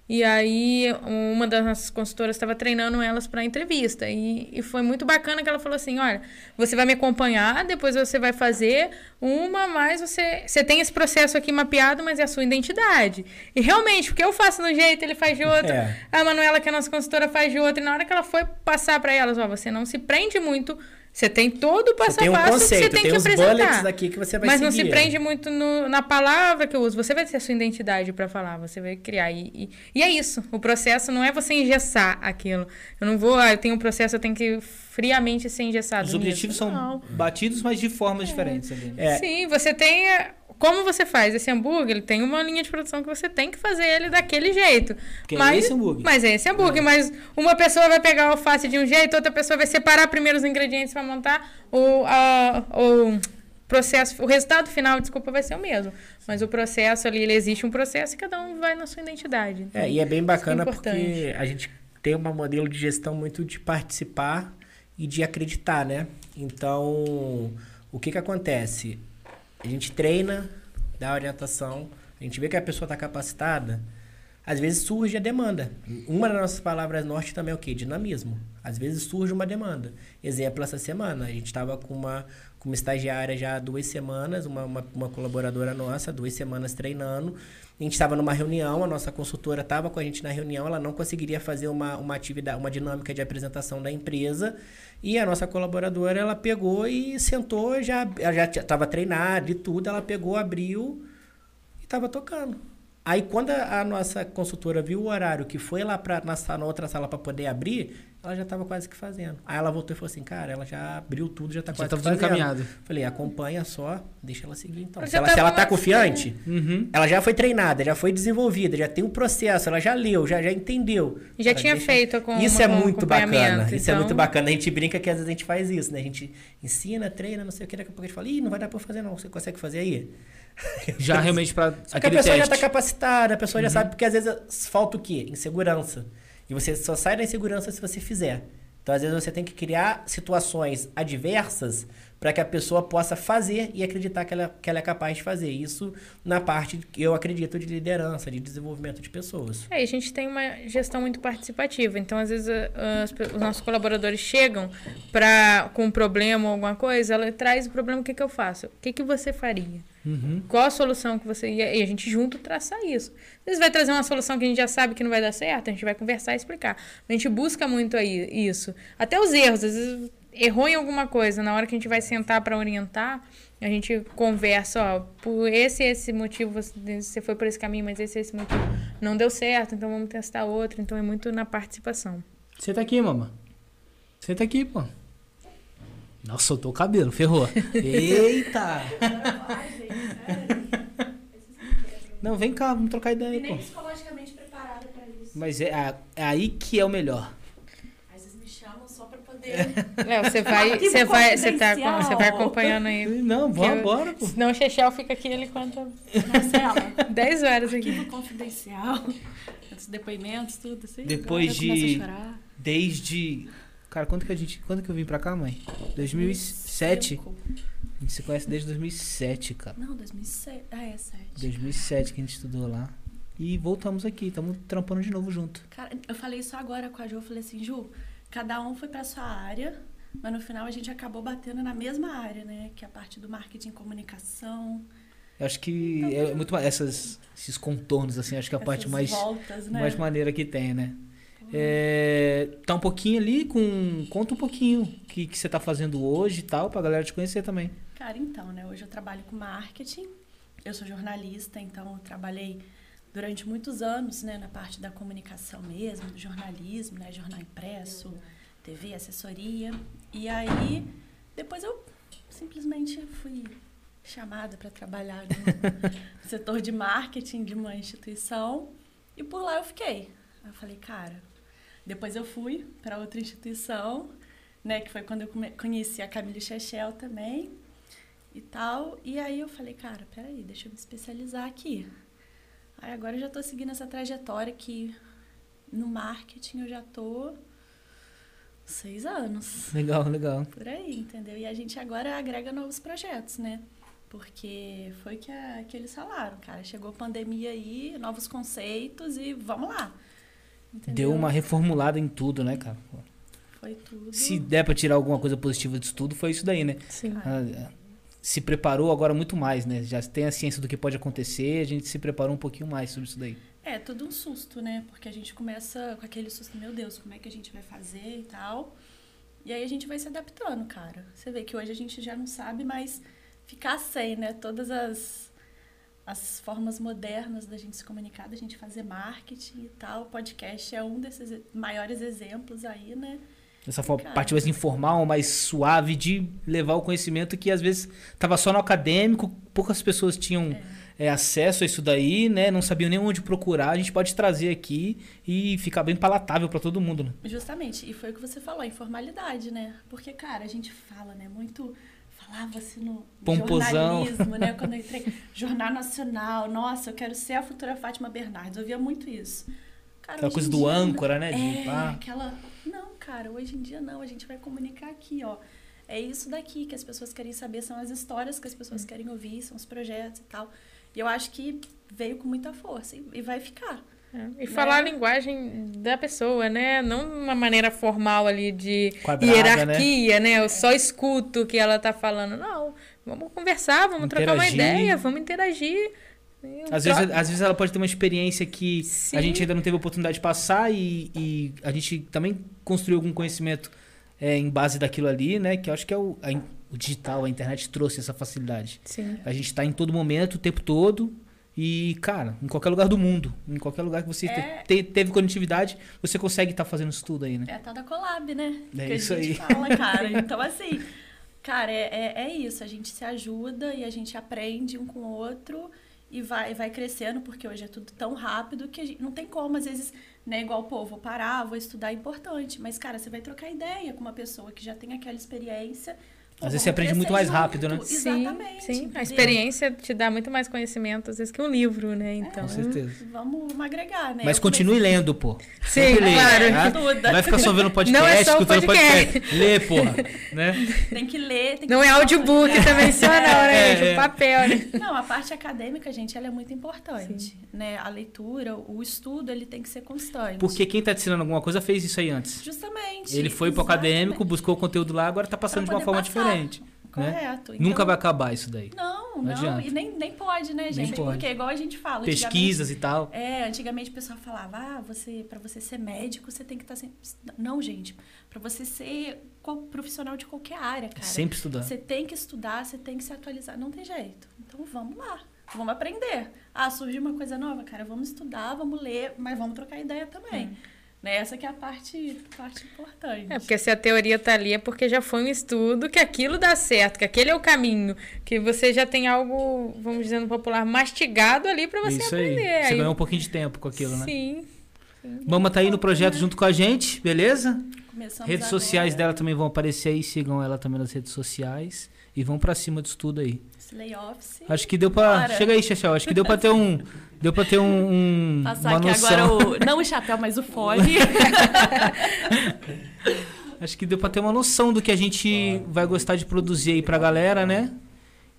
E aí, uma das nossas consultoras estava treinando elas para entrevista. E, e foi muito bacana que ela falou assim: olha, você vai me acompanhar, depois você vai fazer uma, mas você, você tem esse processo aqui mapeado, mas é a sua identidade. E realmente, o que eu faço de um jeito, ele faz de outro. É. A Manuela, que é a nossa consultora, faz de outro. E na hora que ela foi passar para elas: ó, você não se prende muito você tem todo o passo a passo um que você tem, tem que apresentar. aqui que você vai Mas seguir. não se prende muito no, na palavra que eu uso. Você vai ter a sua identidade para falar, você vai criar. E, e, e, é isso. O processo não é você engessar aquilo. Eu não vou, ah, eu tenho um processo, eu tenho que friamente ser engessado. Os objetivos nisso. são não. batidos, mas de formas é. diferentes. Ali. É. Sim, você tem como você faz esse hambúrguer, ele tem uma linha de produção que você tem que fazer ele daquele jeito. Porque mas, é esse hambúrguer. Mas é esse hambúrguer. É. Mas uma pessoa vai pegar a alface de um jeito, outra pessoa vai separar primeiro os ingredientes para montar. O, a, o processo, o resultado final, desculpa, vai ser o mesmo. Mas o processo ali, ele existe um processo e cada um vai na sua identidade. Então, é, e é bem bacana é porque a gente tem um modelo de gestão muito de participar e de acreditar, né? Então, o que que acontece? A gente treina, dá orientação, a gente vê que a pessoa está capacitada, às vezes surge a demanda. Uma das nossas palavras norte também é o quê? Dinamismo. Às vezes surge uma demanda. Exemplo, essa semana, a gente estava com uma, com uma estagiária já há duas semanas, uma, uma, uma colaboradora nossa, duas semanas treinando. A gente estava numa reunião, a nossa consultora estava com a gente na reunião, ela não conseguiria fazer uma, uma atividade, uma dinâmica de apresentação da empresa. E a nossa colaboradora, ela pegou e sentou, já, já estava treinada e tudo, ela pegou, abriu e estava tocando. Aí quando a, a, nossa consultora viu o horário que foi lá pra, na, na outra sala para poder abrir, ela já estava quase que fazendo. Aí ela voltou e falou assim, cara, ela já abriu tudo, já está quase já que tudo fazendo. encaminhado. Falei, acompanha só, deixa ela seguir então. Ela Se já ela, tá se ela tá uma- confiante, Uhum. ela já foi treinada, já foi desenvolvida, já tem um processo, ela já leu, já, já entendeu. Já Cara, tinha deixa- feito com Isso é com muito bacana. acompanhamento, Isso é então- muito bacana. A gente brinca que às vezes a gente faz isso, né? A gente ensina, treina, não sei o que, daqui a pouco a gente fala, ih, não vai dar pra eu fazer não, você consegue fazer aí? Já realmente pra Só que a aquele pessoa já teste. está capacitada, a pessoa já sabe, porque às vezes falta o quê? Insegurança. E você só sai da insegurança se você fizer. Então, às vezes, você tem que criar situações adversas para que a pessoa possa fazer e acreditar que ela, que ela é capaz de fazer. Isso na parte, que eu acredito, de liderança, de desenvolvimento de pessoas. É, a gente tem uma gestão muito participativa. Então, às vezes, as os nossos colaboradores chegam pra, com um problema ou alguma coisa, ela traz o problema, o que, que eu faço? O que, que você faria? Uhum. Qual a solução que você ia? E a gente junto traçar isso. Às vezes vai trazer uma solução que a gente já sabe que não vai dar certo, a gente vai conversar e explicar. A gente busca muito aí isso. Até os erros, às vezes errou em alguma coisa, na hora que a gente vai sentar para orientar, a gente conversa, ó, por esse e esse motivo você, você foi por esse caminho, mas esse e esse motivo não deu certo, então vamos testar outro. Então é muito na participação. Senta aqui, mamãe. Senta aqui, pô. Nossa, soltou o cabelo, ferrou. Eita! Não, vem cá, vamos trocar E ideia, nem pô. psicologicamente preparada pra isso. Mas é, a- é aí que é o melhor. Às vezes me chamam Léo, você vai, você vai, você tá, você vai acompanhando aí. Não, vamos embora, pô. Senão o Chechel fica aqui, ele conta Marcela, 10 horas aqui. arquivo confidencial. Os depoimentos, tudo assim. Depois eu de-. Desde. Cara, quando que a gente. Quando que eu vim pra cá, mãe? 2007. Cinco. A gente se conhece desde 2007, cara. Não, 2007. Ah, é, 7. 2007 que a gente estudou lá. E voltamos aqui, estamos trampando de novo junto. Cara, eu falei isso agora com a Ju. Eu falei assim, Ju, cada um foi pra sua área, mas no final a gente acabou batendo na mesma área, né? Que é a parte do marketing e comunicação. Eu acho que é muito mais. Essas, esses contornos, assim, acho que é a parte mais, voltas, né? mais maneira que tem, né? É, tá um pouquinho ali com. Conta um pouquinho o que, que você tá fazendo hoje e tal, pra galera te conhecer também. Cara, então, né? Hoje eu trabalho com marketing. Eu sou jornalista, então eu trabalhei durante muitos anos, né, na parte da comunicação mesmo, do jornalismo, né, jornal impresso, TV, assessoria. E aí, depois eu simplesmente fui chamada para trabalhar no setor de marketing de uma instituição e por lá eu fiquei. Aí eu falei, cara, depois eu fui para outra instituição, né, que foi quando eu conheci a Camille Chechel também e tal. E aí eu falei, cara, peraí, deixa eu me especializar aqui. Aí agora eu já tô seguindo essa trajetória que no marketing eu já tô seis anos. Legal, legal. Por aí, entendeu? E a gente agora agrega novos projetos, né? Porque foi que, a- que eles falaram, cara. Chegou a pandemia aí, novos conceitos e vamos lá. Entendeu? Deu uma reformulada em tudo, né, cara? Foi tudo. Se der pra tirar alguma coisa positiva disso tudo, foi isso daí, né? Sim. Ah, Se preparou agora muito mais, né? Já tem a ciência do que pode acontecer, a gente se preparou um pouquinho mais sobre isso daí. É, tudo um susto, né? Porque a gente começa com aquele susto, meu Deus, como é que a gente vai fazer e tal. E aí a gente vai se adaptando, cara. Você vê que hoje a gente já não sabe mais ficar sem, né? Todas as, as formas modernas da gente se comunicar, da gente fazer marketing e tal. O podcast é um desses maiores exemplos aí, né? Essa forma, Cara. parte mais informal, mais suave de levar o conhecimento que às vezes tava só no acadêmico, poucas pessoas tinham é, acesso a isso daí, né? Não sabiam nem onde procurar. A gente pode trazer aqui e ficar bem palatável para todo mundo, né? Justamente, e foi o que você falou, a informalidade, né? Porque, cara, a gente fala, né? Muito. Falava assim no Pomposão. jornalismo, né? Quando eu entrei. Jornal Nacional, nossa, eu quero ser a futura Fátima Bernardes. Eu via muito isso. Cara, Aquela coisa do dia, âncora, né? De É, pá. aquela. Não, cara, hoje em dia não. A gente vai comunicar aqui, ó. É isso daqui que as pessoas querem saber, são as histórias que as pessoas querem ouvir, são os projetos e tal. E eu acho que veio com muita força e, e vai ficar. É, E falar a linguagem da pessoa, né? Não uma maneira formal ali de Quadrada, hierarquia, né? Eu só escuto o que ela tá falando. Não, vamos conversar, vamos trocar uma Interagir. ideia, vamos interagir. Às vezes, às vezes ela pode ter uma experiência que Sim. a gente ainda não teve a oportunidade de passar e, e a gente também construiu algum conhecimento é, em base daquilo ali, né? Que eu acho que é o, a o digital, a internet trouxe essa facilidade. Sim. A gente tá em todo momento, o tempo todo. E, cara, em qualquer lugar do mundo, em qualquer lugar que você É. te- teve conectividade, você consegue estar fazendo isso tudo aí, né? É a tal da collab, né? É que isso a gente aí. fala, cara. Então, assim, cara, é, é, é isso. A gente se ajuda e a gente aprende um com o outro e vai, vai crescendo, porque hoje é tudo tão rápido que gente, não tem como, às vezes, né, igual, pô, vou parar, vou estudar, é importante. Mas, cara, você vai trocar ideia com uma pessoa que já tem aquela experiência. Às vezes você aprende muito mais rápido, né? Exatamente. Sim, sim. A experiência te dá muito mais conhecimento, às vezes, que um livro, né? Então, Com certeza. Vamos, vamos agregar, né? Mas Eu continue lendo, pô. Sim, claro. tá? Estuda. Não vai ficar só vendo podcast, Não é só escutando podcast. podcast. Lê, porra. Né? Tem que ler, tem que Não é audiobook também só, não, né, É, gente? é. O papel, né? Não, a parte acadêmica, gente, ela é muito importante, né? A leitura, o estudo, ele tem que ser constante. Porque quem tá te ensinando alguma coisa fez isso aí antes. Justamente. Ele foi pro exatamente. acadêmico, buscou o conteúdo lá, agora tá passando Pra de uma forma passar. diferente. Né? Correto. Então, Nunca vai acabar isso daí. Não, Não não, adianta. e nem, nem pode, né, gente? pode. Porque igual a gente fala. Pesquisas e tal. É, antigamente o pessoal falava, ah, você, para você ser médico, você tem que estar sempre. Não, gente. Pra você ser profissional de qualquer área, cara. Sempre estudando. Você tem que estudar, você tem que se atualizar. Não tem jeito. Então vamos lá. Vamos aprender. Ah, surgiu uma coisa nova, cara. Vamos estudar, vamos ler, mas vamos trocar ideia também. Né? Essa que é a parte, parte importante. É, porque se a teoria tá ali é porque já foi um estudo que aquilo dá certo, que aquele é o caminho, que você já tem algo, vamos dizer no popular, mastigado ali pra você isso aí. aprender. Você ganhou um pouquinho de tempo com aquilo, né? Sim. Mama tá aí no projeto junto com a gente, beleza? Começamos Redes agora. sociais dela também vão aparecer aí, sigam ela também nas redes sociais. E vão pra cima disso tudo aí. Esse layoffs. Acho que deu pra. Bora. Chega aí, Chachel. Acho que deu pra ter um. Deu pra ter um. um Passar uma aqui noção. agora o. Não o chapéu, mas o fone. Acho que deu pra ter uma noção do que a gente vai gostar de produzir aí pra galera, né?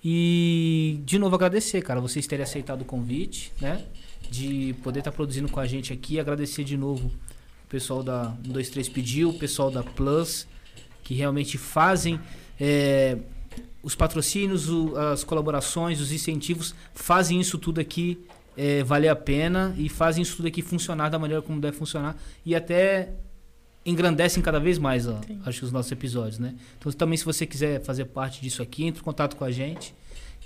E de novo agradecer, cara, vocês terem aceitado o convite, né? De poder estar produzindo com a gente aqui. Agradecer de novo o pessoal da 123 pediu, o pessoal da Plus, que realmente fazem é, os patrocínios, o- as colaborações, os incentivos, fazem isso tudo aqui é, valer a pena e fazem isso tudo aqui funcionar da maneira como deve funcionar e até engrandecem cada vez mais, ó, acho que os nossos episódios, né? Então também se você quiser fazer parte disso aqui, entre em contato com a gente,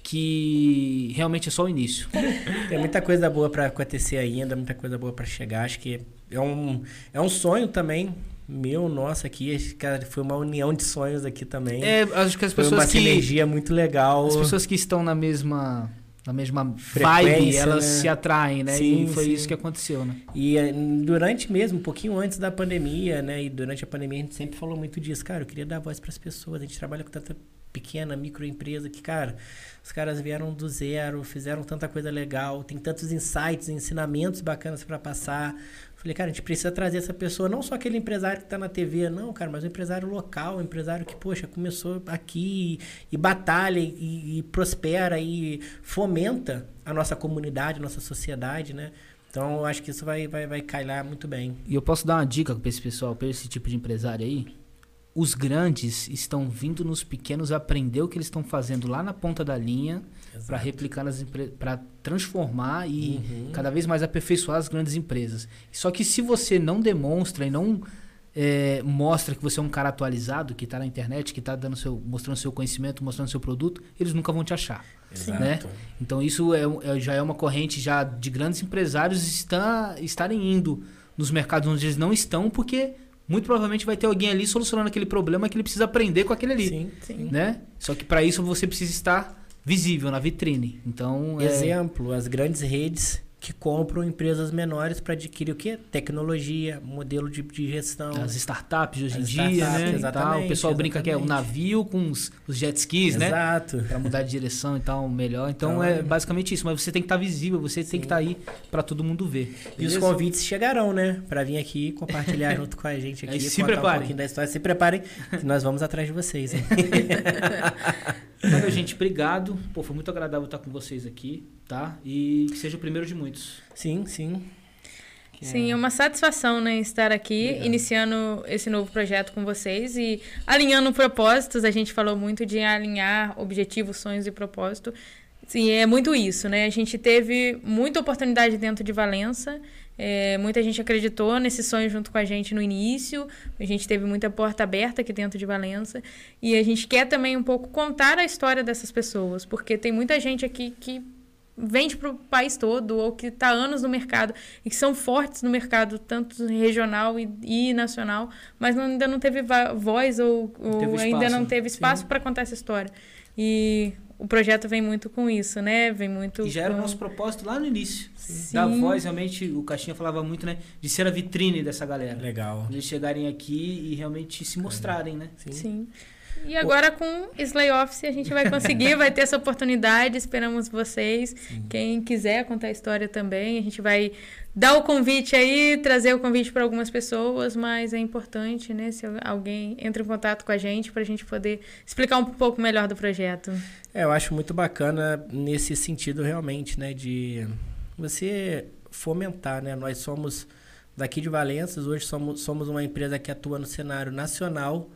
que realmente é só o início. Tem muita coisa boa pra acontecer ainda, muita coisa boa pra chegar. Acho que é um, é um sonho também meu, nosso aqui. Cara, foi uma união de sonhos aqui também. É, acho que as foi uma pessoas que sinergia muito legal. as pessoas que estão na mesma na mesma Frequência, vibe, elas né? se atraem, né? Sim, e foi sim. isso que aconteceu, né? E eh, durante mesmo, um pouquinho antes da pandemia, né? E durante a pandemia a gente sempre falou muito disso. Cara, eu queria dar voz para as pessoas. A gente trabalha com tanta pequena, microempresa que, cara, os caras vieram do zero, fizeram tanta coisa legal, tem tantos insights, ensinamentos bacanas para passar. Falei, cara, a gente precisa trazer essa pessoa, não só aquele empresário que tá na TV, não, cara, mas um empresário local, um empresário que, poxa, começou aqui e, e batalha e, e prospera e fomenta a nossa comunidade, a nossa sociedade, né? Então, eu acho que isso vai, vai, vai calhar muito bem. E eu posso dar uma dica para esse pessoal, para esse tipo de empresário aí? Os grandes estão vindo nos pequenos aprender o que eles estão fazendo lá na ponta da linha para replicar nas para transformar e Uhum. cada vez mais aperfeiçoar as grandes empresas. Só que se você não demonstra e não é, mostra que você é um cara atualizado, que está na internet, que está dando seu, mostrando seu conhecimento, mostrando seu produto, eles nunca vão te achar. Exato. né? Então isso é, é- já é uma corrente já de grandes empresários está, estarem indo nos mercados onde eles não estão, porque muito provavelmente vai ter alguém ali solucionando aquele problema que ele precisa aprender com aquele ali, Sim. Sim. né? Só que para isso você precisa estar visível na vitrine. Então, é, Exemplo, as grandes redes que compram empresas menores para adquirir o quê? Tecnologia, modelo de, de gestão. as startups hoje em dia, né? e tal. O exatamente, pessoal brinca que é o exatamente. navio com os, os jet skis, né? Exato. Para mudar de direção e tal, melhor. Então, Então, é é- basicamente isso. Mas você tem que estar visível, você tem que estar aí para todo mundo ver. E os convites chegarão, né? Para vir aqui compartilhar junto com a gente aqui. Aí se preparem. um pouquinho da história. Se preparem, que nós vamos atrás de vocês. Valeu, gente. Obrigado. Pô, foi muito agradável estar com vocês aqui, tá? E que seja o primeiro de muitos. sim, sim. Sim, é uma satisfação, né, estar aqui, Obrigado. iniciando esse novo projeto com vocês e alinhando propósitos. A gente falou muito de alinhar objetivos, sonhos e propósito. Sim, é muito isso, né? A gente teve muita oportunidade dentro de Valença. É, muita gente acreditou nesse sonho junto com a gente no início. A gente teve muita porta aberta aqui dentro de Valença. E a gente quer também um pouco contar a história dessas pessoas, porque tem muita gente aqui que vende para o país todo ou que está anos no mercado e que são fortes no mercado, tanto regional e, e nacional, mas não, ainda não teve voz ou, ou teve ainda não teve espaço para contar essa história. E o projeto vem muito com isso, né? Vem muito. E já era com... o nosso propósito lá no início. Sim. Da voz, realmente, o Caixinha falava muito, né? De ser a vitrine dessa galera. Legal. Eles chegarem aqui e realmente se mostrarem, né? Sim. Sim. E agora com Slay Office a gente vai conseguir, vai ter essa oportunidade. Esperamos vocês. Sim. Quem quiser contar a história também, a gente vai dar o convite aí, trazer o convite para algumas pessoas, mas é importante, né, se alguém entra em contato com a gente para a gente poder explicar um pouco melhor do projeto. É, eu acho muito bacana nesse sentido realmente, né, de você fomentar, né? Nós somos daqui de Valença, hoje somos, somos uma empresa que atua no cenário nacional,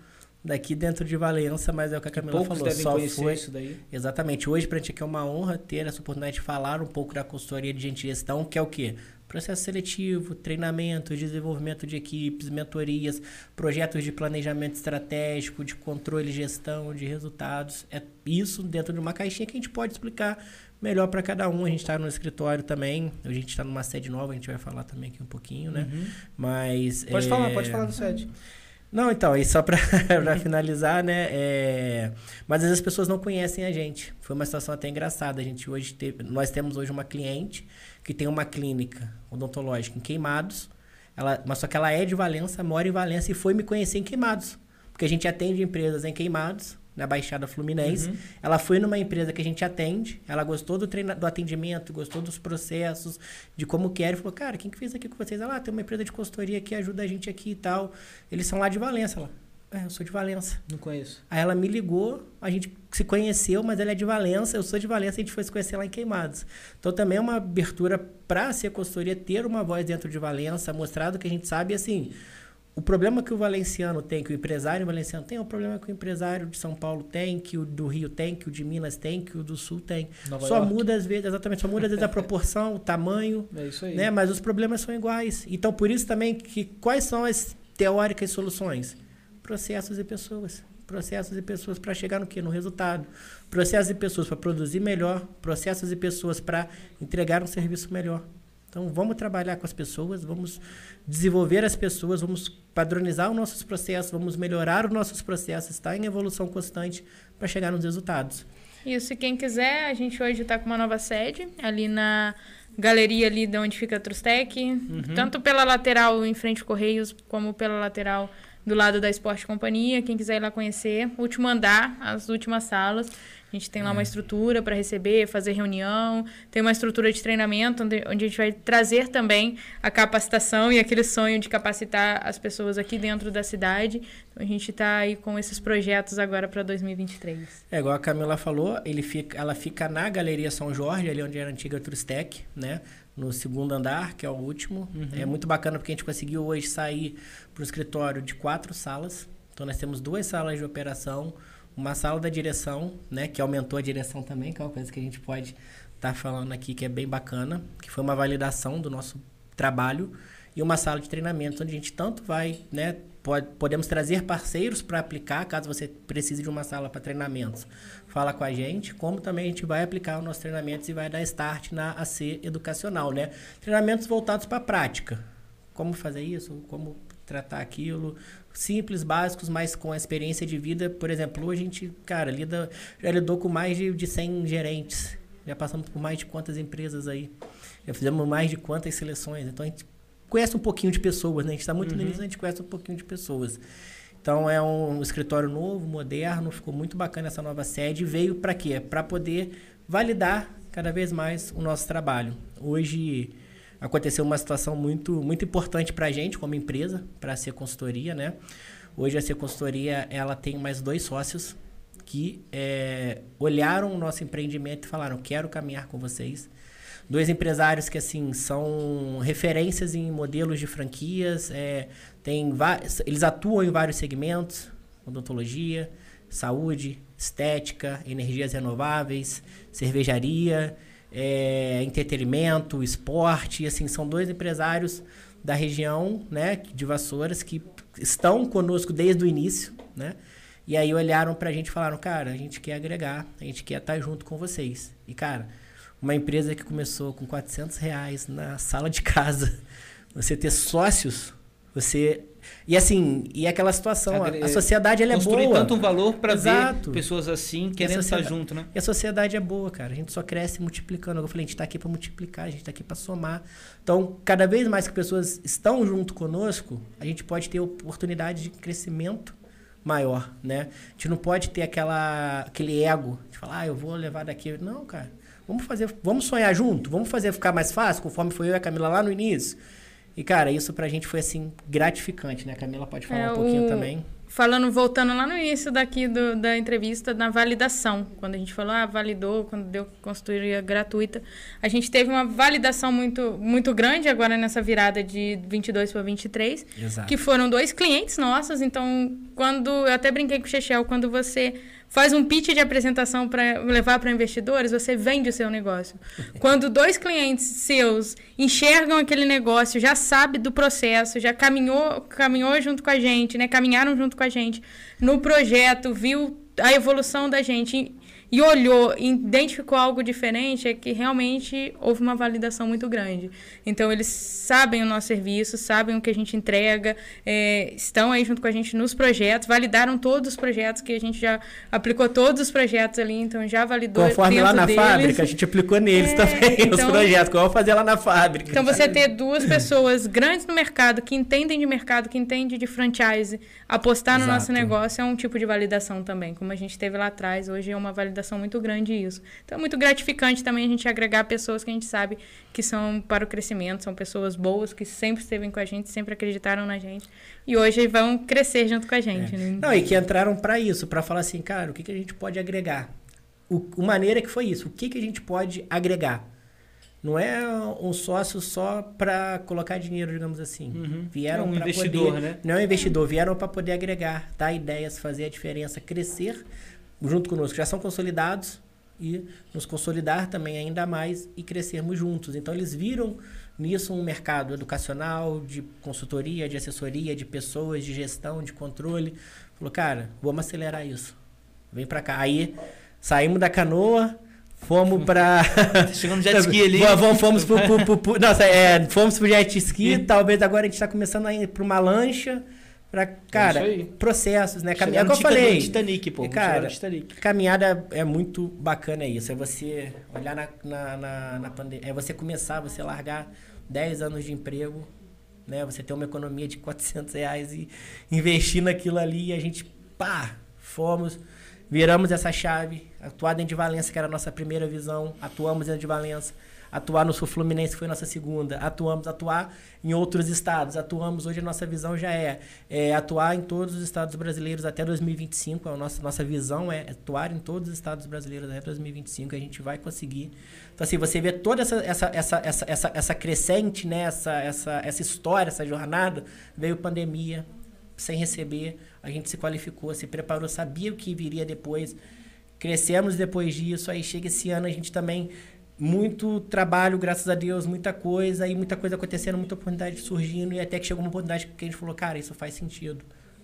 daqui dentro de Valença, mas é o que a Camila Poucos falou. Devem só foi isso daí. Exatamente. Hoje, para a gente aqui é uma honra ter essa oportunidade de falar um pouco da consultoria de gente gestão, que é o quê? Processo seletivo, treinamento, desenvolvimento de equipes, mentorias, projetos de planejamento estratégico, de controle e gestão de resultados. É isso dentro de uma caixinha que a gente pode explicar melhor para cada um. A gente está no escritório também, a gente está numa sede nova, a gente vai falar também aqui um pouquinho, né? Uhum. Mas. Pode é... falar, pode falar do sede. Não, então, e só para finalizar, né? É... Mas às vezes as pessoas não conhecem a gente. Foi uma situação até engraçada. A gente hoje teve, nós temos hoje uma cliente que tem uma clínica odontológica em Queimados. Ela, mas só que ela é de Valença, mora em Valença e foi me conhecer em Queimados. Porque a gente atende empresas em Queimados, na Baixada Fluminense. Uhum. Ela foi numa empresa que a gente atende, ela gostou do, treina, do atendimento, gostou dos processos, de como quer, e falou, cara, quem que fez aqui com vocês? Ela, ah, tem uma empresa de consultoria que ajuda a gente aqui e tal. Eles são lá de Valença. Ela, é, eu sou de Valença. Não conheço. Aí ela me ligou, a gente se conheceu, mas ela é de Valença, eu sou de Valença, a gente foi se conhecer lá em Queimados. Então também é uma abertura para ser consultoria, ter uma voz dentro de Valença, mostrar do que a gente sabe, assim... O problema que o valenciano tem, que o empresário valenciano tem, é o problema que o empresário de São Paulo tem, que o do Rio tem, que o de Minas tem, que o do Sul tem. Nova só York. muda às vezes, exatamente, só muda às vezes a proporção, o tamanho. É isso aí. Né? Mas os problemas são iguais. Então, por isso também que quais são as teóricas soluções? Processos e pessoas. Processos e pessoas para chegar no quê? No resultado. Processos e pessoas para produzir melhor, processos e pessoas para entregar um serviço melhor. Então, vamos trabalhar com as pessoas, vamos desenvolver as pessoas, vamos padronizar os nossos processos, vamos melhorar os nossos processos, estar tá em evolução constante para chegar nos resultados. Isso, e quem quiser, a gente hoje está com uma nova sede, ali na galeria ali de onde fica a Trustec, uhum. tanto pela lateral em frente ao Correios, como pela lateral do lado da Esporte Companhia. Quem quiser ir lá conhecer, último andar, as últimas salas. A gente tem lá uma é. estrutura para receber, fazer reunião, tem uma estrutura de treinamento onde, onde, a gente vai trazer também a capacitação e aquele sonho de capacitar as pessoas aqui dentro da cidade. Então a gente está aí com esses projetos agora para 2023. É igual a Camila falou, ele fica, ela fica na Galeria São Jorge, ali onde era a antiga Trustec, né? No segundo andar, que é o último. Uhum. É muito bacana porque a gente conseguiu hoje sair para o escritório de quatro salas. Então nós temos duas salas de operação uma sala da direção, né, que aumentou a direção também, que é uma coisa que a gente pode estar tá falando aqui que é bem bacana, que foi uma validação do nosso trabalho e uma sala de treinamento onde a gente tanto vai, né, pode, podemos trazer parceiros para aplicar, caso você precise de uma sala para treinamentos, fala com a gente, como também a gente vai aplicar os nossos treinamentos e vai dar start na AC educacional, né? Treinamentos voltados para a prática. Como fazer isso, como tratar aquilo, simples, básicos, mas com a experiência de vida. Por exemplo, a gente, cara, lida, já lidou com mais de, de 100 gerentes. Já passamos por mais de quantas empresas aí. Já fizemos mais de quantas seleções. Então a gente conhece um pouquinho de pessoas, né? A gente está muito uhum. nisso, a gente conhece um pouquinho de pessoas. Então é um escritório novo, moderno, ficou muito bacana essa nova sede. Veio para quê? Para poder validar cada vez mais o nosso trabalho. Hoje aconteceu uma situação muito, muito importante para a gente como empresa, para a consultoria, né? Hoje a ser consultoria ela tem mais dois sócios que é, olharam o nosso empreendimento e falaram: quero caminhar com vocês. Dois empresários que, assim, são referências em modelos de franquias. É, tem eles atuam em vários segmentos. Odontologia, saúde, estética, energias renováveis, cervejaria, é, entretenimento, esporte. Assim, são dois empresários da região né, de Vassouras que estão conosco desde o início, né? E aí olharam pra gente e falaram, cara, a gente quer agregar, a gente quer estar junto com vocês. E, cara, uma empresa que começou com 400 reais na sala de casa, você ter sócios, você... E assim, e aquela situação, a, a sociedade ela é boa. Construir tanto um valor para ver pessoas assim querendo estar junto, né? E a sociedade é boa, cara. A gente só cresce multiplicando. Eu falei, a gente está aqui para multiplicar, a gente está aqui para somar. Então, cada vez mais que pessoas estão junto conosco, a gente pode ter oportunidade de crescimento maior, né? A gente não pode ter aquela, aquele ego de falar, ah, eu vou levar daqui. Não, cara. Vamos fazer, vamos sonhar junto, vamos fazer ficar mais fácil, conforme foi eu e a Camila lá no início. E, cara, isso pra gente foi, assim, gratificante, né? A Camila pode falar é, um pouquinho o... também falando, voltando lá no início daqui do, da entrevista, na validação. Quando a gente falou, ah, validou, quando deu consultoria gratuita. A gente teve uma validação muito, muito grande agora nessa virada de 22 para 23. Exato. Que foram dois clientes nossos. Então, quando... Eu até brinquei com o Chechel, quando você faz um pitch de apresentação para levar para investidores, você vende o seu negócio. Quando dois clientes seus enxergam aquele negócio, já sabe do processo, já caminhou, caminhou junto com a gente, né? Caminharam junto com a gente no projeto, viu a evolução da gente e olhou e identificou algo diferente, é que realmente houve uma validação muito grande. Então, eles sabem o nosso serviço, sabem o que a gente entrega, é, estão aí junto com a gente nos projetos, validaram todos os projetos, que a gente já aplicou todos os projetos ali, então já validou. Conforme lá na deles. fábrica, a gente aplicou neles é, também então, os projetos, como eu fazer lá na fábrica. Então, você ter duas pessoas grandes no mercado, que entendem de mercado, que entendem de franchise, apostar no Exato. nosso negócio é um tipo de validação também, como a gente teve lá atrás, hoje é uma validação validação muito grande isso. Então é muito gratificante também a gente agregar pessoas que a gente sabe que são para o crescimento, são pessoas boas, que sempre esteve com a gente, sempre acreditaram na gente. E hoje vão crescer junto com a gente. É. Né? Não, e que entraram para isso, para falar assim, cara, o que, que a gente pode agregar? O, o maneira que foi isso, o que, que a gente pode agregar? Não é um sócio só para colocar dinheiro, digamos assim. Uhum. Vieram é um investidor, poder, né? Não é um investidor, vieram para poder agregar, dar ideias, fazer a diferença, crescer junto conosco, já são consolidados e nos consolidar também ainda mais e crescermos juntos. Então eles viram nisso um mercado educacional, de consultoria, de assessoria, de pessoas, de gestão, de controle. Falou, cara, vamos acelerar isso. Vem para cá. Aí saímos da canoa, fomos para chegando no jet ski ali. Vamos, fomos pro, pro, pro, pro, nossa, é, fomos pro jet ski, talvez agora a gente está começando a ir para uma lancha. Pra, cara, é processos, né? Caminhada, como eu falei. Titanic, pô. Cara, Titanic. caminhada é muito bacana isso. É você olhar na, na, na, na pandemia. É você começar, você largar 10 anos de emprego, né? Você ter uma economia de 400 reais e investir naquilo ali. E a gente, pá, fomos, viramos essa chave. Atuar dentro de Valença, que era a nossa primeira visão. Atuamos dentro de Valença Atuar no Sul Fluminense foi nossa segunda. Atuamos, atuar em outros estados. Atuamos, hoje a nossa visão já é, é atuar em todos os estados brasileiros até 2025. A nossa, nossa visão é atuar em todos os estados brasileiros até 2025. A gente vai conseguir. Então, assim, você vê toda essa, essa, essa, essa, essa, essa crescente, né? essa, essa, essa história, essa jornada. Veio pandemia, sem receber. A gente se qualificou, se preparou, sabia o que viria depois. Crescemos depois disso. Aí chega esse ano, a gente também muito trabalho, graças a Deus, muita coisa, e muita coisa acontecendo, muita oportunidade surgindo, e até que chegou uma oportunidade que a gente falou, cara, isso faz sentido.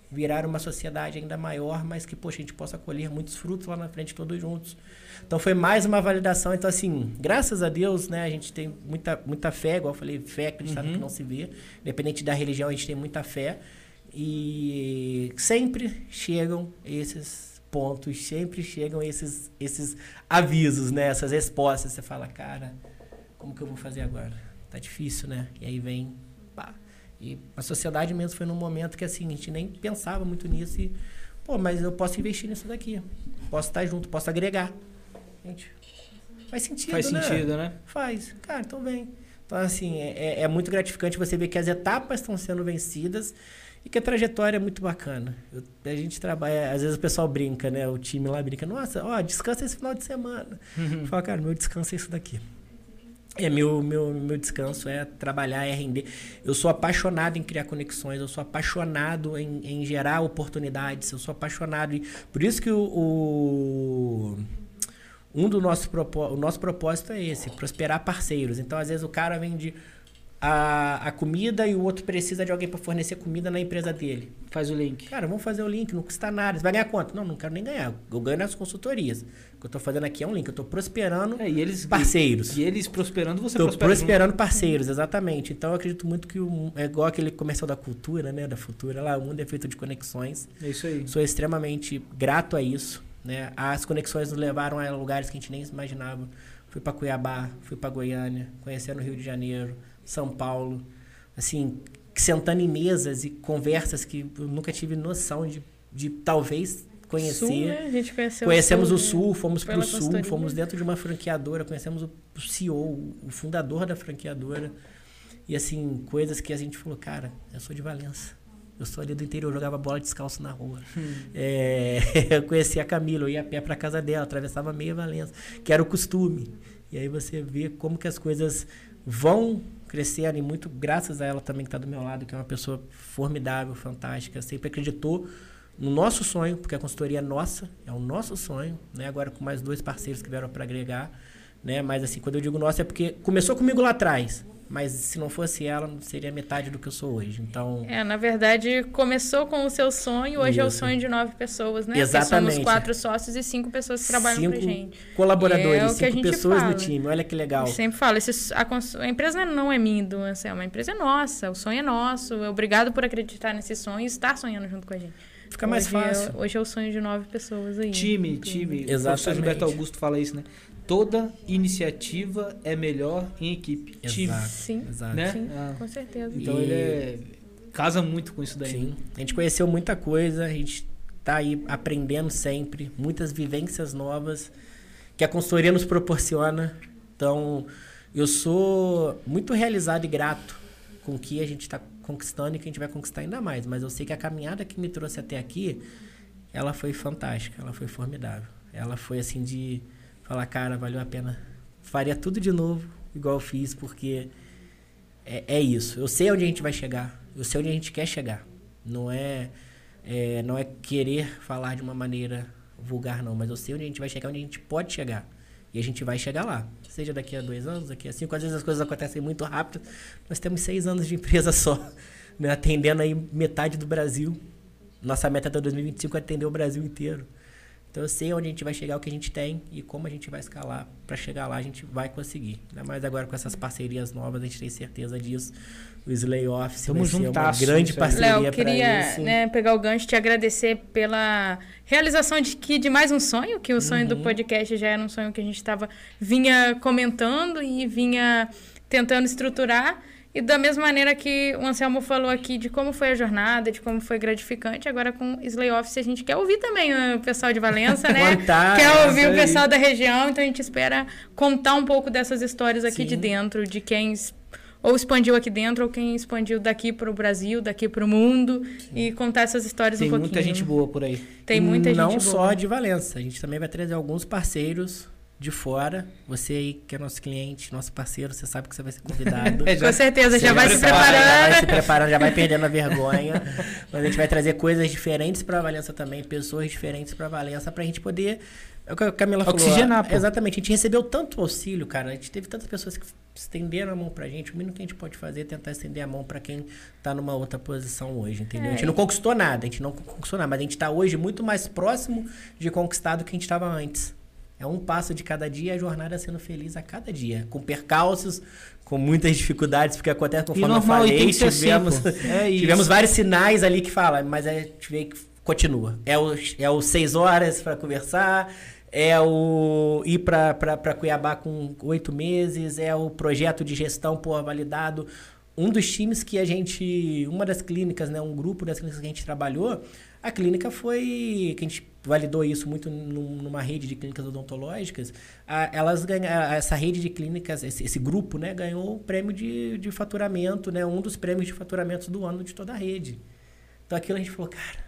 Virar uma sociedade ainda maior, mas que, poxa, a gente possa colher muitos frutos lá na frente, todos juntos. Então foi mais uma validação. Então, assim, graças a Deus, né, a gente tem muita, muita fé, igual eu falei, fé acreditar uhum. que não se vê. Independente da religião, a gente tem muita fé. E sempre chegam esses pontos sempre chegam esses, esses avisos, né? Essas respostas. Você fala, cara, como que eu vou fazer agora? Tá difícil, né? E aí vem, pá. E a sociedade mesmo foi num momento que assim, a gente nem pensava muito nisso e, pô, mas eu posso investir nisso daqui. Posso estar junto, posso agregar. Gente, faz sentido, faz né? Faz sentido, né? Faz. Cara, então vem. Então, assim, é, é, é muito gratificante você ver que as etapas estão sendo vencidas e que a trajetória é muito bacana. Eu, a gente trabalha, às vezes o pessoal brinca, né? O time lá brinca, nossa, ó, descansa esse final de semana. Uhum. Fala, cara, meu descanso é isso daqui. É, meu, meu, meu descanso é trabalhar, é render. Eu sou apaixonado em criar conexões, eu sou apaixonado em, em gerar oportunidades, eu sou apaixonado. Em, por isso que o, o um do nosso, o nosso propósito é esse, prosperar parceiros. Então, às vezes, o cara vende a, a comida e o outro precisa de alguém para fornecer comida na empresa dele. Faz o link. Cara, vamos fazer o link, não custa nada. Você vai ganhar quanto? Não, não quero nem ganhar. Eu ganho nas consultorias. O que eu tô fazendo aqui é um link. Eu tô prosperando É, e eles, parceiros. E, e eles prosperando, você Tô prospera. prosperando parceiros, exatamente. Então eu acredito muito que o, é igual aquele comercial da cultura, né? Da futura lá, o mundo é feito de conexões. junto. É isso aí. Sou extremamente grato a isso, né? As conexões nos levaram a lugares que a gente nem imaginava. Fui para Cuiabá, fui para Goiânia, conhecendo o Rio de Janeiro, São Paulo, assim, sentando em mesas e conversas que eu nunca tive noção de, de talvez conhecer. Sul, né? A gente conheceu Conhecemos o Sul, Sul, fomos para o Sul, fomos dentro de uma franqueadora, conhecemos o o CEO, o fundador da franqueadora. E assim, coisas que a gente falou, cara, eu sou de Valença. Eu sou ali do interior, eu jogava bola descalço na rua. É, eu conhecia a Camila, eu ia a pé para casa dela, atravessava meia Valença, que era o costume. E aí você vê como que as coisas vão crescendo e muito graças a ela também que está do meu lado, que é uma pessoa formidável, fantástica, sempre acreditou no nosso sonho, porque a consultoria é nossa, é o nosso sonho, né? Agora com mais dois parceiros que vieram para agregar, né? Mas assim, quando eu digo nosso é porque começou comigo lá atrás, mas se não fosse ela, não seria metade do que eu sou hoje. Então, É, na verdade, começou com o seu sonho, hoje é o Isso. sonho de nove pessoas, né? Porque Exatamente. Somos quatro sócios e cinco pessoas que trabalham pra cinco gente. colaboradores, É o que a cinco gente pessoas fala. no time. Olha que legal. Eu sempre falo, esse- a, cons- a empresa não é minha, do Anselmo, a empresa é nossa, o sonho é nosso. Obrigado por acreditar nesse sonho e estar sonhando junto com a gente. Fica mais Hoje é- fácil. hoje é o sonho de nove pessoas aí. Time, time. O professor Exatamente. Gilberto Augusto fala isso, né? Toda iniciativa é melhor em equipe. Time. Exato. Sim, Exato. Né? sim, Ah, com certeza. Então E- ele é- casa muito com isso daí. Sim. A gente conheceu muita coisa, a gente tá aí aprendendo sempre, muitas vivências novas que a consultoria nos proporciona. Então, eu sou muito realizado e grato com o que a gente está conquistando e que a gente vai conquistar ainda mais. Mas eu sei que a caminhada que me trouxe até aqui, ela foi fantástica, ela foi formidável. Ela foi assim de falar, cara, valeu a pena. Faria tudo de novo, igual eu fiz, porque é, é isso. Eu sei onde a gente vai chegar. Eu sei onde a gente quer chegar. Não é, é, não é querer falar de uma maneira vulgar, não. Mas eu sei onde a gente vai chegar, onde a gente pode chegar. E a gente vai chegar lá. Seja daqui a dois anos, daqui a cinco. Às vezes as coisas acontecem muito rápido. Nós temos seis anos de empresa só. Né? Atendendo aí metade do Brasil. Nossa meta até 2025 é atender o Brasil inteiro. Então eu sei onde a gente vai chegar, o que a gente tem e como a gente vai escalar. Para chegar lá, a gente vai conseguir. Ainda mais agora com essas parcerias novas, a gente tem certeza disso. O Slay Office Tamo vai ser uma juntasso grande parceria Léo, para queria isso. né, pegar o gancho e te agradecer pela realização de, que, de mais um sonho, que o sonho Uhum. do podcast já era um sonho que a gente estava vinha comentando e vinha tentando estruturar. E da mesma maneira que o Anselmo falou aqui de como foi a jornada, de como foi gratificante, agora com Slay Office a gente quer ouvir também o pessoal de Valença, né? Contar, quer ouvir isso o aí. pessoal da região, então a gente espera contar um pouco dessas histórias aqui Sim. de dentro, de quem ou expandiu aqui dentro, ou quem expandiu daqui para o Brasil, daqui para o mundo, e contar essas histórias Tem um pouquinho. muita gente boa por aí. Tem muita Não gente só boa. de Valença, a gente também vai trazer alguns parceiros de fora. Você aí que é nosso cliente, nosso parceiro, você sabe que você vai ser convidado. É, Com certeza, já Você vai se prepara, Já vai preparando. se preparando, já vai perdendo a vergonha. Mas a gente vai trazer coisas diferentes para Valença também, pessoas diferentes para Valença, pra gente poder. É o que a Camila falou. Oxigenar, pô. Exatamente, a gente recebeu tanto auxílio, cara. A gente teve tantas pessoas que estenderam a mão pra gente. O mínimo que a gente pode fazer é tentar estender a mão pra quem tá numa outra posição hoje, entendeu? A gente É. não conquistou nada, a gente não conquistou nada, mas a gente tá hoje muito mais próximo de conquistar do que a gente estava antes. É um passo de cada dia, a jornada sendo feliz a cada dia. Com percalços, com muitas dificuldades, porque acontece E conforme eu normal, e falei, assim, tivemos. É tivemos vários sinais ali que fala, mas a gente vê que continua. É o, é o seis horas para conversar, é o ir para Cuiabá com oito meses, é o projeto de gestão pô, validado. Um dos times que a gente, uma das clínicas, né, um grupo das clínicas que a gente trabalhou, a clínica foi, que a gente validou isso muito num- numa rede de clínicas odontológicas, elas ganha, essa rede de clínicas, esse, esse grupo, né, ganhou o prêmio de, de faturamento, né, um dos prêmios de faturamento do ano de toda a rede. Então aquilo a gente falou, cara,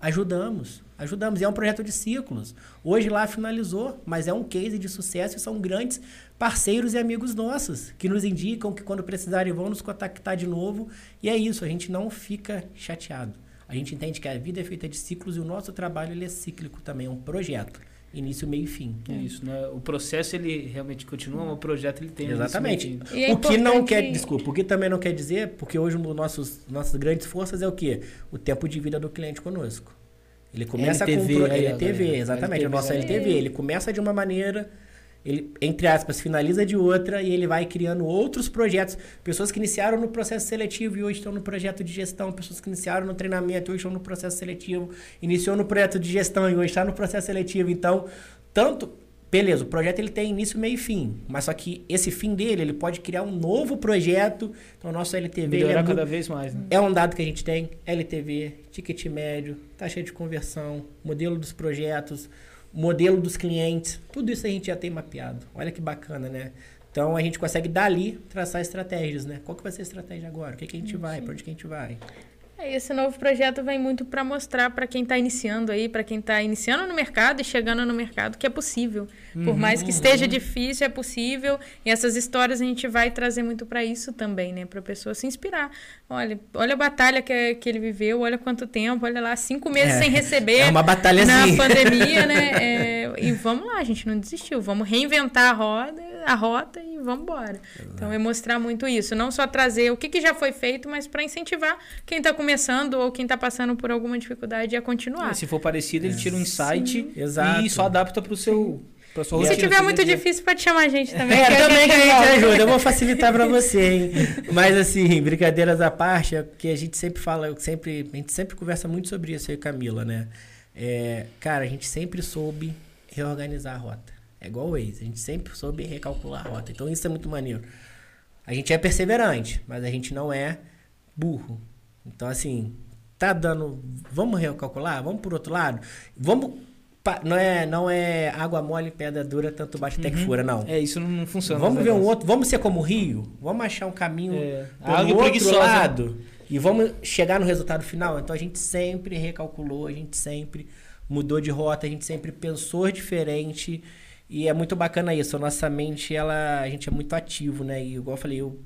Ajudamos, ajudamos. E é um projeto de ciclos. Hoje lá finalizou, mas é um case de sucesso e são grandes parceiros e amigos nossos que nos indicam que quando precisarem vão nos contactar de novo. E é isso, a gente não fica chateado. A gente entende que a vida é feita de ciclos e o nosso trabalho ele é cíclico também, é um projeto. Início, meio e fim. É isso, né? O processo ele realmente continua, mas o projeto ele tem início, Exatamente. meio e fim. E é o que não quer, desculpa, o que também não quer dizer, porque hoje um dos nossos nossas grandes forças é o quê? O tempo de vida do cliente conosco. Ele começa LTV, com pro- LTV, galera. exatamente, LTV, o nosso né? LTV, ele começa de uma maneira, ele entre aspas finaliza de outra e ele vai criando outros projetos, pessoas que iniciaram no processo seletivo e hoje estão no projeto de gestão, pessoas que iniciaram no treinamento e hoje estão no processo seletivo, iniciou no projeto de gestão e hoje está no processo seletivo, então tanto Beleza, o projeto ele tem início, meio e fim. Mas só que esse fim dele, ele pode criar um novo projeto. Então, o nosso LTV ele Melhorar é, cada vez mais, né? é um dado que a gente tem. LTV, ticket médio, taxa de conversão, modelo dos projetos, modelo dos clientes. Tudo isso a gente já tem mapeado. Olha que bacana, né? Então, a gente consegue dali traçar estratégias, né? Qual que vai ser a estratégia agora? O que, que a gente vai? Para onde que a gente vai? É, Esse novo projeto vem muito para mostrar para quem está iniciando aí, para quem está iniciando no mercado e chegando no mercado, que é possível. Por mais que esteja difícil, é possível. E essas histórias a gente vai trazer muito para isso também, né? Para a pessoa se inspirar. Olha, olha a batalha que, que ele viveu, olha quanto tempo, olha lá, cinco meses É, sem receber. É uma batalha na assim. pandemia, né? É, e vamos lá, a gente não desistiu. Vamos reinventar a roda, a rota e vamos embora. Então é mostrar muito isso, não só trazer o que, que já foi feito, mas para incentivar quem está começando ou quem está passando por alguma dificuldade a continuar. E se for parecido, ele tira um insight Exato. e só adapta pro seu pra sua E se tiver muito dia difícil, pode chamar a gente também. É, também que a gente ajuda. Eu vou facilitar pra você, hein? Mas assim, brincadeiras à parte, é que a gente sempre fala, eu sempre, a gente sempre conversa muito sobre isso aí, Camila, né? É, cara, a gente sempre soube reorganizar a rota. É igual o Waze, a gente sempre soube recalcular a rota. Então isso é muito maneiro. A gente é perseverante, mas a gente não é burro. Então assim, tá dando, vamos recalcular, vamos por outro lado, vamos não é, não é água mole, pedra dura, tanto bate até que fura, não. É, isso não, funciona. Vamos ver um outro, vamos ser como o Rio, vamos achar um caminho É, pelo água outro lado e vamos chegar no resultado final. Então a gente sempre recalculou, a gente sempre mudou de rota, a gente sempre pensou diferente e é muito bacana isso. A nossa mente, ela, a gente é muito ativo, né? E igual eu falei, eu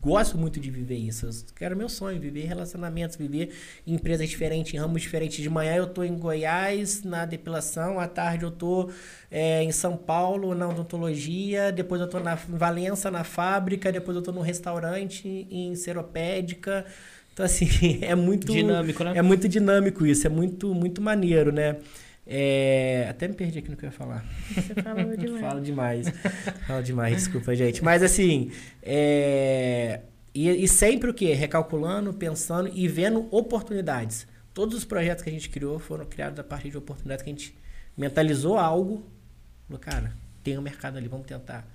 gosto muito de viver isso. Eu quero meu sonho, viver relacionamentos, viver em empresas diferentes, em ramos diferentes. De manhã eu tô em Goiás na depilação, à tarde eu tô é, em São Paulo na odontologia, depois eu tô na Valença na fábrica, depois eu tô num restaurante em Seropédica. Então assim, é muito Dinâmico, né? é muito dinâmico isso, é muito muito maneiro, né? É, até me perdi aqui no que eu ia falar. Você falou demais. Falo demais. Falo demais, desculpa, gente. Mas assim, é... e, e sempre o quê? Recalculando, pensando e vendo oportunidades. Todos os projetos que a gente criou foram criados a partir de oportunidades que a gente mentalizou algo. Falou, cara, tem um mercado ali, vamos tentar.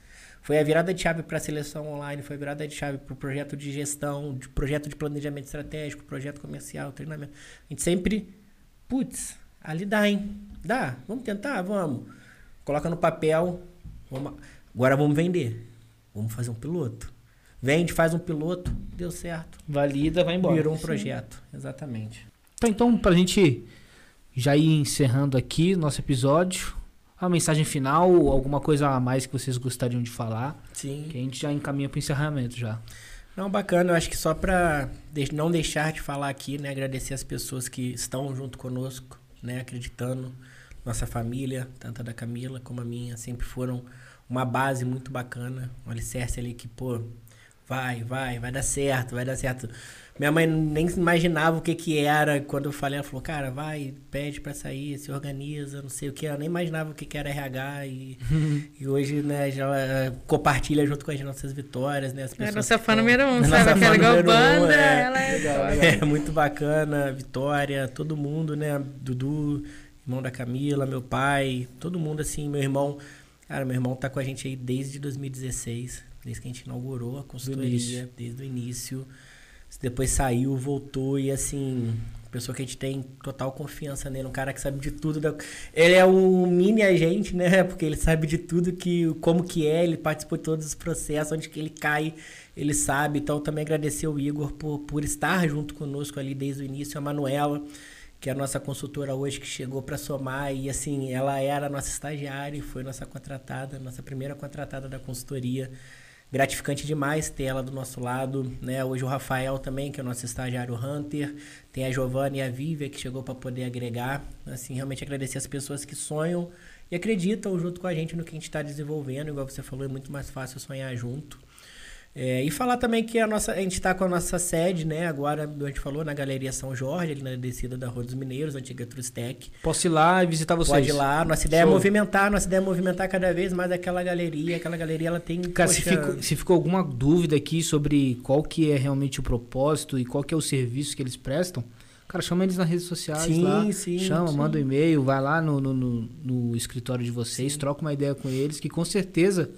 Foi a virada de chave para a seleção online, foi a virada de chave para o projeto de gestão, de projeto de planejamento estratégico, projeto comercial, treinamento. A gente sempre, putz, ali dá, hein? Dá, vamos tentar, vamos. Coloca no papel, vamos, agora vamos vender. Vamos fazer um piloto. Vende, faz um piloto, deu certo. Valida, vai embora. Virou um projeto, exatamente. Tá, então, pra gente já ir encerrando aqui nosso episódio, a mensagem final, alguma coisa a mais que vocês gostariam de falar, Sim. que a gente já encaminha pro encerramento já. Não, bacana. Eu acho que só para não deixar de falar aqui, né? Agradecer as pessoas que estão junto conosco, né? Acreditando. Nossa família, tanto a da Camila como a minha, sempre foram uma base muito bacana. Um alicerce ali que, pô, vai, vai, vai dar certo, vai dar certo. Minha mãe nem imaginava o que que era quando eu falei. Ela falou, cara, vai, pede pra sair, se organiza, não sei o que. Ela nem imaginava o que que era RH e, e hoje, né, já ela compartilha junto com as nossas vitórias, né? As É pessoas nossa que fã número um, Nossa sabe? número um, banda, é. ela é. É muito bacana, Vitória, todo mundo, né? Dudu, irmão da Camila, meu pai, todo mundo assim, meu irmão. Cara, meu irmão tá com a gente aí desde 2016, desde que a gente inaugurou a consultoria, início. desde o início. Depois saiu, voltou e assim, pessoa que a gente tem total confiança nele, um cara que sabe de tudo. da- Ele é um mini agente, né? Porque ele sabe de tudo que como que é, ele participou de todos os processos, onde que ele cai, ele sabe. Então também agradecer o Igor por, por estar junto conosco ali desde o início, a Manuela, que é a nossa consultora hoje que chegou para somar e assim, ela era nossa estagiária e foi nossa contratada, nossa primeira contratada da consultoria. Gratificante demais ter ela do nosso lado, né? Hoje o Rafael também, que é o nosso estagiário Hunter, tem a Giovanna e a Vívia que chegou para poder agregar. Assim, realmente agradecer as pessoas que sonham e acreditam junto com a gente no que a gente está desenvolvendo. Igual você falou, é muito mais fácil sonhar junto. É, e falar também que a, nossa, a gente está com a nossa sede, né? Agora, a gente falou, na Galeria São Jorge, ali na descida da Rua dos Mineiros, antiga Trustec. Posso ir lá e visitar vocês? Pode ir lá. Nossa ideia é é movimentar, nossa ideia é movimentar cada vez mais aquela galeria. Aquela galeria, ela tem... Cara, se ficou, se ficou alguma dúvida aqui sobre qual que é realmente o propósito e qual que é o serviço que eles prestam, Cara, chama eles nas redes sociais sim, lá. Sim, chama, sim. manda um e-mail, vai lá no, no, no, no escritório de vocês, sim. troca uma ideia com eles, que com certeza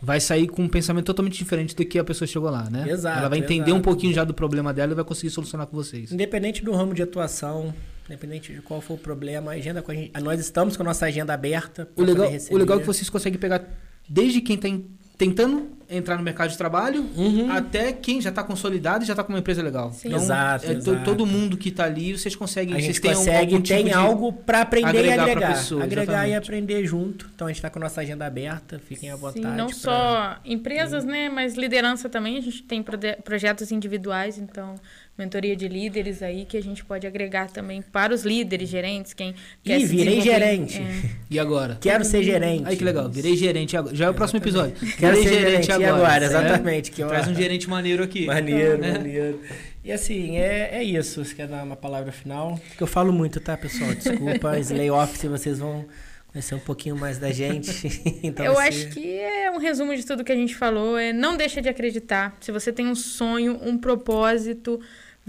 vai sair com um pensamento totalmente diferente do que a pessoa chegou lá, né? Exato. Ela vai entender exato. um pouquinho já do problema dela e vai conseguir solucionar com vocês. Independente do ramo de atuação, independente de qual for o problema, a agenda com a gente, nós estamos com a nossa agenda aberta. O legal, o legal é que vocês conseguem pegar desde quem tem tentando entrar no mercado de trabalho uhum. até quem já está consolidado e já está com uma empresa legal. Sim. Então, exato, é exato. todo mundo que está ali, vocês conseguem... A gente vocês consegue, algum tem tipo algo para aprender e agregar. Pessoa, agregar exatamente. e aprender junto. Então, a gente está com a nossa agenda aberta, fiquem à vontade. Sim, não pra... só empresas, né, mas liderança também. A gente tem projetos individuais, então mentoria de líderes aí que a gente pode agregar também para os líderes, gerentes, quem quer Ih, virei gerente. É. E agora? Quero ser gerente. Aí que legal, virei gerente agora. Já é o próximo episódio. Quero virei ser gerente, agora. agora exatamente. Que Traz um gerente maneiro aqui. Maneiro, é. maneiro. E assim, é, é isso. Você quer dar uma palavra final? Que eu falo muito, tá, pessoal? Desculpa, Slay Office, vocês vão conhecer um pouquinho mais da gente. então, eu você... acho que é um resumo de tudo que a gente falou. É não deixa de acreditar. Se você tem um sonho, um propósito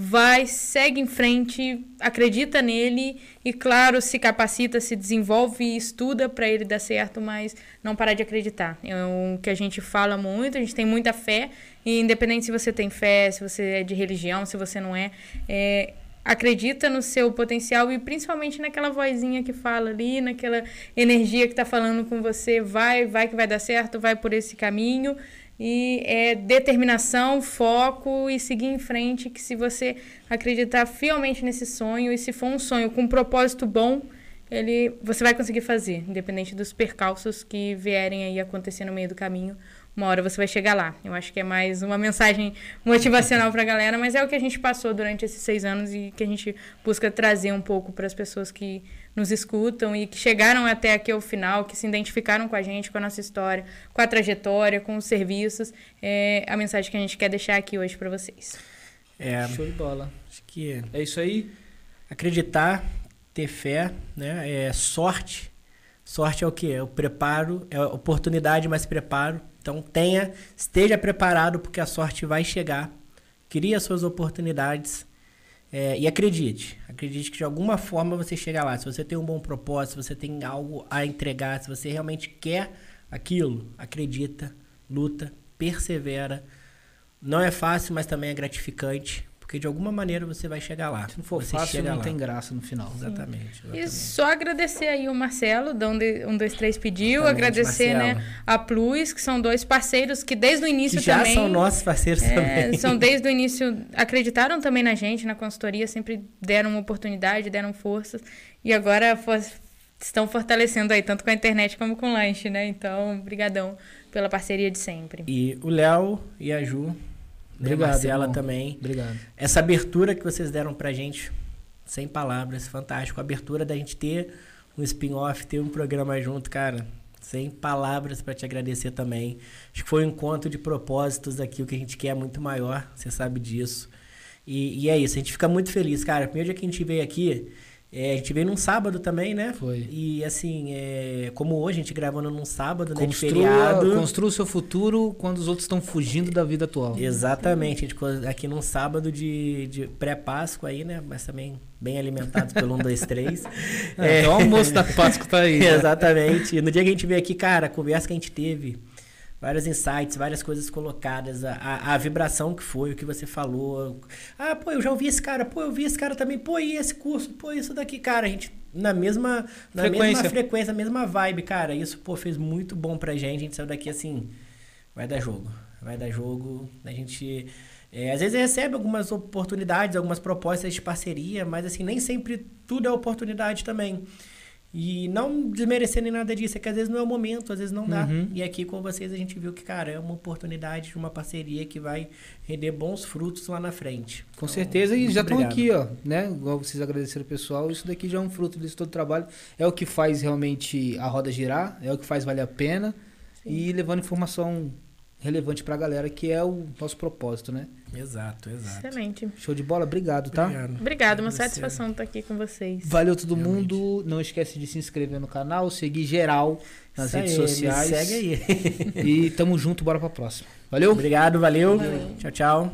vai, segue em frente, acredita nele e, claro, se capacita, se desenvolve e estuda para ele dar certo, mas não parar de acreditar. É o que a gente fala muito, a gente tem muita fé, e independente se você tem fé, se você é de religião, se você não é, é acredita no seu potencial e principalmente naquela vozinha que fala ali, naquela energia que está falando com você, vai, vai que vai dar certo, vai por esse caminho e é determinação, foco e seguir em frente. Que se você acreditar fielmente nesse sonho e se for um sonho com um propósito bom, ele você vai conseguir fazer, independente dos percalços que vierem aí acontecer no meio do caminho. Uma hora você vai chegar lá. Eu acho que é mais uma mensagem motivacional para a galera, mas é o que a gente passou durante esses seis anos e que a gente busca trazer um pouco para as pessoas que nos escutam e que chegaram até aqui ao final, que se identificaram com a gente, com a nossa história, com a trajetória, com os serviços. É a mensagem que a gente quer deixar aqui hoje para vocês. É, Show de bola. Acho que é isso aí. Acreditar, ter fé, né? É sorte. Sorte é o quê? É o preparo, é oportunidade mais preparo. Então tenha, esteja preparado porque a sorte vai chegar. Crie suas oportunidades é, e acredite, acredite que de alguma forma você chega lá. Se você tem um bom propósito, se você tem algo a entregar, se você realmente quer aquilo, acredita, luta, persevera. Não é fácil, mas também é gratificante. Porque de alguma maneira você vai chegar lá. Se não for você fácil, não lá. tem graça no final. Exatamente, exatamente, E só agradecer aí o Marcelo, da 1, 2, 3 pediu. Exatamente, agradecer né, a Plus, que são dois parceiros que desde o início que já também. Já são nossos parceiros é, também. São desde o início, acreditaram também na gente, na consultoria, sempre deram uma oportunidade, deram forças. E agora for, estão fortalecendo aí, tanto com a internet como com o lanche, né? Então, brigadão pela parceria de sempre. E o Léo e a Ju Obrigado, né, Marcela irmão. também. Obrigado. Essa abertura que vocês deram pra gente, sem palavras, fantástico. A abertura da gente ter um spin-off, ter um programa junto, cara. Sem palavras para te agradecer também. Acho que foi um encontro de propósitos aqui, o que a gente quer é muito maior, você sabe disso. E, e é isso, a gente fica muito feliz, cara. Primeiro dia que a gente veio aqui, é, a gente veio num sábado também, né? Foi. E assim, é, como hoje, a gente gravando num sábado, né? Construa, de feriado. Construa o seu futuro quando os outros estão fugindo da vida atual. Exatamente. A gente aqui num sábado de, de pré-Páscoa aí, né? Mas também bem alimentados pelo 1, 2, 3. É, Então o almoço da Páscoa tá aí. Né? Exatamente. E no dia que a gente veio aqui, cara, a conversa que a gente teve vários insights, várias coisas colocadas, a, a, a, vibração que foi, o que você falou. Ah, pô, eu já ouvi esse cara, pô, eu vi esse cara também, pô, e esse curso, pô, isso daqui, cara, a gente na mesma na frequência. mesma frequência, mesma vibe, cara. Isso, pô, fez muito bom pra gente. A gente saiu daqui assim, vai dar jogo. Vai dar jogo. A gente É, às vezes recebe algumas oportunidades, algumas propostas de parceria, mas assim, nem sempre tudo é oportunidade também. E não desmerecer nem nada disso, é que às vezes não é o momento, às vezes não dá. Uhum. E aqui com vocês a gente viu que, cara, é uma oportunidade de uma parceria que vai render bons frutos lá na frente. Com Então, certeza, e já estão aqui, ó, né? Igual vocês agradeceram o pessoal, isso daqui já é um fruto desse todo trabalho. É o que faz realmente a roda girar, é o que faz valer a pena e levando informação relevante para a galera, que é o nosso propósito, né? Exato, exato. Excelente. Show de bola, obrigado, tá? Obrigado, obrigado uma satisfação estar aqui com vocês. Valeu todo Realmente. mundo. Não esquece de se inscrever no canal, seguir geral nas Isso redes sociais. Segue aí. e tamo junto, bora para próxima. Valeu? Obrigado, valeu. valeu. Tchau, tchau.